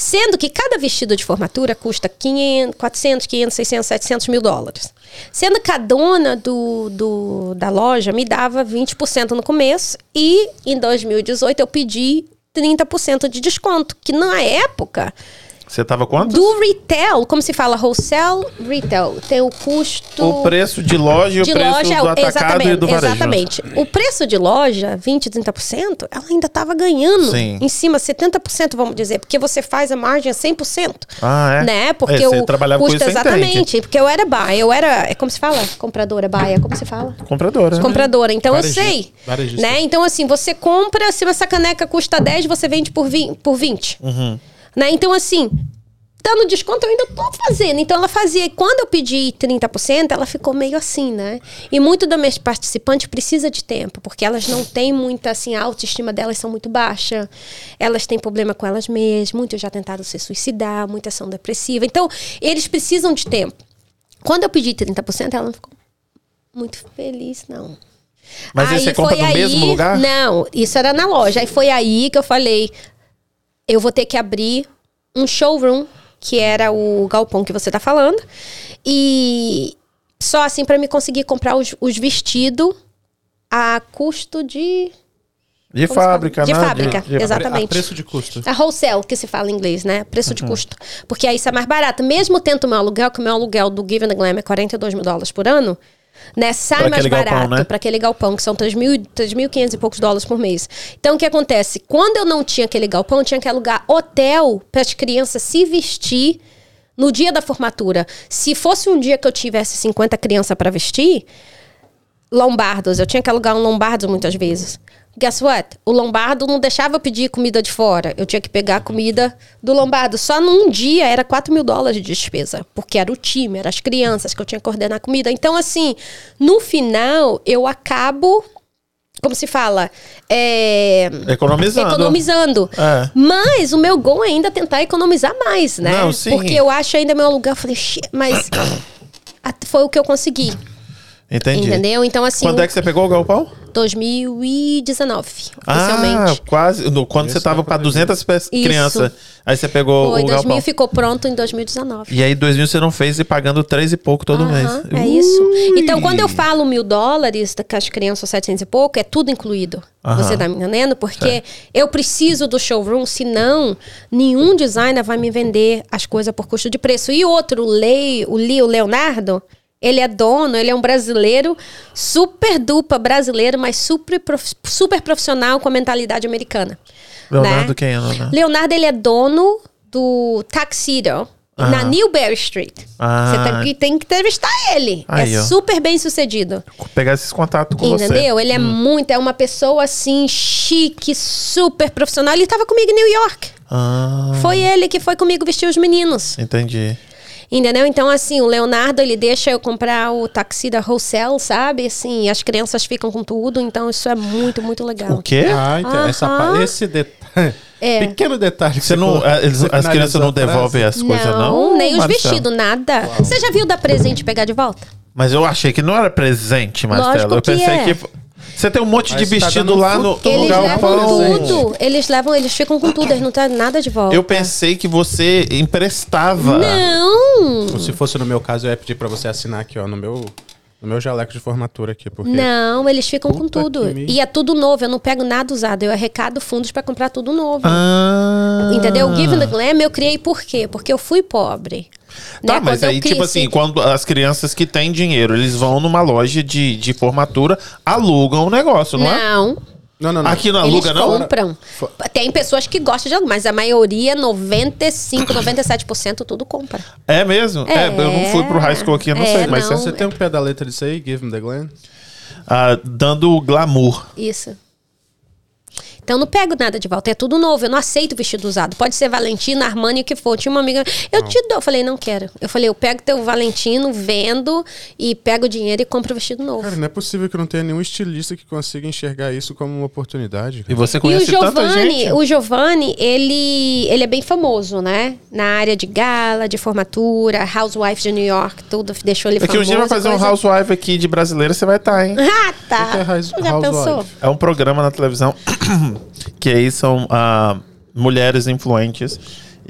Sendo que cada vestido de formatura custa 500, 400, 500, 600, 700 mil dólares. Sendo que a dona do, do, da loja me dava 20% no começo e em 2018 eu pedi 30% de desconto, que na época Você tava quanto? do retail, como se fala wholesale, retail, tem o custo O preço de loja e o de preço loja, do atacado exatamente, e do varejo. né? exatamente. O preço de loja, 20, 30%, ela ainda estava ganhando Sim. em cima, 70%, vamos dizer, porque você faz a margem a 100%. Ah, é? Né? Porque É, você o trabalhava com custa isso, exatamente, porque eu era buyer, eu era, é como se fala? Compradora, buyer, como se fala? Compradora. né? Compradora, então Varejista. eu sei. Varejista. Né? Então, assim, você compra, se essa caneca custa 10, você vende por 20. Por 20 Uhum. Né? Então, assim, dando desconto, eu ainda tô fazendo. Então, ela fazia. E quando eu pedi 30%, ela ficou meio assim, né? E muito das minhas participantes precisa de tempo, porque elas não têm muita, assim, a autoestima delas são muito baixa. Elas têm problema com elas mesmas. Muitos já tentaram se suicidar, muitas são depressivas. Então, eles precisam de tempo. Quando eu pedi 30%, ela não ficou muito feliz, não. Mas aí você compra foi no aí- mesmo lugar? Não, isso era na loja. Aí foi aí que eu falei: eu vou ter que abrir um showroom, que era o galpão que você tá falando. E só assim para me conseguir comprar os, os vestidos a custo de. De Como fábrica, De né? fábrica, de- exatamente. A preço de custo. A wholesale, que se fala em inglês, né? Preço Uhum. de custo. Porque aí isso é mais barato. Mesmo tendo o meu aluguel, que o meu aluguel do Given the Glam é 42 mil dólares por ano, né? Sai Pra mais barato né? para aquele galpão, que são 3.000 3.500 e poucos dólares por mês. Então, o que acontece? Quando eu não tinha aquele galpão, eu tinha que alugar hotel para as crianças se vestir no dia da formatura. Se fosse um dia que eu tivesse 50 crianças para vestir, lombardos. Eu tinha que alugar um lombardo muitas vezes. Guess what? O lombardo não deixava eu pedir comida de fora. Eu tinha que pegar a comida do lombardo. Só num dia era 4 mil dólares de despesa. Porque era o time, eram as crianças que eu tinha que coordenar a comida. Então, assim, no final, eu acabo. Como se fala? É, Economizando. economizando. É. Mas o meu gol é ainda tentar economizar mais, né? Não. Porque eu acho ainda meu aluguel. Eu falei, mas foi o que eu consegui. Entendi. Entendeu? Então, assim. Quando é que você pegou o galpão? 2019, Ah, oficialmente. quase. no- quando você Isso tava é para quando 200 pe- Isso. crianças. Aí você pegou Foi, o 2000 galpão. ficou pronto em 2019. E aí, 2000 você não fez e pagando três e pouco todo Aham, mês. É isso. Então, quando eu falo mil dólares, que as crianças 700 e pouco, é tudo incluído. Aham. Você tá me entendendo? Porque eu preciso do showroom, senão nenhum designer vai me vender as coisas por custo de preço. E outro, o Lei, o Lee, o Leonardo, ele é dono, ele é um brasileiro, super dupla brasileiro, mas super, prof- super profissional com a mentalidade americana. Leonardo né? quem é, Leonardo? Leonardo, ele é dono do Tuxedo. Na Ah. Newberry Street. Ah. Você tem que, tem que entrevistar ele. Aí, é ó. super bem sucedido. Pegar esses contatos com você. Hum. Entendeu? Ele é muito, é uma pessoa assim, chique, super profissional. Ele estava comigo em New York. Ah, Foi ele que foi comigo vestir os meninos. entendi. Entendeu? Então, assim, o Leonardo, ele deixa eu comprar o taxi da wholesale, sabe? Assim, as crianças ficam com tudo. Então, isso é muito, muito legal. O quê? Ah, então essa, Aham. pa- esse detalhe. É. Pequeno detalhe. que Você não, colocou- a- eles- você as crianças não devolvem as coisas, não? nem os vestidos, nada. Você já viu dar presente e pegar de volta? Mas eu achei que não era presente, Marcelo. Lógico Eu que pensei é. que. Você tem um monte Mas de tá vestido dando lá no, no Eles galpão. levam tudo. Eles levam, eles ficam com tudo, eles não trazem nada de volta. Eu pensei que você emprestava. Não! Se fosse no meu caso, eu ia pedir pra você assinar aqui, ó, no meu, no meu jaleco de formatura aqui, porque... Não, eles ficam com Puta tudo. que me- E é tudo novo, eu não pego nada usado. Eu arrecado fundos pra comprar tudo novo. Ah. Entendeu? O Give the Glam eu criei por quê? Porque eu fui pobre. Tá, né? mas Quando aí, tipo assim, quando as crianças que têm dinheiro, eles vão numa loja de, de formatura, alugam o negócio, não, é? Não, Não, não, não. Aqui não eles aluga, não? compram. Tem pessoas que gostam de alugar, mas a maioria, 95, 97%, tudo compra. É mesmo? É. eu não fui pro high school aqui, eu não É, sei, mas não. Você tem um pé da letra disso aí, Give him the Glen? ah, dando glamour. Isso. Então eu não pego nada de volta, é tudo novo. Eu não aceito vestido usado. Pode ser Valentino, Armani, o que for. Tinha uma amiga, eu te dou. Eu falei, não quero. Eu falei, eu pego teu Valentino, vendo e pego o dinheiro e compro o vestido novo. Cara, não é possível que não tenha nenhum estilista que consiga enxergar isso como uma oportunidade. E cara. você E o conhece tanta Giovanni, gente. o Giovanni, ele, ele é bem famoso, né? Na área de gala, de formatura, Housewife de New York, tudo deixou ele Daqui famoso. um dia vai fazer um coisa- Housewife aqui de brasileira, você vai estar, hein? Ah, tá. O que é house- Já housewife? pensou? É um programa na televisão que aí são ah, mulheres influentes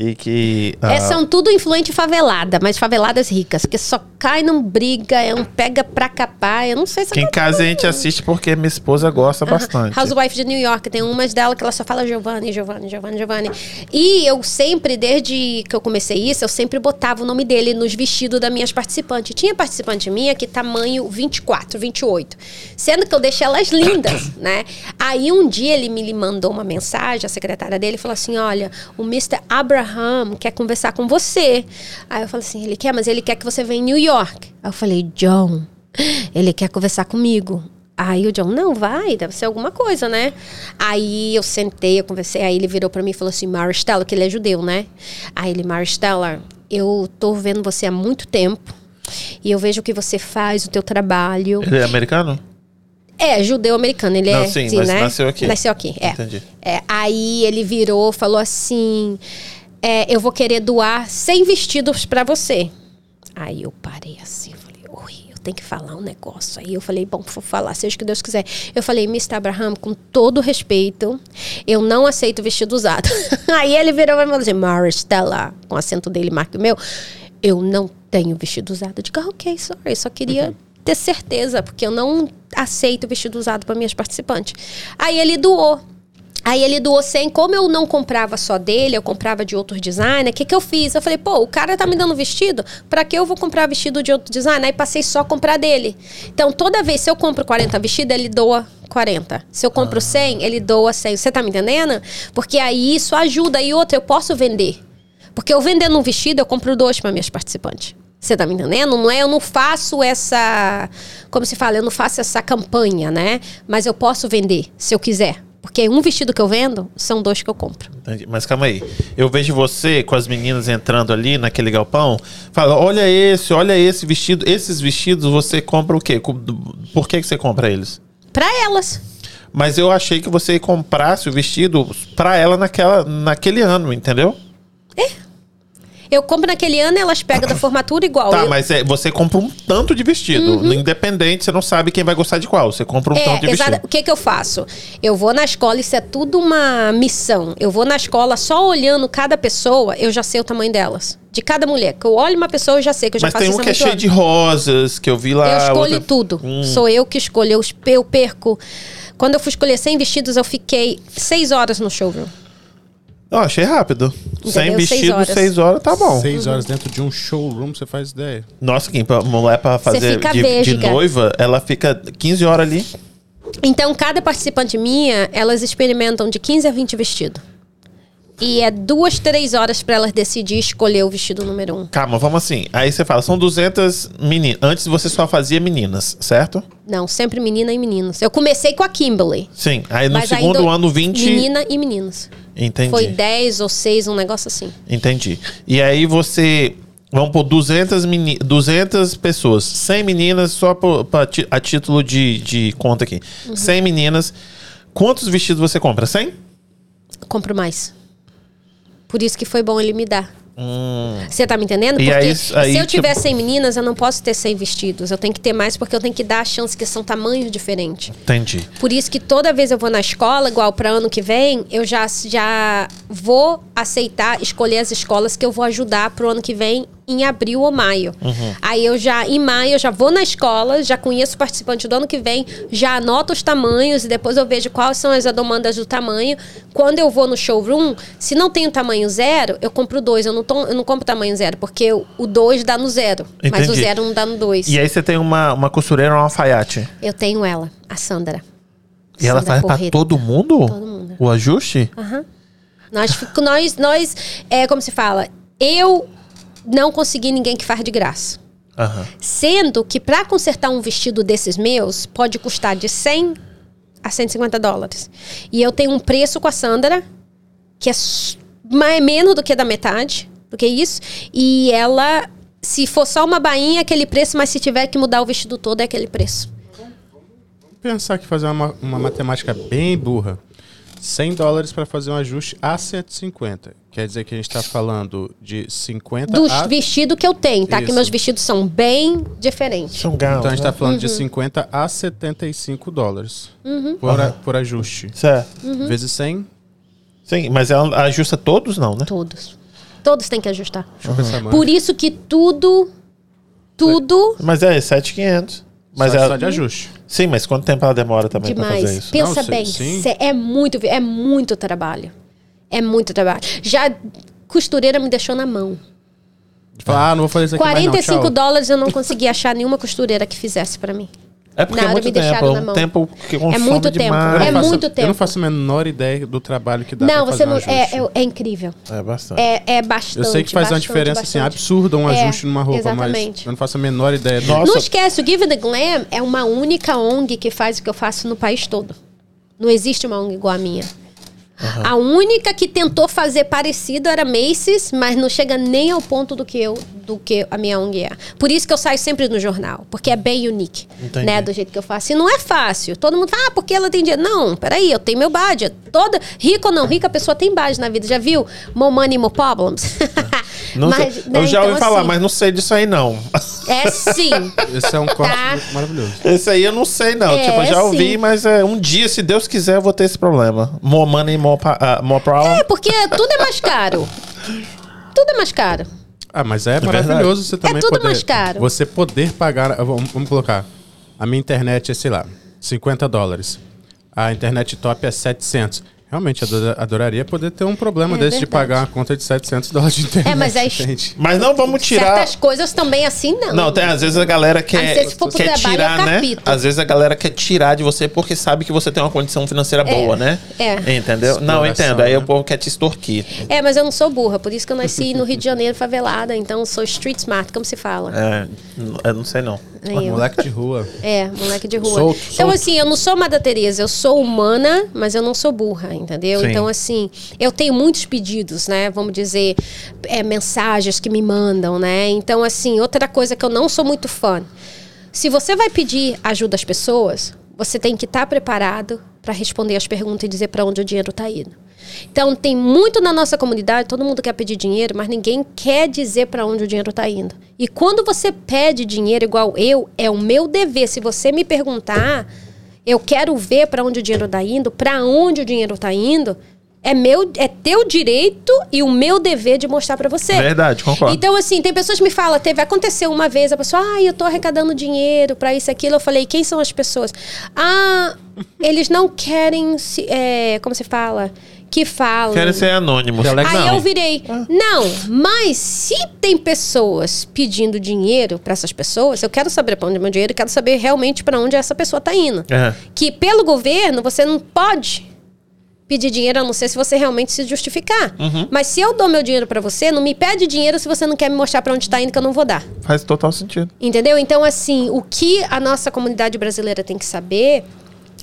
e que. ah, É, são tudo influente favelada, mas faveladas ricas, que só cai, não briga, é um pega pra capar. Eu não sei se que em casa a gente assiste porque minha esposa gosta bastante. Housewife de New York, tem umas dela que ela só fala Giovanni, Giovanni, Giovanni, Giovanni. E eu sempre, desde que eu comecei isso, eu sempre botava o nome dele nos vestidos das minhas participantes. Tinha participante minha que tamanho 24, 28. Sendo que eu deixei elas lindas, né? Aí um dia ele me mandou uma mensagem, a secretária dele falou assim: olha, o Mr. Abraham quer conversar com você. Aí eu falei assim: ele quer, mas ele quer que você venha em New York. Aí eu falei, John, ele quer conversar comigo. Aí o John, não, vai, deve ser alguma coisa, né? Aí eu sentei, eu conversei, aí ele virou pra mim e falou assim, Maristela, que ele é judeu, né? Aí ele, Maristela, eu tô vendo você há muito tempo e eu vejo o que você faz, o teu trabalho. Ele é americano? É, judeu americano, ele Não, é. sim, mas nasceu aqui. Nasceu aqui, é. Entendi. É, aí ele virou, falou assim: é, eu vou querer doar 100 vestidos pra você. Aí eu parei assim, falei, ui, eu tenho que falar um negócio. Aí eu falei, bom, vou falar, seja o que Deus quiser. Eu falei, Mr. Abraham, com todo respeito, eu não aceito vestido usado. aí ele virou e falou assim, Maristela, com o acento dele, marca o meu, eu não tenho vestido usado. Eu digo, ah, ok, sorry, só queria ter certeza, porque eu não aceito vestido usado para minhas participantes. Aí ele doou. Aí ele doou 100. Como eu não comprava só dele, eu comprava de outros designers, o que, que eu fiz? Eu falei, pô, o cara tá me dando vestido, pra que eu vou comprar vestido de outro designer? Aí passei só a comprar dele. Então, toda vez, se eu compro 40 vestidos, ele doa 40. Se eu compro 100, ele doa 100. Você tá me entendendo? Porque aí isso ajuda. E outra, eu posso vender. Porque eu vendendo um vestido, eu compro dois para minhas participantes. Você tá me entendendo? Não é, eu não faço essa, como se fala, eu não faço essa campanha, né? Mas eu posso vender, se eu quiser. Porque um vestido que eu vendo, são dois que eu compro. Entendi. Mas calma aí. Eu vejo você com as meninas entrando ali naquele galpão. Fala, olha esse, olha esse vestido. Esses vestidos você compra o quê? Por que, que você compra eles? Para elas. Mas eu achei que você comprasse o vestido pra ela naquela, naquele ano, entendeu? Eu compro naquele ano, elas pegam da formatura igual. Tá, eu, mas é, você compra um tanto de vestido. Independente, você não sabe quem vai gostar de qual. Você compra um É, tanto de exato. vestido. O que que eu faço? Eu vou na escola, isso é tudo uma missão. Eu vou na escola só olhando cada pessoa, eu já sei o tamanho delas. De cada mulher. Que eu olho uma pessoa, eu já sei que eu já Mas faço tem um que é cheio de rosas, que eu vi lá. Eu escolho outra- tudo. Hum. Sou eu que escolho. Eu, eu perco. Quando eu fui escolher 100 vestidos, eu fiquei 6 horas no showroom. Ó, achei rápido. Entendeu? Sem Seis vestido, horas. seis horas, tá bom. Seis horas dentro de um showroom, você faz ideia. Nossa, quem pra mulher pra fazer fica de, de noiva, ela fica 15 horas ali. Então, cada participante minha, elas experimentam de 15 a 20 vestidos. E é duas, três horas para elas decidir escolher o vestido número um. Calma, vamos assim. Aí você fala, são 200 meninas. Antes você só fazia meninas, certo? Não, sempre menina e meninos. Eu comecei com a Kimberly. Sim. Aí no segundo ainda- ano, 20. Menina e meninos. Entendi. Foi 10 ou 6, um negócio assim. Entendi. E aí você. Vamos por 200, meni 200 pessoas. 100 meninas, só por, pra a título de, de conta aqui. Uhum. 100 meninas. Quantos vestidos você compra? 100? Compro mais. Por isso que foi bom ele me dar. Você tá me entendendo? Porque aí- aí, se eu tipo- tiver 100 meninas, eu não posso ter 100 vestidos. Eu tenho que ter mais porque eu tenho que dar a chance que são tamanhos diferentes. Entendi. Por isso que toda vez eu vou na escola, igual para ano que vem, eu já, já vou aceitar, escolher as escolas que eu vou ajudar pro ano que vem em abril ou maio. Aí eu já, em maio, eu já vou na escola, já conheço o participante do ano que vem, já anoto os tamanhos e depois eu vejo quais são as demandas do tamanho. Quando eu vou no showroom, se não tem o tamanho zero, eu compro dois. Eu não, tô- eu não compro tamanho zero, porque o- dois dá no zero. Mas o Entendi. zero não dá no dois. E aí você tem uma, uma costureira, uma alfaiate. Eu tenho ela, a Sandra. E ela faz pra Corrêa. todo mundo? Todo mundo. O ajuste? Aham. Nós, fico- nós, nós, é como se fala, eu não consegui ninguém que faz de graça. Aham. Sendo que para consertar um vestido desses meus, pode custar de 100 a 150 dólares. E eu tenho um preço com a Sandra, que é mais, menos do que da metade, do que isso. E ela, se for só uma bainha, é aquele preço, mas se tiver que mudar o vestido todo, é aquele preço. Pensar que fazer uma, uma matemática bem burra. 100 dólares para fazer um ajuste a 150. Quer dizer que a gente está falando de 50 Do a... vestido que eu tenho, tá? Que Isso. meus vestidos são bem diferentes. São gauns, Então a gente né? está falando Uhum. de 50 a 75 dólares por, a- por ajuste. Certo. Uhum. Vezes 100. Sim, mas ela ajusta todos, não, né? Todos. Todos têm que ajustar. Deixa eu pensar mais. Por isso que tudo, tudo Mas é 7,500. Mas só, ela... só de ajuste. Sim, mas quanto tempo ela demora também pra fazer demais. isso? Pensa Não, bem, sim. é muito, é muito trabalho. É muito trabalho. Já costureira me deixou na mão. De falar, ah, não vou fazer isso aqui mais não, 45 dólares eu não consegui achar nenhuma costureira que fizesse pra mim. É porque Na é muito tempo. É um tempo que consome muito tempo. demais. Eu não É faço- muito Eu tempo. não faço a menor ideia do trabalho que dá não, pra você fazer um não. É, é, é incrível. É bastante. É, é bastante. Eu sei que faz uma bastante, diferença assim, bastante. absurda um É, ajuste numa roupa, exatamente. mas eu não faço a menor ideia Nossa. Não esquece, o Give the Glam é uma única ONG que faz o que eu faço no país todo. Não existe uma ONG igual a minha. A única que tentou fazer parecido era Macy's, mas não chega nem ao ponto do que eu, do que a minha ONG é. Por isso que eu saio sempre no jornal, porque é bem unique, Entendi. né, do jeito que eu faço. E não é fácil. Todo mundo fala, ah, porque ela tem dinheiro. Não, peraí, eu tenho meu budget. Toda, rica ou não rica, a pessoa tem budget na vida. Já viu? More money, more problems. Não Mas, né, eu já ouvi então, falar, assim, mas não sei disso aí, não. É sim. Esse é um corte Tá. maravilhoso. Esse aí eu não sei, não. É, tipo, eu já ouvi, sim. mas é, um dia, se Deus quiser, eu vou ter esse problema. More money, more, pa- ah, more problem. É, porque tudo é mais caro. Tudo é mais caro. Ah, mas é, verdade. maravilhoso você também tudo poder... mais caro. Você poder pagar... ah, Vamos, vamos colocar. A minha internet é, sei lá, 50 dólares. A internet top é 700. Realmente, ado- adoraria poder ter um problema É desse de verdade. pagar uma conta de 700 dólares de internet. É, mas aí- gente. Mas não vamos tirar. Certas coisas também assim, não. Não, tem, às vezes a galera quer, Às vezes, se for quer trabalho, tirar, né? Às vezes a galera quer tirar de você porque sabe que você tem uma condição financeira É, boa, né? é. Entendeu? Não, entendo. Aí né? o povo quer te extorquir. É, mas eu não sou burra, por isso que eu nasci no Rio de Janeiro, favelada, então sou street smart, como se fala. É, eu não sei não. É, eu. Moleque de rua. É, moleque de rua. Solto, então, solto. assim, eu não sou Madre Teresa, eu sou humana, mas eu não sou burra, entendeu? Sim. Então, assim, eu tenho muitos pedidos, né? Vamos dizer, é, mensagens que me mandam, né? Então, assim, outra coisa que eu não sou muito fã. Se você vai pedir ajuda às pessoas, você tem que estar preparado para responder as perguntas e dizer para onde o dinheiro está indo. Então, tem muito na nossa comunidade, todo mundo quer pedir dinheiro, mas ninguém quer dizer para onde o dinheiro está indo. E quando você pede dinheiro igual eu, é o meu dever. Se você me perguntar, eu quero ver para onde o dinheiro está indo, para onde o dinheiro está indo, é meu, é teu direito e o meu dever de mostrar para você. Verdade, concordo. Então, assim, tem pessoas que me falam, teve, aconteceu uma vez, a pessoa, ah, eu tô arrecadando dinheiro pra isso e aquilo. Eu falei, quem são as pessoas? Ah, eles não querem, se, é, como se fala? Que falam. Querem ser anônimos. Delegue- Aí eu virei, não, mas se tem pessoas pedindo dinheiro pra essas pessoas, eu quero saber pra onde é meu dinheiro, eu quero saber realmente pra onde essa pessoa tá indo. É. Que pelo governo você não pode pedir dinheiro a não ser se você realmente se justificar. Uhum. Mas se eu dou meu dinheiro pra você, não me pede dinheiro se você não quer me mostrar pra onde tá indo que eu não vou dar. Faz total sentido. Entendeu? Então, assim, o que a nossa comunidade brasileira tem que saber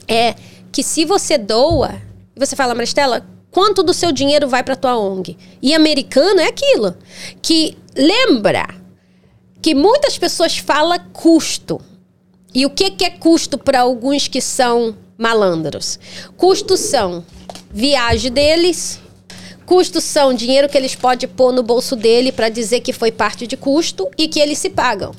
é que se você doa, e você fala, Maristela, quanto do seu dinheiro vai para tua ONG? E americano é aquilo. Que lembra que muitas pessoas falam custo. E o que, que é custo para alguns que são malandros? Custos são viagem deles, Custos são dinheiro que eles podem pôr no bolso dele para dizer que foi parte de custo e que eles se pagam.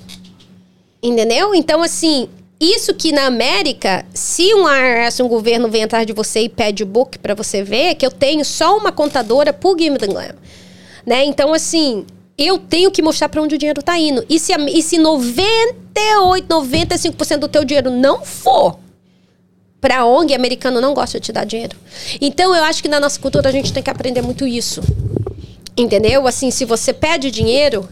Entendeu? Então, assim, isso que na América, se um IRS, um governo vem atrás de você e pede o book para você ver, que eu tenho só uma contadora por the Glam. Né? Então, assim, eu tenho que mostrar para onde o dinheiro está indo. E se, e se 98, 95% do teu dinheiro não for para ONG, americano não gosta de te dar dinheiro. Então, eu acho que na nossa cultura a gente tem que aprender muito isso. Entendeu? Assim, se você pede dinheiro,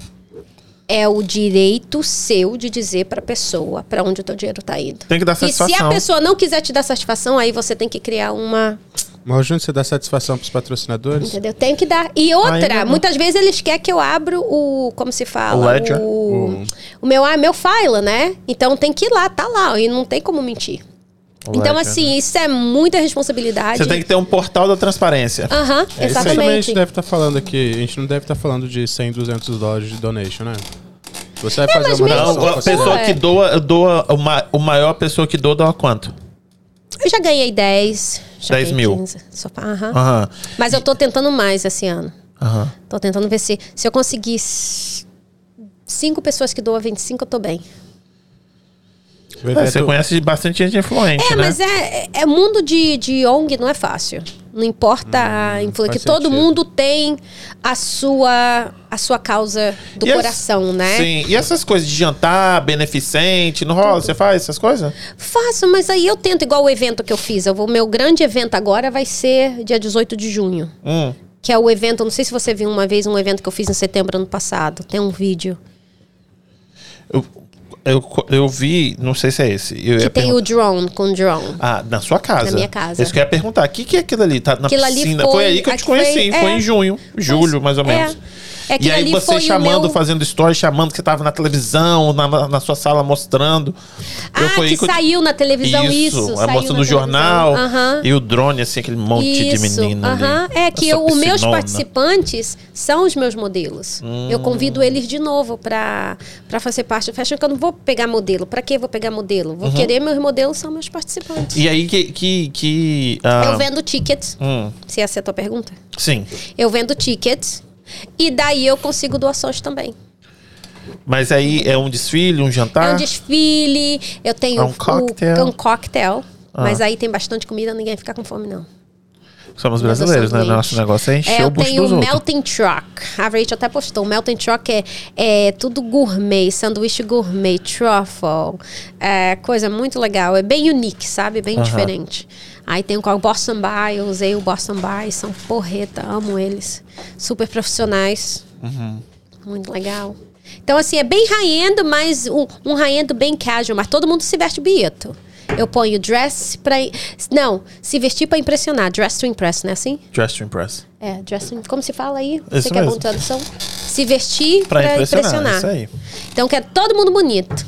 é o direito seu de dizer para a pessoa para onde o teu dinheiro está indo. Tem que dar E se satisfação. a pessoa não quiser te dar satisfação, aí você tem que criar uma, Mas, Júnior, você dá satisfação pros patrocinadores? entendeu? Tem que dar. E outra, muitas vezes eles querem que eu abra o, como se fala, O ledger? o, o meu, ah, meu file, né? Então tem que ir lá, tá lá, e não tem como mentir. Então assim, isso é muita responsabilidade. Você tem que ter um portal da transparência. Aham, É isso aí também a exatamente. gente deve estar falando aqui. A gente não deve estar falando de 100, 200 dólares de donation, né? Você vai fazer mas uma Não, a com pessoa é. que doa, doa o, ma, o maior pessoa que doa, doa quanto? Eu já ganhei 10, já 10 ganhei mil. 15. Só, aham. Aham. Mas eu tô tentando mais esse ano. Aham. Tô tentando ver se, se eu conseguir cinco pessoas que doam 25, eu tô bem. É, você conhece bastante gente influente, É, né? mas é, é mundo de, de ONG não é fácil. Não importa a influência, que todo sentido. mundo tem a sua a sua causa do E as- coração, né? Sim. E essas coisas de jantar, beneficente, não rola? Você faz essas coisas? Faço, mas aí eu tento igual o evento que eu fiz. Eu vou, meu grande evento agora vai ser dia 18 de junho. Hum. Que é o evento, não sei se você viu uma vez um evento que eu fiz em setembro ano passado. Tem um vídeo. Eu, eu, eu vi, não sei se é esse. Eu Que tem o drone, com drone. Ah, na sua casa. Na minha casa. Isso que eu ia perguntar. O que, que é aquilo ali? Tá na Aquilo piscina. foi- Foi, aí que eu te foi- conheci. Foi, é. em junho. Julho, mais ou menos. É, e aquilo aí você chamando, meu- fazendo story, chamando que você tava na televisão, na, na- sua sala mostrando. Eu- Ah, que saiu na televisão isso. Isso, aí mostrando no jornal. E o drone, assim, aquele monte de Isso, menina aham. ali. É que eu- os meus participantes são os meus modelos. Eu convido eles de novo para fazer parte do fashion, que eu não vou pegar modelo. Para que eu vou pegar modelo? Uhum. Vou querer meus modelos são meus participantes. E aí que... que, que ah, Eu vendo tickets, hum, se essa é a tua pergunta. sim. Eu vendo tickets e daí eu consigo doações também. Mas aí é um desfile, um jantar? É um desfile, eu tenho É um o- cocktail. Ah. um cocktail. Mas aí tem bastante comida, ninguém fica com fome, não. Somos eu brasileiros, né? Nosso negócio é encher É, eu o bucho tenho dos o outros. Melting Truck. A Rachel até postou. O Melting Truck é, é tudo gourmet, sanduíche gourmet, truffle. É coisa muito legal. É bem unique, sabe? Bem diferente. Aí tem o Boston Bar. Eu usei o Boston e São porreta. Amo eles. Super profissionais. Uhum. Muito legal. Então, assim, é bem high-end, mas um, um high-end bem casual. Mas todo mundo se veste bonito. Eu ponho dress pra... Não, se vestir pra impressionar. Dress to impress, não é assim? Dress to impress. É, dressing, como se fala aí? Isso Você que é bom mesmo. de tradução? Se vestir Pra pra, impressionar, impressionar. isso aí. Então, quero todo mundo bonito.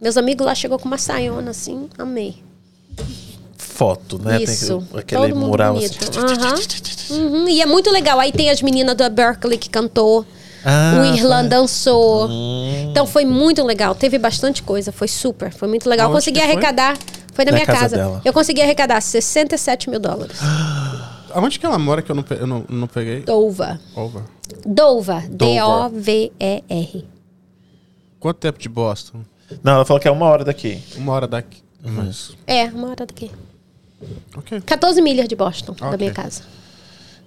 Meus amigos lá chegou com uma saiona assim, amei. Foto, né? Isso. Tem aquele todo mundo mural bonito. assim. Aham. Uhum, E é muito legal. Aí tem as meninas da Berkeley que cantou. Ah, o Irlan dançou. Hum. Então foi muito legal. Teve bastante coisa. Foi super. Foi muito legal. Eu Aonde consegui que foi? arrecadar. Foi na Na minha casa casa. dela. Eu consegui arrecadar 67 mil dólares. Aonde que ela mora que eu não, pe- eu não, não peguei? Dover. Ova. Dover. D-O-V-E-R. Quanto tempo de Boston? Não, ela falou que é uma hora daqui. Uma hora daqui. Mas, É, uma hora daqui. Ok. 14 milhas de Boston, da Ok. minha casa.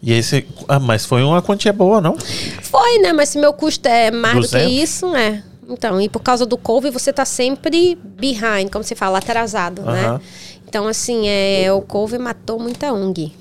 E aí você. Ah, mas foi uma quantia boa, não? Foi, né? Mas se meu custo é mais do 200? que isso, é. Então, e por causa do couve, você tá sempre behind, como se fala, atrasado, né? Aham. Então, assim, é, o couve matou muita ONG.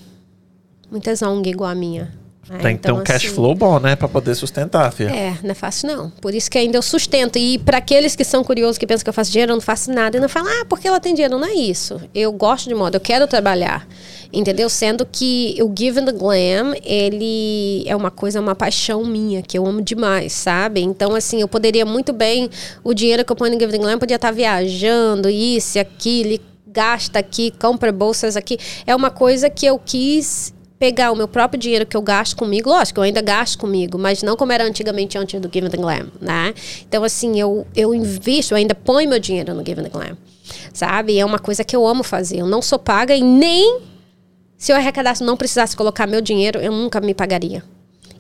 Muitas ONG igual a minha. É, Tem que ter então, um cash assim, flow bom, né? Pra poder sustentar, filha. É, não é fácil não. Por isso que ainda eu sustento. E para aqueles que são curiosos, que pensam que eu faço dinheiro, eu não faço nada. E não falam, ah, porque ela tem dinheiro. Não é isso. Eu gosto de moda, eu quero trabalhar. Entendeu? Sendo que o Give and the Glam, ele é uma coisa, uma paixão minha, que eu amo demais, sabe? Então, assim, eu poderia muito bem, o dinheiro que eu ponho no Give and the Glam, podia estar viajando, isso, aquilo, e gasta aqui, compra bolsas aqui. É uma coisa que eu quis pegar o meu próprio dinheiro que eu gasto comigo, lógico, eu ainda gasto comigo, mas não como era antigamente antes do Give and Glam, né? Então, assim, eu, eu invisto, eu ainda ponho meu dinheiro no Give and Glam, sabe? É uma coisa que eu amo fazer. Eu não sou paga e nem Se eu arrecadasse não precisasse colocar meu dinheiro, eu nunca me pagaria.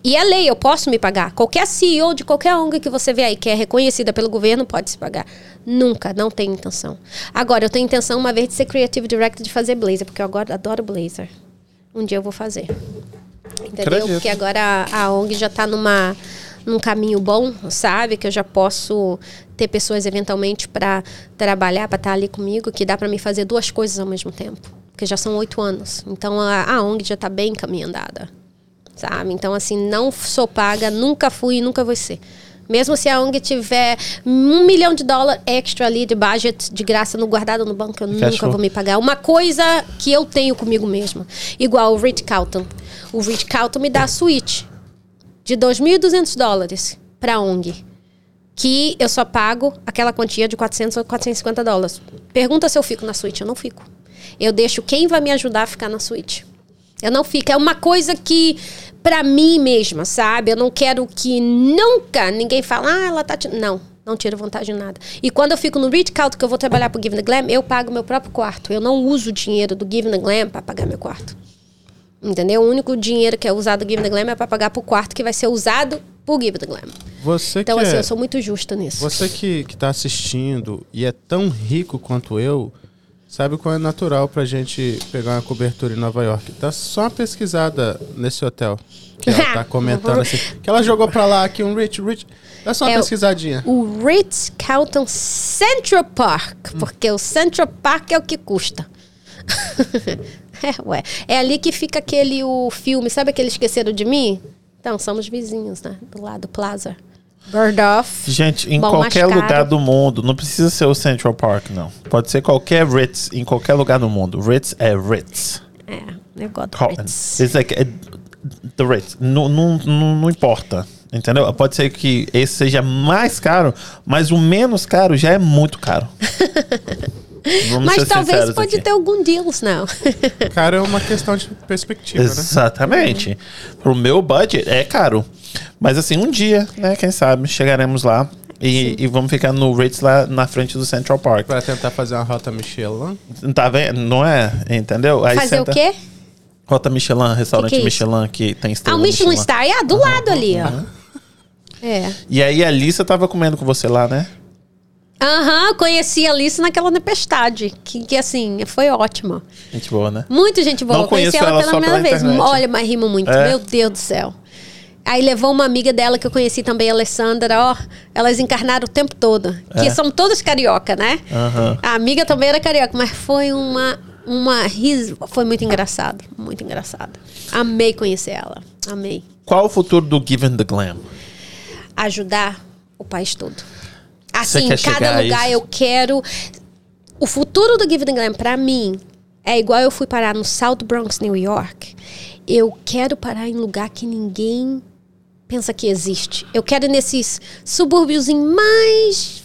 E é lei, eu posso me pagar. Qualquer CEO de qualquer ONG que você vê aí que é reconhecida pelo governo pode se pagar. Nunca, não tenho intenção. Agora, eu tenho intenção uma vez de ser Creative Director de fazer blazer, porque eu agora adoro blazer. Um dia eu vou fazer. Entendeu? Acredito. Porque agora a, a ONG já está numa num caminho bom, sabe? Que eu já posso ter pessoas eventualmente para trabalhar, para estar ali comigo, que dá para me fazer duas coisas ao mesmo tempo. Porque já são oito anos. Então a, a ONG já está bem caminho andada, sabe? Então, assim, não sou paga, nunca fui e nunca vou ser. Mesmo se a ONG tiver um milhão de dólares extra ali de budget de graça no guardado no banco, eu nunca vou me pagar. Uma coisa que eu tenho comigo mesma. Igual o Rich Carlton. O Rich Carlton me dá a suíte de 2.200 dólares para ONG. Que eu só pago aquela quantia de 400 ou 450 dólares. Pergunta se eu fico na suíte. Eu não fico. Eu deixo quem vai me ajudar a ficar na suíte. Eu não fico. É uma coisa que, pra mim mesma, sabe? Eu não quero que nunca ninguém fale, ah, ela tá. ti-" Não, não tiro vantagem de nada. E quando eu fico no Rich Count, que eu vou trabalhar pro Give the Glam, eu pago meu próprio quarto. Eu não uso o dinheiro do Give the Glam pra pagar meu quarto. Entendeu? O único dinheiro que é usado do Give the Glam é pra pagar pro quarto que vai ser usado pro Give the Glam. Você Então, assim, é- eu sou muito justa nisso. Você que, que tá assistindo e é tão rico quanto eu, sabe qual é natural pra gente pegar uma cobertura em Nova York? Dá só uma pesquisada nesse hotel. Que ela tá comentando assim. Que ela jogou pra lá aqui um Rich, Rich. Dá só uma É o- pesquisadinha. o Ritz Carlton Central Park, porque o Central Park é o que custa. é, ué. É ali que fica aquele o filme, sabe aquele Esqueceram de Mim? Então, somos vizinhos, né? Do lado, Plaza. Bird Off. Gente, em Bom, qualquer caro. lugar do mundo, não precisa ser o Central Park, não. Pode ser qualquer Ritz, em qualquer lugar do mundo. Ritz é Ritz. É, eu gosto Carlton. Ritz. It's like, é, the Ritz. Não, não, não importa. Entendeu? Pode ser que esse seja mais caro, mas o menos caro já é muito caro. Vamos Mas ser talvez pode aqui. ter algum deals, não. Cara, é uma questão de perspectiva, né? Exatamente. Pro meu budget é caro. Mas assim, um dia, né? Quem sabe, chegaremos lá e, e vamos ficar no Ritz lá na frente do Central Park. Pra tentar fazer uma rota Michelin. Tá vendo? Não é? Entendeu? Aí Fazer o senta- quê? Rota Michelin, restaurante Que que é? Michelin que tem Ah, estrela o Michelin Star. É, do lado ali, ó. É. E aí a Alissa tava comendo com você lá, né? Aham, eu conheci a Alice naquela tempestade, que, que assim, foi ótima. Gente boa, né? Muito gente boa. Não Eu conheci ela, ela pela primeira pela vez. internet. Olha, mas rima muito. É? Meu Deus do céu. Aí levou uma amiga dela que eu conheci também, a Alessandra, ó. Elas encarnaram o tempo todo. Que É. são todas carioca, né? Aham. A amiga também era carioca, mas foi uma. Uma ris... Foi muito engraçado. Muito engraçado. Amei conhecer ela. Amei. Qual o futuro do Given the Glam? Ajudar o país todo. Assim, em cada lugar eu quero. O futuro do Give the Glam, pra mim, é igual eu fui parar no South Bronx, New York. Eu quero parar em lugar que ninguém pensa que existe. Eu quero ir nesses subúrbios mais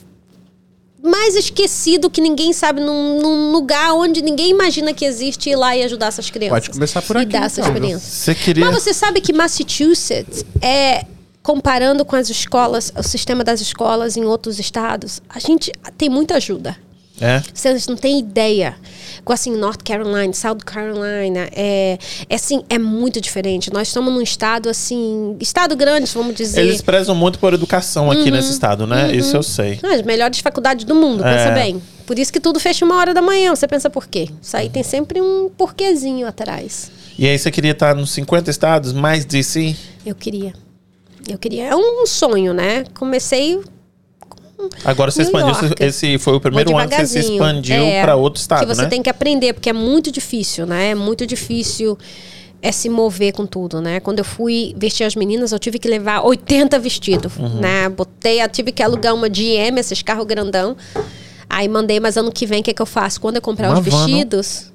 mais esquecido que ninguém sabe num, num lugar onde ninguém imagina que existe ir lá e ajudar essas crianças. Pode começar por E aqui, dar essa então, viu? experiência. Você queria. Mas você sabe que Massachusetts é comparando com as escolas, o sistema das escolas em outros estados, a gente tem muita ajuda. É? Vocês não têm ideia. Com assim, North Carolina, South Carolina, é, é assim, é muito diferente. Nós estamos num estado assim, estado grande, vamos dizer. Eles prezam muito por educação aqui nesse estado, né? Isso eu sei. As melhores faculdades do mundo, pensa É. bem. Por isso que tudo fecha uma hora da manhã. Você pensa por quê? Isso aí tem sempre um porquezinho atrás. E aí você queria estar nos 50 estados, mais DC? Eu queria. Eu queria. É um sonho, né? Comecei Agora você New expandiu. York. Esse foi o primeiro ano que você se expandiu É, para outro estado, Que você né? tem que aprender, porque é muito difícil, né? É muito difícil é se mover com tudo, né? Quando eu fui vestir as meninas, eu tive que levar 80 vestidos, Uhum. né? Botei, eu tive que alugar uma GM, esses carros grandão. Aí mandei, mas ano que vem, o que, que eu faço? Quando eu comprar Uma os van, não? vestidos...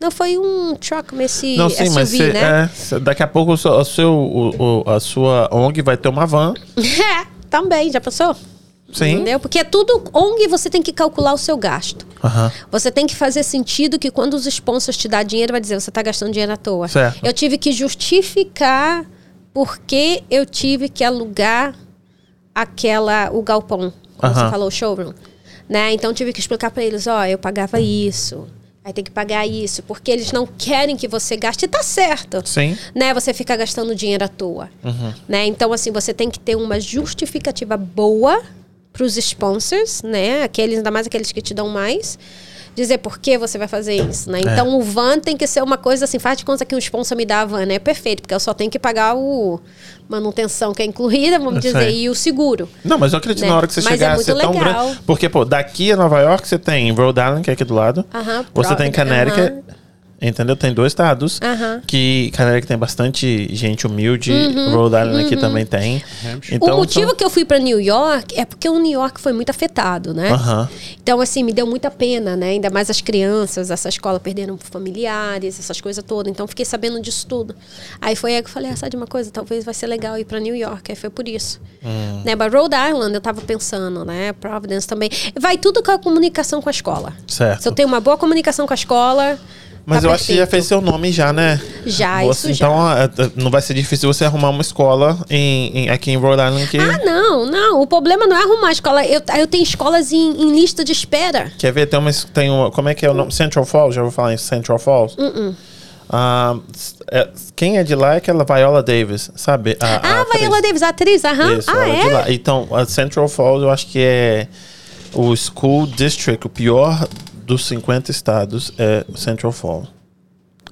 Não, foi um truck, esse Não, sim, SUV, mas você- né? é, cê- daqui a pouco o seu, o o- a sua ONG vai ter uma van. É, também, já pensou? Sim. Entendeu? Porque é tudo ONG você tem que calcular o seu gasto. Você tem que fazer sentido que quando os sponsors te dão dinheiro, vai dizer, você está gastando dinheiro à toa. Certo. Eu tive que justificar por que eu tive que alugar aquela, o galpão, como você falou, o showroom. Né? Então tive que explicar para eles, ó, eu pagava isso. Aí tem que pagar isso, porque eles não querem que você gaste, e tá certo. Sim. Né? Você fica gastando dinheiro à toa. Né? Então, assim, você tem que ter uma justificativa boa para os sponsors, né? Aqueles, ainda mais aqueles que te dão mais. Dizer por que você vai fazer isso, né? Então, o van tem que ser uma coisa assim, faz de conta que o sponsor me dá a van, é perfeito, porque eu só tenho que pagar o manutenção que é incluída, vamos Eu dizer, sei. e o seguro. Não, mas eu acredito Né? na hora que você Mas chegar é ser tão legal. grande. Porque, pô, daqui a Nova York você tem Rhode Island, que é aqui do lado. Aham, Você tem Connecticut. Entendeu? Tem dois estados. Aham. Que Connecticut tem bastante gente humilde. Rhode Island aqui também tem. Então, Uhum, o motivo são- que eu fui para New York é porque o New York foi muito afetado, né? Então, assim, me deu muita pena, né? Ainda mais as crianças, essa escola perderam familiares, essas coisas todas. Então, fiquei sabendo disso tudo. Aí foi aí que eu falei, ah, sabe de uma coisa? Talvez vai ser legal ir para New York. Aí foi por isso. Hum. Né? Mas Rhode Island, eu tava pensando, né? Providence também. Vai tudo com a comunicação com a escola. Certo. Se eu tenho uma boa comunicação com a escola... Mas tá eu acho que já perfeito. fez seu nome já, né? Já, Você- isso já. então, é, é, não vai ser difícil você arrumar uma escola em, em- aqui em Rhode Island que... Ah, não, não. O problema não é arrumar a escola. Eu, eu tenho escolas em, em lista de espera. Quer ver? Tem uma, tem uma. Como é que é o nome? Central Falls? Já vou falar em Central Falls? Uh-uh. Ah, é- quem é de lá é aquela Viola Davis, sabe? A- a Ah, atriz. Viola Davis, a atriz, aham. Isso, ah, é de é? lá. Então, a Central Falls eu acho que é o School District, o pior dos 50 estados é Central Falls,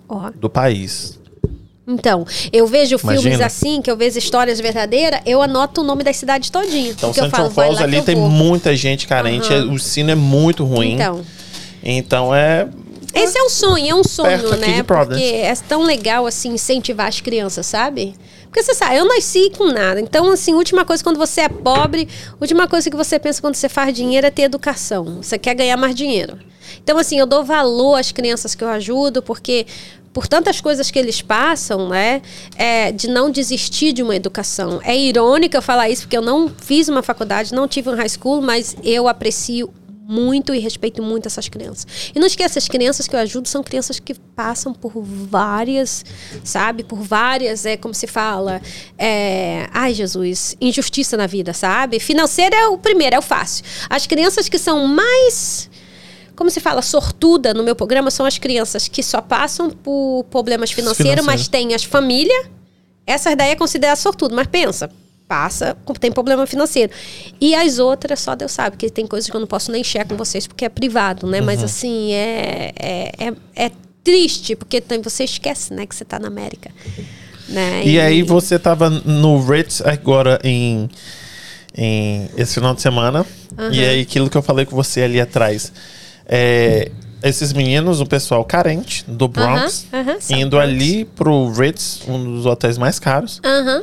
Ó. do país. Então, eu vejo filmes Imagina. assim, que eu vejo histórias verdadeiras, eu anoto o nome das cidades todinho. Então, Central falo, Falls ali tem vou. muita gente carente, é- o ensino é muito ruim. Então, Então é. esse é um sonho, é um sonho, né? Porque é tão legal, assim, incentivar as crianças, sabe? Porque você sabe, eu nasci com nada. Então, assim, última coisa quando você é pobre, última coisa que você pensa quando você faz dinheiro é ter educação. Você quer ganhar mais dinheiro. Então, assim, eu dou valor às crianças que eu ajudo, porque por tantas coisas que eles passam, né, é, de não desistir de uma educação. É irônico eu falar isso, porque eu não fiz uma faculdade, não tive um high school, mas eu aprecio muito e respeito muito essas crianças. E não esqueça, as crianças que eu ajudo são crianças que passam por várias, sabe? Por várias, é como se fala, é, ai Jesus, injustiça na vida, sabe? Financeira é o primeiro, é o fácil. As crianças que são mais como se fala, sortuda no meu programa são as crianças que só passam por problemas financeiros, mas têm as famílias. Essas daí é considerada sortudo, mas pensa, passa, tem problema financeiro. E as outras, só Deus sabe, que tem coisas que eu não posso nem share com vocês porque é privado, né? Mas assim, é, é, é, é triste, porque tem, você esquece, né, que você tá na América. Né? E aí você tava no Ritz agora em, em esse final de semana. E aí aquilo que eu falei com você ali atrás. É, esses meninos, o pessoal carente do Bronx, aham, são indo ali pro Ritz, um dos hotéis mais caros. Aham.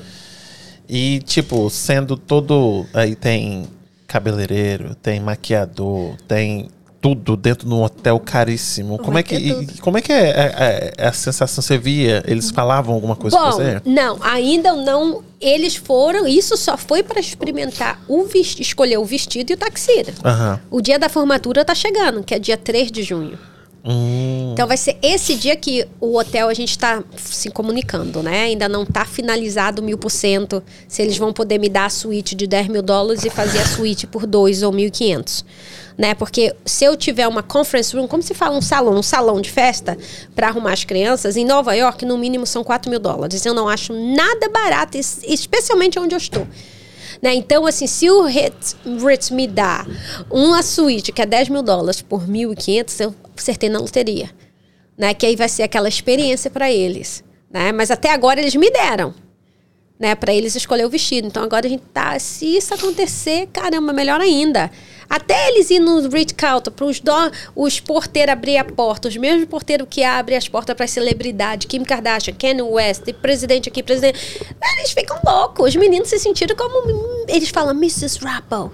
E, tipo, sendo todo. Aí tem cabeleireiro, tem maquiador, tem tudo dentro de um hotel caríssimo. Como é que, ter e- como é, que é, é- é a sensação? Você via? Eles falavam alguma coisa com Bom, você? não, ainda não. Eles foram, isso só foi para experimentar o vestido, escolher o vestido e o taxida. Aham. O dia da formatura tá chegando, que é dia 3 de junho. Hum, Então vai ser esse dia que o hotel a gente está se comunicando, né? Ainda não tá finalizado mil por cento se eles vão poder me dar a suíte de 10 mil dólares e fazer a suíte por 2 ou 1.500. Né? Porque se eu tiver uma conference room, como se fala um salão, um salão de festa para arrumar as crianças, em Nova York, no mínimo são 4 mil dólares. Eu não acho nada barato, es- especialmente onde eu estou. Né? Então, assim, se o Ritz, Ritz me dá uma suíte que é 10 mil dólares por 1.500, eu acertei na loteria. Né? Que aí vai ser aquela experiência para eles. Né? Mas até agora eles me deram. Né, para eles escolher o vestido. Então agora a gente tá. Se isso acontecer, caramba, melhor ainda. Até eles ir no Ritz Carlton, para os, os porteiros abrir a porta, os mesmos porteiros que abrem as portas para celebridade, Kim Kardashian, Kanye West, presidente aqui, presidente. Eles ficam loucos. Os meninos se sentiram como. Eles falam, Mrs. Rapple.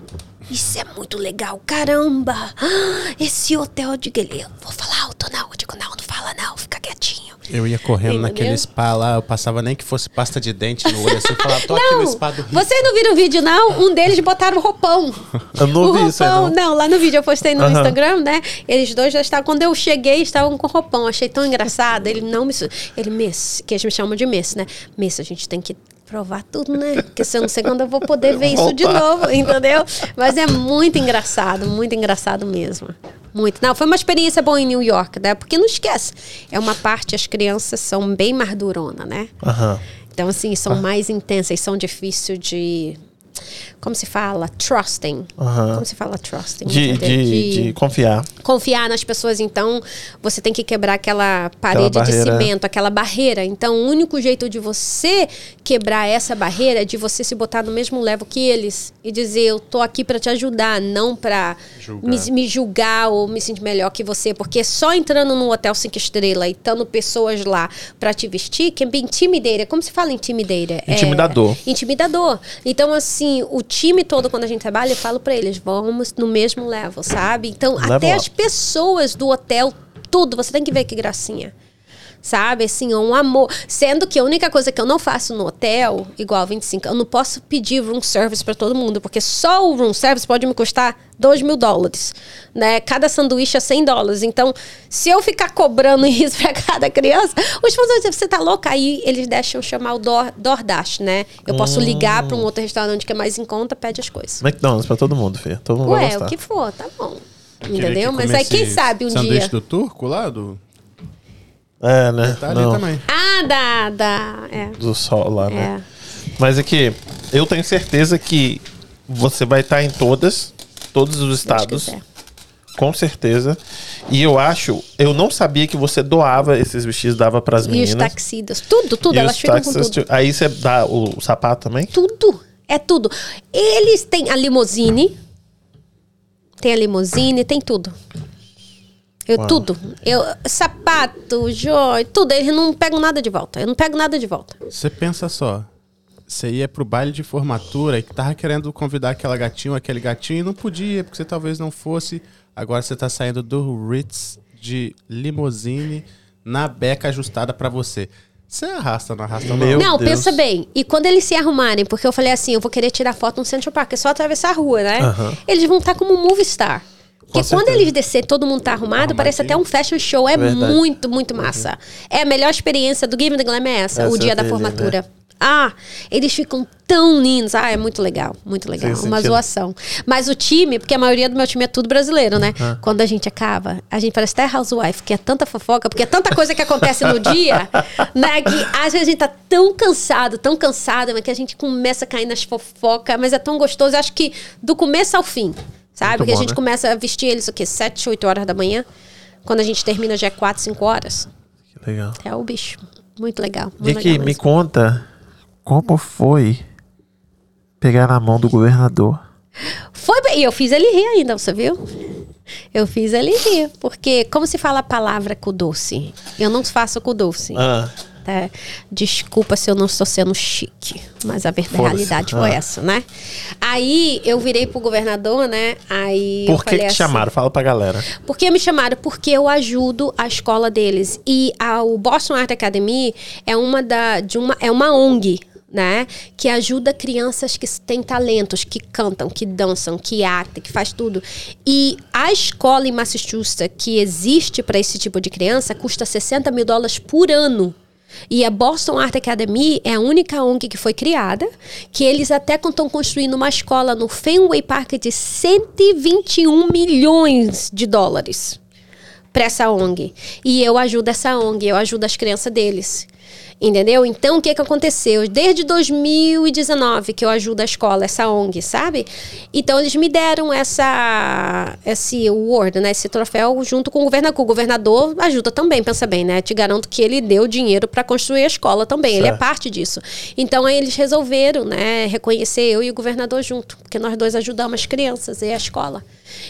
Isso é muito legal, caramba! Esse hotel de eu vou falar alto, não. Eu digo, não, não fala não, fica quietinho. Eu ia correndo Entendeu? naquele spa lá, eu passava nem que fosse pasta de dente no olho, assim, falava, tô aqui no spa do Rio. vocês não viram o vídeo, não? Um deles botaram roupão. Eu não o vi isso aí, roupão, não. lá no vídeo eu postei no Aham. Instagram, né? Eles dois já estavam. Quando eu cheguei, estavam com roupão. Achei tão engraçado. Ele não me. Ele, Miss, que eles me chamam de Miss, né? Miss, a gente tem que provar tudo, né? Porque se eu não sei quando eu vou poder ver isso de novo, entendeu? Mas é muito engraçado, muito engraçado mesmo. muito. Não, foi uma experiência boa em New York, né? Porque não esquece, é uma parte, as crianças são bem mais durona, né? Aham. Então, assim, são mais intensas, são difíceis de. Como se fala? Trusting. Aham. Como se fala trusting? De, Entendeu? de, de confiar. confiar nas pessoas, então você tem que quebrar aquela parede de barreira. cimento, aquela barreira. Então, o único jeito de você quebrar essa barreira é de você se botar no mesmo level que eles e dizer: Eu tô aqui para te ajudar, não para Julgar. me, me julgar ou me sentir melhor que você. Porque só entrando num hotel cinco estrelas e estando pessoas lá para te vestir, can be intimidator. Como se fala intimidator? É- Intimidador. intimidador. Então, assim, o time todo, quando a gente trabalha, eu falo pra eles, vamos no mesmo level, sabe? Então, Level até up. as pessoas do hotel, tudo, você tem que ver que gracinha. Sabe, assim, é um amor. Sendo que a única coisa que eu não faço no hotel, igual 25, eu não posso pedir room service pra todo mundo, porque só o room service pode me custar 2 mil dólares, né? Cada sanduíche é 100 dólares. Então, se eu ficar cobrando isso pra cada criança, os funcionários dizem, você tá louca? Aí eles deixam chamar o Door, DoorDash, né? Eu posso ligar pra um outro restaurante que é mais em conta, pede as coisas. McDonald's pra todo mundo, filho. Todo mundo vai Ué, gostar. o que for, tá bom. Entendeu? que Mas aí quem sabe um sanduíche dia. do turco lá, do... É, né? Tá ali Não, também. Ah, dá, dá. É. Do sol lá, né? É. Mas é que eu tenho certeza que você vai estar em todas, todos os estados. Com certeza. E eu acho, eu não sabia que você doava esses vestidos, dava pras E meninas. os taxidos. Tudo, tudo. E elas os ficam com taxas, tudo. Aí você dá o sapato também? Tudo. É tudo. Eles têm a limousine. Tem a limousine, tem tudo. Eu, Uau. tudo. Eu, sapato, joia, tudo. Eles não pegam nada de volta. Eu não pego nada de volta. Você pensa só. Você ia pro baile de formatura e que tava querendo convidar aquela gatinha ou aquele gatinho e não podia, porque você talvez não fosse. Agora você tá saindo do Ritz de limousine na beca ajustada pra você. Você arrasta, não arrasta Meu não? não, Deus. pensa bem. E quando eles se arrumarem, porque eu falei assim, eu vou querer tirar foto no Central Park, é só atravessar a rua, né? Eles vão estar como um movie star. Porque quando eles descer, todo mundo tá arrumado, parece até um fashion show. É Verdade. muito, muito massa. É a melhor experiência do Give Me the Glam é essa, Essa o dia da entendi, formatura. né? Ah, eles ficam tão lindos. Ah, é muito legal, muito legal. Sim, Uma sentido. zoação. Mas o time, porque a maioria do meu time é tudo brasileiro, né? Quando a gente acaba, a gente parece até housewife, que é tanta fofoca, porque é tanta coisa que acontece no dia, né? Que às vezes a gente tá tão cansado, tão cansado, mas que a gente começa a cair nas fofocas, mas é tão gostoso. Eu acho que do começo ao fim, sabe? Muito Porque a bom, gente né? começa a vestir eles o quê? 7, 8 horas da manhã. Quando a gente termina já é 4, 5 horas. Que legal. É o bicho. Muito legal. Muito me conta como foi pegar na mão do governador. Foi bem. E eu fiz ele rir ainda, você viu? Eu fiz ele rir. Porque, como se fala a palavra com doce? Eu não faço com doce. Ah, tá? Desculpa se eu não estou sendo chique, mas a verdade, realidade foi Ah. essa, né? Aí eu virei pro governador, né? Aí por que te assim, chamaram? Fala pra galera. Por que me chamaram? Porque eu ajudo a escola deles. E a, o Boston Art Academy é uma, da, de uma, é uma ONG. Né? Que ajuda crianças que têm talentos, que cantam, que dançam, que actam, que faz tudo. E a escola em Massachusetts que existe para esse tipo de criança custa 60 mil dólares por ano. E a Boston Art Academy é a única ONG que foi criada, que eles até estão construindo uma escola no Fenway Park de 121 milhões de dólares para essa ONG. E eu ajudo essa ONG, eu ajudo as crianças deles. Entendeu? Então, o que que aconteceu? Desde 2019 que eu ajudo a escola, essa ONG, sabe? Então, eles me deram essa, esse award, né? Esse troféu junto com o governador. O governador ajuda também, pensa bem, né? Te garanto que ele deu dinheiro para construir a escola também. Ele é Certo. parte disso. Então, aí eles resolveram, né? Reconhecer eu e o governador junto. Porque nós dois ajudamos as crianças e a escola.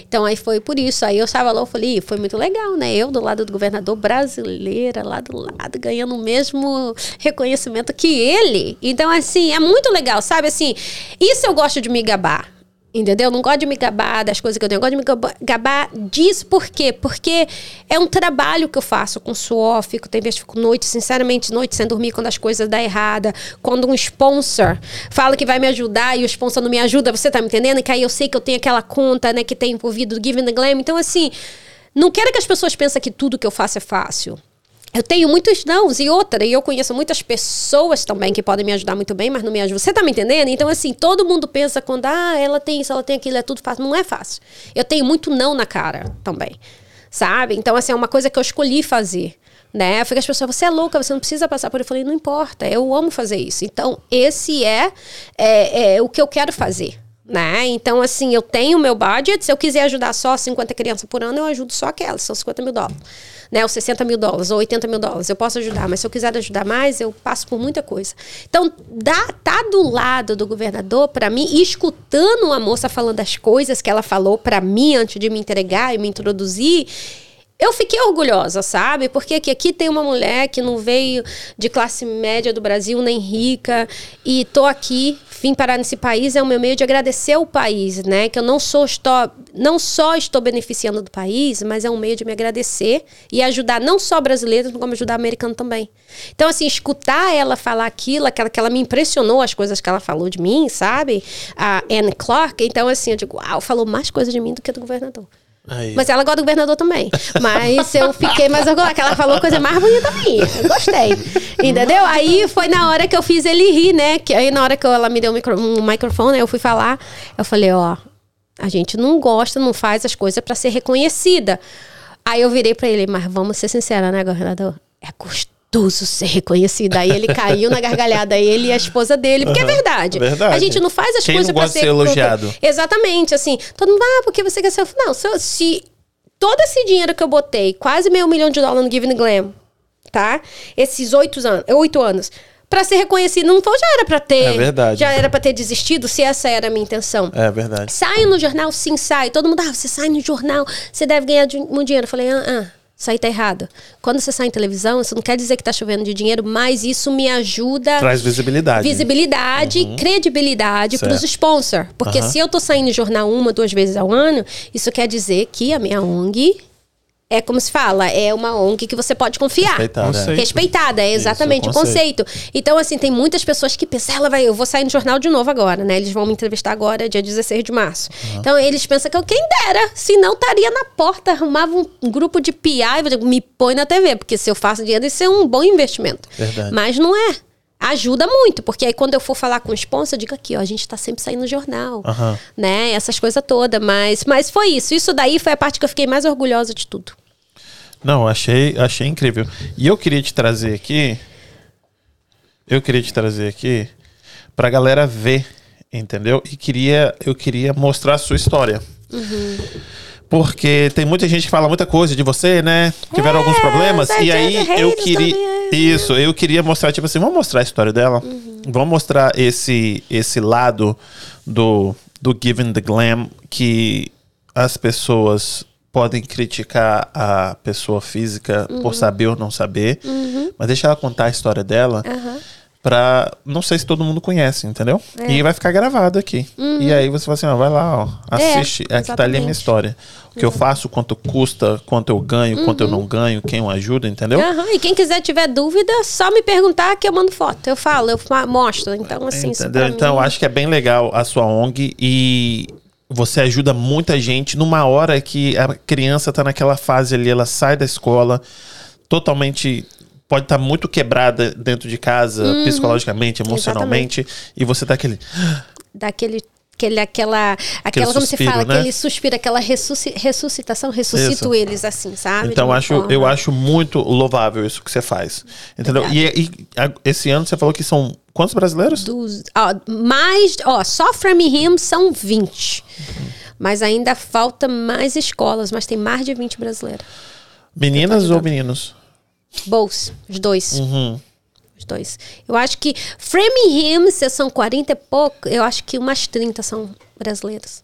Então, aí foi por isso. Aí eu estava lá, eu falei, "Ih, foi muito legal, né? Eu do lado do governador brasileira, lá do lado, ganhando o mesmo reconhecimento que ele. Então, assim, é muito legal, sabe? Assim, isso eu gosto de me gabar. Entendeu? Eu não gosto de me gabar das coisas que eu tenho. Eu gosto de me gaba- gabar disso. Por quê? Porque é um trabalho que eu faço com suor. Fico, tem vezes fico noite, sinceramente, noite sem dormir quando as coisas dão errada. Quando um sponsor fala que vai me ajudar e o sponsor não me ajuda, você tá me entendendo? Que aí eu sei que eu tenho aquela conta, né, que tem envolvido do Giving the Glam. Então, assim, não quero que as pessoas pensem que tudo que eu faço é fácil. Eu tenho muitos nãos e outra, e eu conheço muitas pessoas também que podem me ajudar muito bem, mas não me ajudam. Você tá me entendendo? Então, assim, todo mundo pensa quando, ah, ela tem isso, ela tem aquilo, é tudo fácil. Não é fácil. Eu tenho muito não na cara também, sabe? Então, assim, é uma coisa que eu escolhi fazer. Né? Fica as pessoas, você é louca, você não precisa passar por. Eu falei, não importa, eu amo fazer isso. Então, esse é, é, é o que eu quero fazer né? Então, assim, eu tenho meu budget. Se eu quiser ajudar só 50 crianças por ano, eu ajudo só aquelas, são 50 mil dólares. Né? Ou 60 mil dólares, ou 80 mil dólares. Eu posso ajudar, mas se eu quiser ajudar mais, eu passo por muita coisa. Então, dá, tá do lado do governador, para mim, escutando a moça falando as coisas que ela falou para mim antes de me entregar e me introduzir eu fiquei orgulhosa, sabe? Porque aqui, aqui tem uma mulher que não veio de classe média do Brasil, nem rica, e tô aqui, vim parar nesse país, é o meu meio de agradecer o país, né? Que eu não sou estou, não só estou beneficiando do país, mas é um meio de me agradecer e ajudar não só brasileiros, como ajudar americano também. Então, assim, escutar ela falar aquilo, aquela que ela me impressionou as coisas que ela falou de mim, sabe? A Anne Clark, então assim, eu digo, uau, falou mais coisas de mim do que do governador. Aí. Mas ela gosta do governador também. Mas eu fiquei mais orgulhosa, que ela falou coisa mais bonita minha. Eu gostei. Entendeu? Aí foi na hora que eu fiz ele rir, né? Que aí na hora que ela me deu um, micro, um microfone, eu fui falar. Eu falei, ó, a gente não gosta, não faz as coisas para ser reconhecida. Aí eu virei para ele, mas vamos ser sinceros, né, governador? É gostoso gostoso ser reconhecido. Aí ele caiu na gargalhada, ele e a esposa dele, porque uhum, é verdade. verdade. A gente não faz as Quem coisas para ser, ser elogiado. Exatamente, assim, todo mundo, ah, porque você quer ser. Não, se, se todo esse dinheiro que eu botei, quase meio milhão de dólares no Giving Glam, tá? Esses oito anos, oito anos para ser reconhecido. Não foi, já era para ter. É verdade. Já era para ter desistido, se essa era a minha intenção. É verdade. Sai no jornal? Sim, sai. Todo mundo, ah, você sai no jornal, você deve ganhar muito dinheiro. Eu falei, ah, ah isso aí tá errado. Quando você sai em televisão, isso não quer dizer que tá chovendo de dinheiro, mas isso me ajuda. Traz visibilidade. Visibilidade, uhum. credibilidade para os sponsors. Porque uhum. se eu tô saindo em jornal uma, duas vezes ao ano, isso quer dizer que a minha ONG é como se fala, é uma ONG que você pode confiar. Respeitada. É. Respeitada, é exatamente Isso, o, conceito. conceito. Então, assim, tem muitas pessoas que pensam, ela vai, eu vou sair no jornal de novo agora, né? Eles vão me entrevistar agora, dia 16 de março. Uhum. Então, eles pensam que eu, quem dera, se não estaria na porta, arrumava um grupo de PI e me põe na TV, porque se eu faço dinheiro, isso é um bom investimento. Verdade. Mas não é ajuda muito, porque aí quando eu for falar com o sponsor, eu digo aqui, ó, a gente tá sempre saindo no jornal, uhum. né? Essas coisas todas, mas, mas foi isso. Isso daí foi a parte que eu fiquei mais orgulhosa de tudo. Não, achei, achei incrível. E eu queria te trazer aqui. Eu queria te trazer aqui pra galera ver, entendeu? E queria, eu queria mostrar a sua história. Uhum. Porque tem muita gente que fala muita coisa de você, né? Tiveram é, alguns problemas. E aí eu queria. Isso, eu queria mostrar, tipo assim, vamos mostrar a história dela. Uhum. Vamos mostrar esse, esse lado do, do Giving the Glam que as pessoas podem criticar a pessoa física uhum. por saber ou não saber, uhum. mas deixa ela contar a história dela. Uhum. Pra. Não sei se todo mundo conhece, entendeu? É. E vai ficar gravado aqui. Uhum. E aí você fala assim: ó, vai lá, ó, assiste. É, aqui tá ali a minha história. O que eu faço, quanto custa, quanto eu ganho, quanto eu não ganho, quem eu ajuda, entendeu? E quem quiser tiver dúvida, só me perguntar que eu mando foto. Eu falo, eu mostro. Então, assim, Entendeu? Então, mim... eu acho que é bem legal a sua ONG e você ajuda muita gente numa hora que a criança está naquela fase ali, ela sai da escola totalmente pode estar tá muito quebrada dentro de casa, uhum. psicologicamente, emocionalmente, Exatamente. e você tá aquele daquele aquele, aquela, aquela como suspiro, você fala, né? aquele suspiro, aquela ressusci, ressuscitação, ressuscito isso. eles assim, sabe? Então acho, eu acho muito louvável isso que você faz, entendeu? E, e, esse ano você falou que são quantos brasileiros? Dos, ó, mais, ó, só Framingham são 20. Uhum. Mas ainda falta mais escolas, mas tem mais de 20 brasileiros. Meninas ou meninos? Both, os dois. Uhum os dois. Eu acho que Framingham, se são 40 e pouco, eu acho que umas 30 são brasileiras.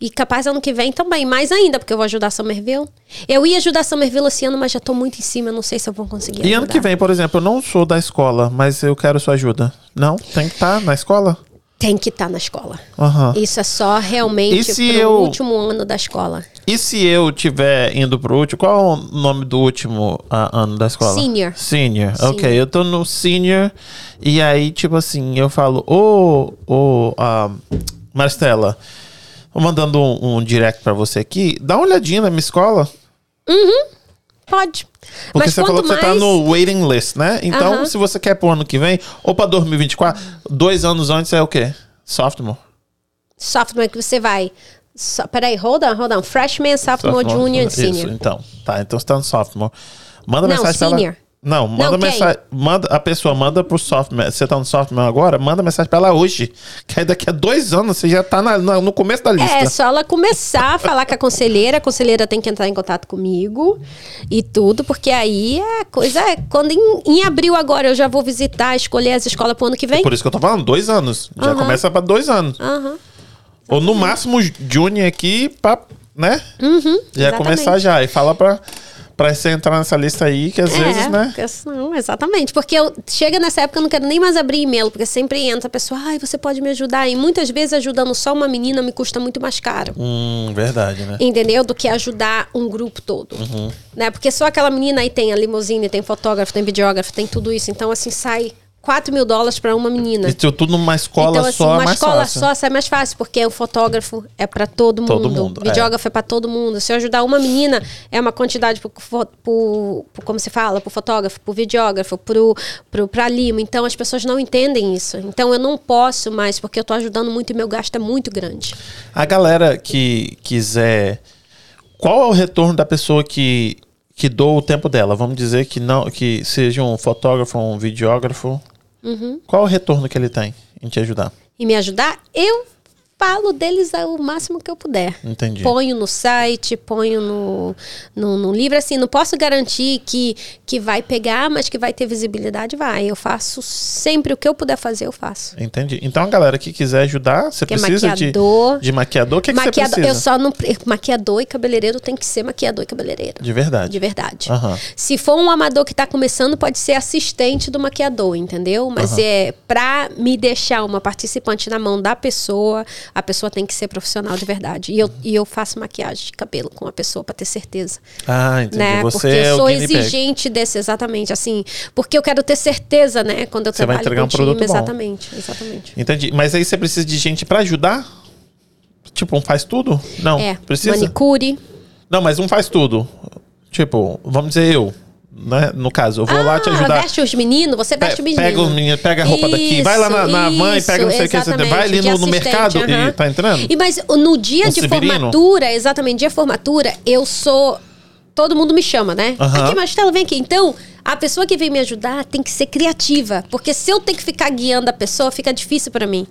E capaz ano que vem também, mais ainda, porque eu vou ajudar a Somerville. Eu ia ajudar a Somerville esse ano, mas já estou muito em cima, não sei se eu vou conseguir. E ajudar. ano que vem, por exemplo, eu não sou da escola, mas eu quero sua ajuda. Não? Tem que estar tá na escola? Tem que estar tá na escola. Uhum. Isso é só realmente pro eu... último ano da escola. E se eu tiver indo pro último, qual é o nome do último uh, ano da escola? Senior. Senior. Senior. Ok, eu tô no senior e aí, tipo assim, eu falo, ô, ô, uh, Marcela, tô mandando um, um direct pra você aqui, dá uma olhadinha na minha escola. Uhum. Pode. Porque Mas você falou que você tá mais- no waiting list, né? Então, Aham. se você quer pro ano que vem, ou pra 2024, dois anos antes é o quê? Sophomore. Sophomore que você vai. So, peraí, hold on, hold on. Freshman, sophomore, Sophomore. junior, Isso, senior. então. Tá, então você tá no sophomore. Manda Não, mensagem pra ela. Não, manda Não, quem? mensagem. Manda, a pessoa manda pro sophomore. Você tá no sophomore agora? Manda mensagem pra ela hoje. Que aí daqui a dois anos você já tá na- na- no começo da lista. É, só ela começar a falar com a conselheira, a conselheira tem que entrar em contato comigo e tudo, porque aí a coisa é. Quando em, em abril agora eu já vou visitar, escolher as escolas pro ano que vem. Por isso que eu tô falando, dois anos. Já Aham. começa pra dois anos. Aham. Ou no máximo junior aqui pra, né? Uhum, já exatamente. começar já. E fala pra, pra você entrar nessa lista aí, que às vezes, né? Não, exatamente. Porque eu, chega nessa época eu não quero nem mais abrir e-mail, porque sempre entra a pessoa, ai, você pode me ajudar. E muitas vezes ajudando só uma menina me custa muito mais caro. Hum, verdade, né? Entendeu? Do que ajudar um grupo todo. Uhum. Né? Porque só aquela menina aí tem a limusine, tem fotógrafo, tem videógrafo, tem tudo isso. Então, assim, sai 4 mil dólares para uma menina. Tu- tudo numa escola então, assim, só é uma mais escola fácil. só sai mais fácil, porque o fotógrafo é para todo mundo. Todo mundo, O videógrafo é, para todo mundo. Se eu ajudar uma menina, é uma quantidade pro, fo- pro- pro- como se fala, pro fotógrafo, pro videógrafo, pro, pro, pra limo. Então, as pessoas não entendem isso. Então, eu não posso mais, porque eu tô ajudando muito e meu gasto é muito grande. A galera que quiser. Qual é o retorno da pessoa que, que doa o tempo dela? Vamos dizer que não que seja um fotógrafo, um videógrafo. Uhum. Qual o retorno que ele tem em te ajudar? e me ajudar, eu falo deles o máximo que eu puder. Entendi. Ponho no site, ponho no, no, no livro. Assim, não posso garantir que, que vai pegar, mas que vai ter visibilidade, vai. Eu faço sempre o que eu puder fazer, eu faço. Entendi. Então, a galera que quiser ajudar, você Que é precisa maquiador. de, de maquiador? O que, que você Maquiador, precisa? eu só não. Maquiador e cabeleireiro tem que ser maquiador e cabeleireiro. De verdade. De verdade. Aham. Se for um amador que está começando, pode ser assistente do maquiador, entendeu? Mas Aham. é para me deixar uma participante na mão da pessoa, a pessoa tem que ser profissional de verdade. E eu, e eu faço maquiagem de cabelo com a pessoa para ter certeza. Ah, entendi. Né? Você porque é eu sou exigente desse, exatamente, assim. Porque eu quero ter certeza, né? Quando eu Você vai trabalho entregar com um produto time, bom. exatamente, exatamente. Entendi. Mas aí você precisa de gente pra ajudar? Tipo, um faz tudo? Não. É, Precisa? manicure. Não, mas um faz tudo. Tipo, vamos dizer eu. Né? No caso, eu vou lá te Ah, ajudar. veste os meninos, você veste o menino. Pega, os meninos, pega a roupa daqui, vai lá na, na Isso, mãe, pega não sei o que, você vai ali no, no mercado aham. e tá entrando? E mas no dia Um de Severino? formatura, exatamente, dia de formatura, eu sou. Todo mundo me chama, né? Aham. Aqui, Maristela, vem aqui. Então, a pessoa que vem me ajudar tem que ser criativa. Porque se eu tenho que ficar guiando a pessoa, fica difícil pra mim.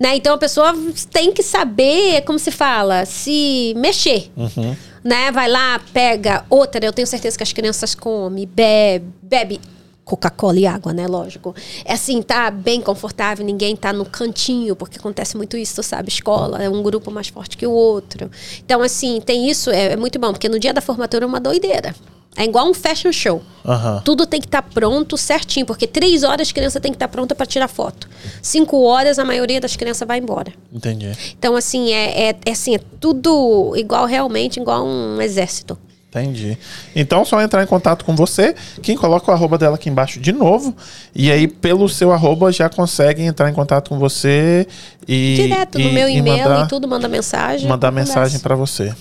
Né? Então a pessoa tem que saber, como se fala, se mexer. Uhum. Né? Vai lá, pega outra, eu tenho certeza que as crianças comem, bebe, bebe Coca-Cola e água, né? Lógico. É assim, tá bem confortável, ninguém tá no cantinho, porque acontece muito isso, tu sabe? Escola é um grupo mais forte que o outro. Então, assim, tem isso, é, é muito bom, porque no dia da formatura é uma doideira. É igual um fashion show. Aham. Tudo tem que estar pronto certinho, porque três horas a criança tem que estar pronta para tirar foto. Cinco horas a maioria das crianças vai embora. Entendi. Então, assim, é, é, é assim, é tudo igual realmente, igual um exército. Entendi. Então, só entrar em contato com você. Quem coloca o arroba dela aqui embaixo de novo. E aí, pelo seu arroba, já consegue entrar em contato com você e. Direto no e- meu e e-mail mandar, e tudo, manda mensagem. Mandar mensagem pra você.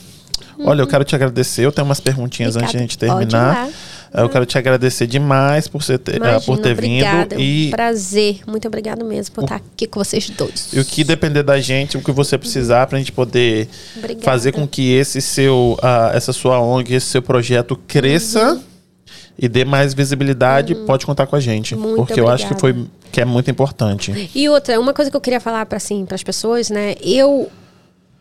Olha, eu quero te agradecer. Eu tenho umas perguntinhas antes de a gente Obrigada. Terminar. Eu quero te agradecer demais por, você ter, eh, Imagina, por ter obrigada, vindo. é um E prazer. Muito obrigado mesmo por estar aqui com vocês dois. E o que depender da gente, o que você precisar pra gente poder Obrigada. fazer com que esse seu, ah, essa sua ONG, esse seu projeto cresça e dê mais visibilidade, pode contar com a gente. Uhum. Porque eu acho que foi obrigada. que é muito importante. E outra, uma coisa que eu queria falar para assim, as pessoas, né? Eu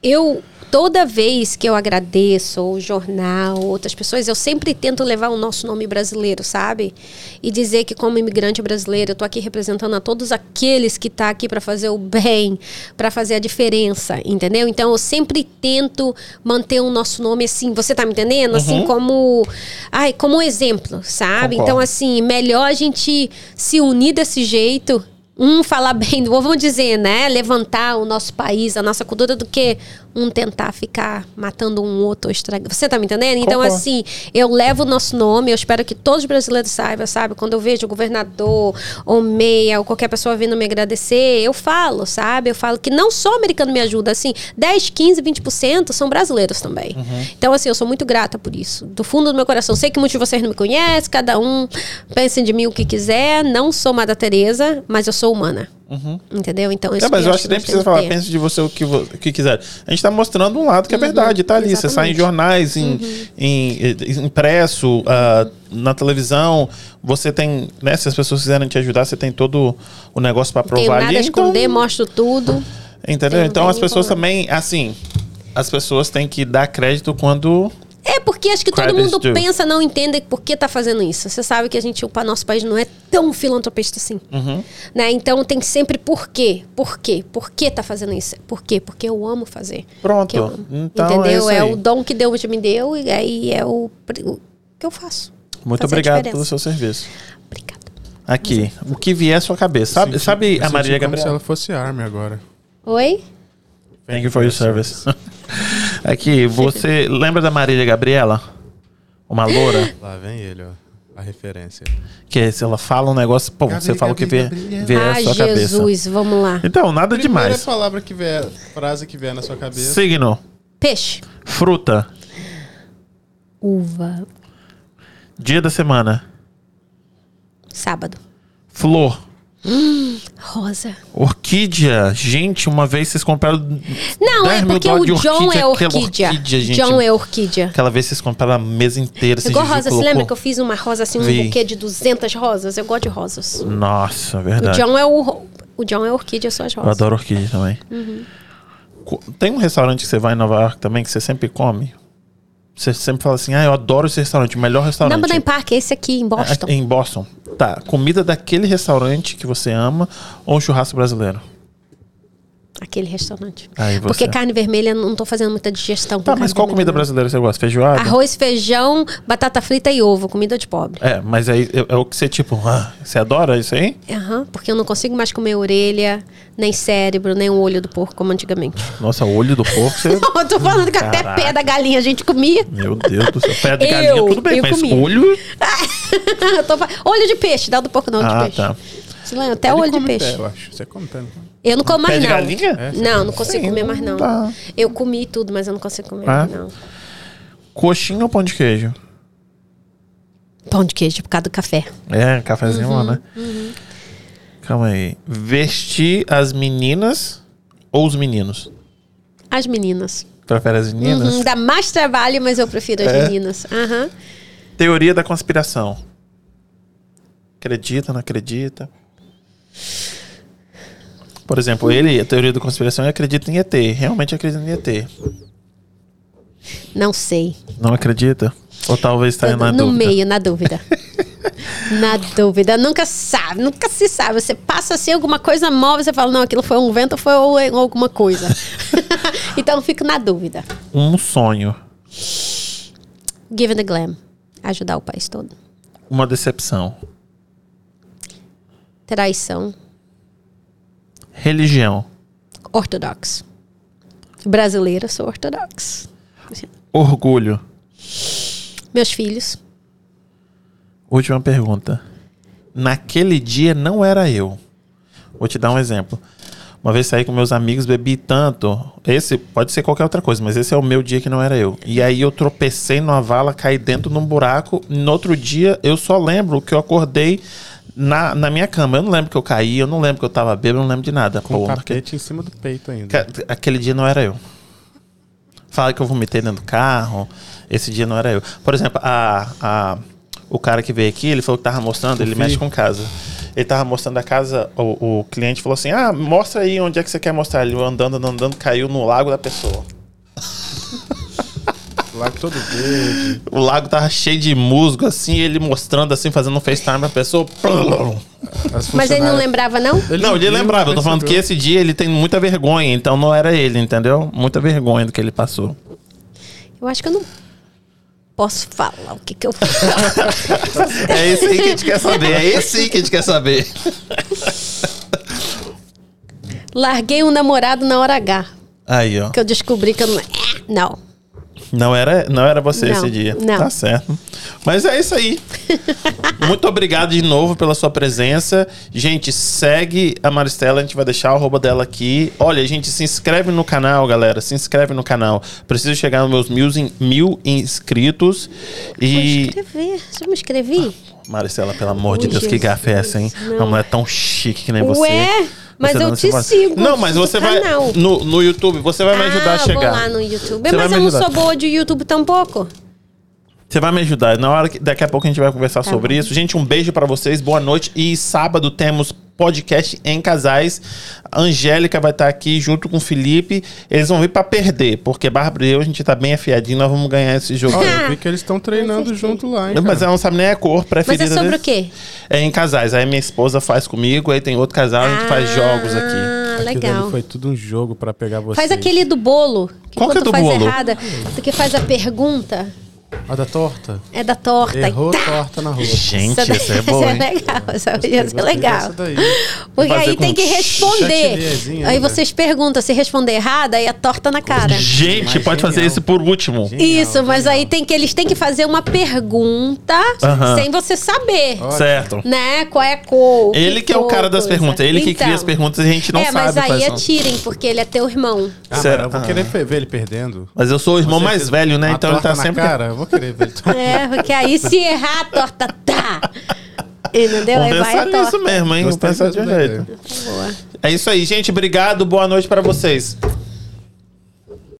eu toda vez que eu agradeço o jornal, outras pessoas, eu sempre tento levar o nosso nome brasileiro, sabe? E dizer que como imigrante brasileiro, eu tô aqui representando a todos aqueles que tá aqui para fazer o bem, para fazer a diferença, entendeu? Então eu sempre tento manter o nosso nome assim, você tá me entendendo? Assim como ai, como um exemplo, sabe? Concordo. Então assim, melhor a gente se unir desse jeito um falar bem do outro, vamos dizer, né? Levantar o nosso país, a nossa cultura, do que um tentar ficar matando um outro ou estragando. Você tá me entendendo? Então, Concordo. assim, eu levo o nosso nome, eu espero que todos os brasileiros saibam, sabe? Quando eu vejo o governador, ou meia, ou qualquer pessoa vindo me agradecer, eu falo, sabe? Eu falo que não só americano me ajuda, assim, 10, 15, 20% são brasileiros também. Então, assim, eu sou muito grata por isso. Do fundo do meu coração. Sei que muitos de vocês não me conhecem, cada um pensa de mim o que quiser. Não sou Madre Teresa, mas eu sou humana. Entendeu? Então, isso É, mas eu acho que nem precisa falar, ter. pense de você o que, o que quiser. A gente tá mostrando um lado que é verdade, tá ali. Você sai em exatamente. jornais, em, em- em- impresso, ah, na televisão. Você tem, né? Se as pessoas quiserem te ajudar, você tem todo o negócio pra Tenho provar nada ali. a esconder, então, mostro tudo. entendeu? Então as pessoas informado. também, assim, as pessoas têm que dar crédito quando. É porque acho que todo mundo due. pensa, não entende por que tá fazendo isso. Você sabe que a gente, o nosso país não é tão filantropista assim. Uhum. Né? Então tem sempre por quê? Por quê? Por que tá fazendo isso? Por quê? Porque eu amo fazer. Pronto. Amo. Então, é Entendeu? É, aí. o dom que Deus me deu e aí é o, o que eu faço. Muito Fazer obrigado pelo seu serviço. Obrigada. Aqui, o que vier à sua cabeça. Sabe, Senti- sabe a Maria como se Gabriela? ela fosse Army agora. Oi? Thank you for your service. Aqui, você lembra da Marília Gabriela? Uma loura? Lá vem ele, ó. A referência. Que é, se ela fala um negócio, pô, Gabi, você fala o que vê, Gabriela. vê à Ai, sua cabeça. Jesus, vamos lá. Então, nada Primeira demais. palavra que vier, frase que vier na sua cabeça. Signo, Peixe. fruta, Uva. dia da semana, Sábado. flor, Rosa. orquídea. Gente, uma vez vocês compraram. Não, 10 é porque o de John é aquela orquídea. orquídea, gente. John é orquídea. Aquela vez vocês compraram a mesa inteira. Igual Gigi rosa, você lembra que eu fiz uma rosa assim, um Vi. buquê de 200 rosas? Eu gosto de rosas. Nossa, O verdade. John é o o John é orquídea, só as Eu rosas. adoro orquídea também. Co- Tem um restaurante que você vai em Nova York também que você sempre come? Você sempre fala assim, ah, eu adoro esse restaurante, o melhor restaurante. Number Nine Park, esse aqui em Boston. É, Em Boston. Tá, comida daquele restaurante que você ama ou um churrasco brasileiro? Aquele restaurante. Você. Porque carne vermelha eu não tô fazendo muita digestão. Tá, mas qual comida brasileira você gosta? Feijoada? Arroz, feijão, batata frita e ovo. Comida de pobre. É, mas aí é, é o que você, tipo, ah, você adora isso aí? Aham, porque eu não consigo mais comer orelha, nem cérebro, nem o olho do porco como antigamente. Nossa, olho do porco, você. eu tô falando que até Caraca. pé da galinha a gente comia. Meu Deus do céu. Pé de Eu- galinha, tudo bem, eu mas comia. olho. Eu olho de peixe, dá do porco não, Ah, de peixe. tá. Você lembra? Até Ele olho de peixe. pé, eu acho. Você come pé, não come? Eu não como mais não. galinha? É, Não, não consigo Sim, comer mais não. tá. Eu comi tudo, mas eu não consigo comer Ah. mais não. Coxinha ou pão de queijo? Pão de queijo por causa do café. É, cafezinho Uhum, lá, né? Calma aí. Vestir as meninas ou os meninos? As meninas. Prefere as meninas? Uhum, dá mais trabalho, mas eu prefiro as É? meninas. Aham. Teoria da conspiração. Acredita, não acredita? Por exemplo, ele, a teoria da conspiração, ele acredita em ET. Realmente acredita em ET. Não sei. Não acredita? Ou talvez está Tô na no dúvida? meio, na dúvida. na dúvida. Nunca sabe, nunca se sabe. Você passa assim, alguma coisa móvel, você fala, não, aquilo foi um vento ou foi ou- alguma coisa. então eu fico na dúvida. Um sonho. Give the glam. Ajudar o país todo. Uma decepção. Traição. Religião. Ortodox. Brasileira, sou ortodox. Orgulho. Meus filhos. Última pergunta. Naquele dia não era eu. Vou te dar um exemplo. Uma vez saí com meus amigos, bebi tanto. Esse pode ser qualquer outra coisa, mas esse é o meu dia que não era eu. E aí eu tropecei numa vala, caí dentro de um buraco. No outro dia eu só lembro que eu acordei na, na minha cama. Eu não lembro que eu caí, eu não lembro que eu tava bêbado, eu não lembro de nada. Com Pô, um naquele, tapete em cima do peito ainda. aquele dia não era eu. Fala que eu vomitei dentro do carro. Esse dia não era eu. Por exemplo, a, a, o cara que veio aqui, ele falou que tava mostrando, ele mexe com casa. Ele tava mostrando a casa, o, o cliente falou assim: Ah, mostra aí onde é que você quer mostrar. Ele andando, andando, andando, caiu no lago da pessoa. Lago todo verde. O lago tava cheio de musgo, assim, ele mostrando assim, fazendo um FaceTime pra pessoa. As Mas ele não lembrava, não? não, ele lembrava, eu tô falando que esse dia ele tem muita vergonha, então não era ele, entendeu? Muita vergonha do que ele passou. Eu acho que eu não posso falar o que, que eu. É esse aí que a gente quer saber, é esse aí que a gente quer saber. Larguei um namorado na hora H. Aí, ó. Que eu descobri que eu não. É, não. Não era, não era você Não, esse dia. não. Tá certo. Mas é isso aí. Muito obrigado de novo pela sua presença. Gente, segue a Maristela, a gente vai deixar o arroba dela aqui. Olha, gente, se inscreve no canal, galera. Se inscreve no canal. Preciso chegar nos meus mil, in- mil inscritos. Vou E. escrever. Já me inscrevi? Maristela, pelo amor de Deus, que Jesus, gafe é essa, hein? não. Uma mulher tão chique que nem você. Mas eu te sigo Não, mas você vai. canal. No, no YouTube, você vai me ajudar ah, a chegar. vou lá no YouTube. Você mas eu não ajudar. sou boa de YouTube tampouco. Você vai me ajudar. Na hora que daqui a pouco a gente vai conversar sobre isso. Gente, um beijo pra vocês. Boa noite. E sábado temos podcast em casais. A Angélica vai estar aqui junto com o Felipe. Eles vão vir pra perder, porque Bárbara e eu a gente tá bem afiadinho, nós vamos ganhar esse jogo. Olha, eu vi que eles estão treinando junto lá, hein? Não, Mas ela não sabe nem a cor Mas preferida. é sobre deles. o quê? É em casais. Aí minha esposa faz comigo, aí tem outro casal, a gente faz jogos aqui. Ah, Aquilo legal. foi tudo um jogo pra pegar vocês. Faz aquele do bolo. Que Qual que quando é do faz bolo? errada, que faz a pergunta A da torta? é da torta. Errou Tá. torta na rua. Gente, Essa daí- essa é boa? Essa é legal. Essa ser gostei legal. Porque Fazer aí tem que responder. Aí né? vocês perguntam, se responder errado, aí é torta na cara. Gente, Mas pode fazer genial. isso por último. Genial, Isso, mas genial. aí tem que eles têm que fazer uma pergunta Aham. sem você saber. Olha. Certo. Né? Qual é a cor? Ele que é o cara das coisa. perguntas, ele que cria as Então, perguntas e a gente não é, sabe mas aí quais é são. tirem, porque ele é teu irmão. Ah, Será? mano, eu vou querer fe- ver ele perdendo. Mas eu sou o irmão mais velho, né? Então ele tá sempre. Cara, vou querer ver tomar. É, porque aí se errar, a torta tá. Entendeu? Vamos aí vai pensar nisso mesmo, hein? Vamos pensar. Boa. É isso aí, gente. Obrigado. Boa noite pra vocês.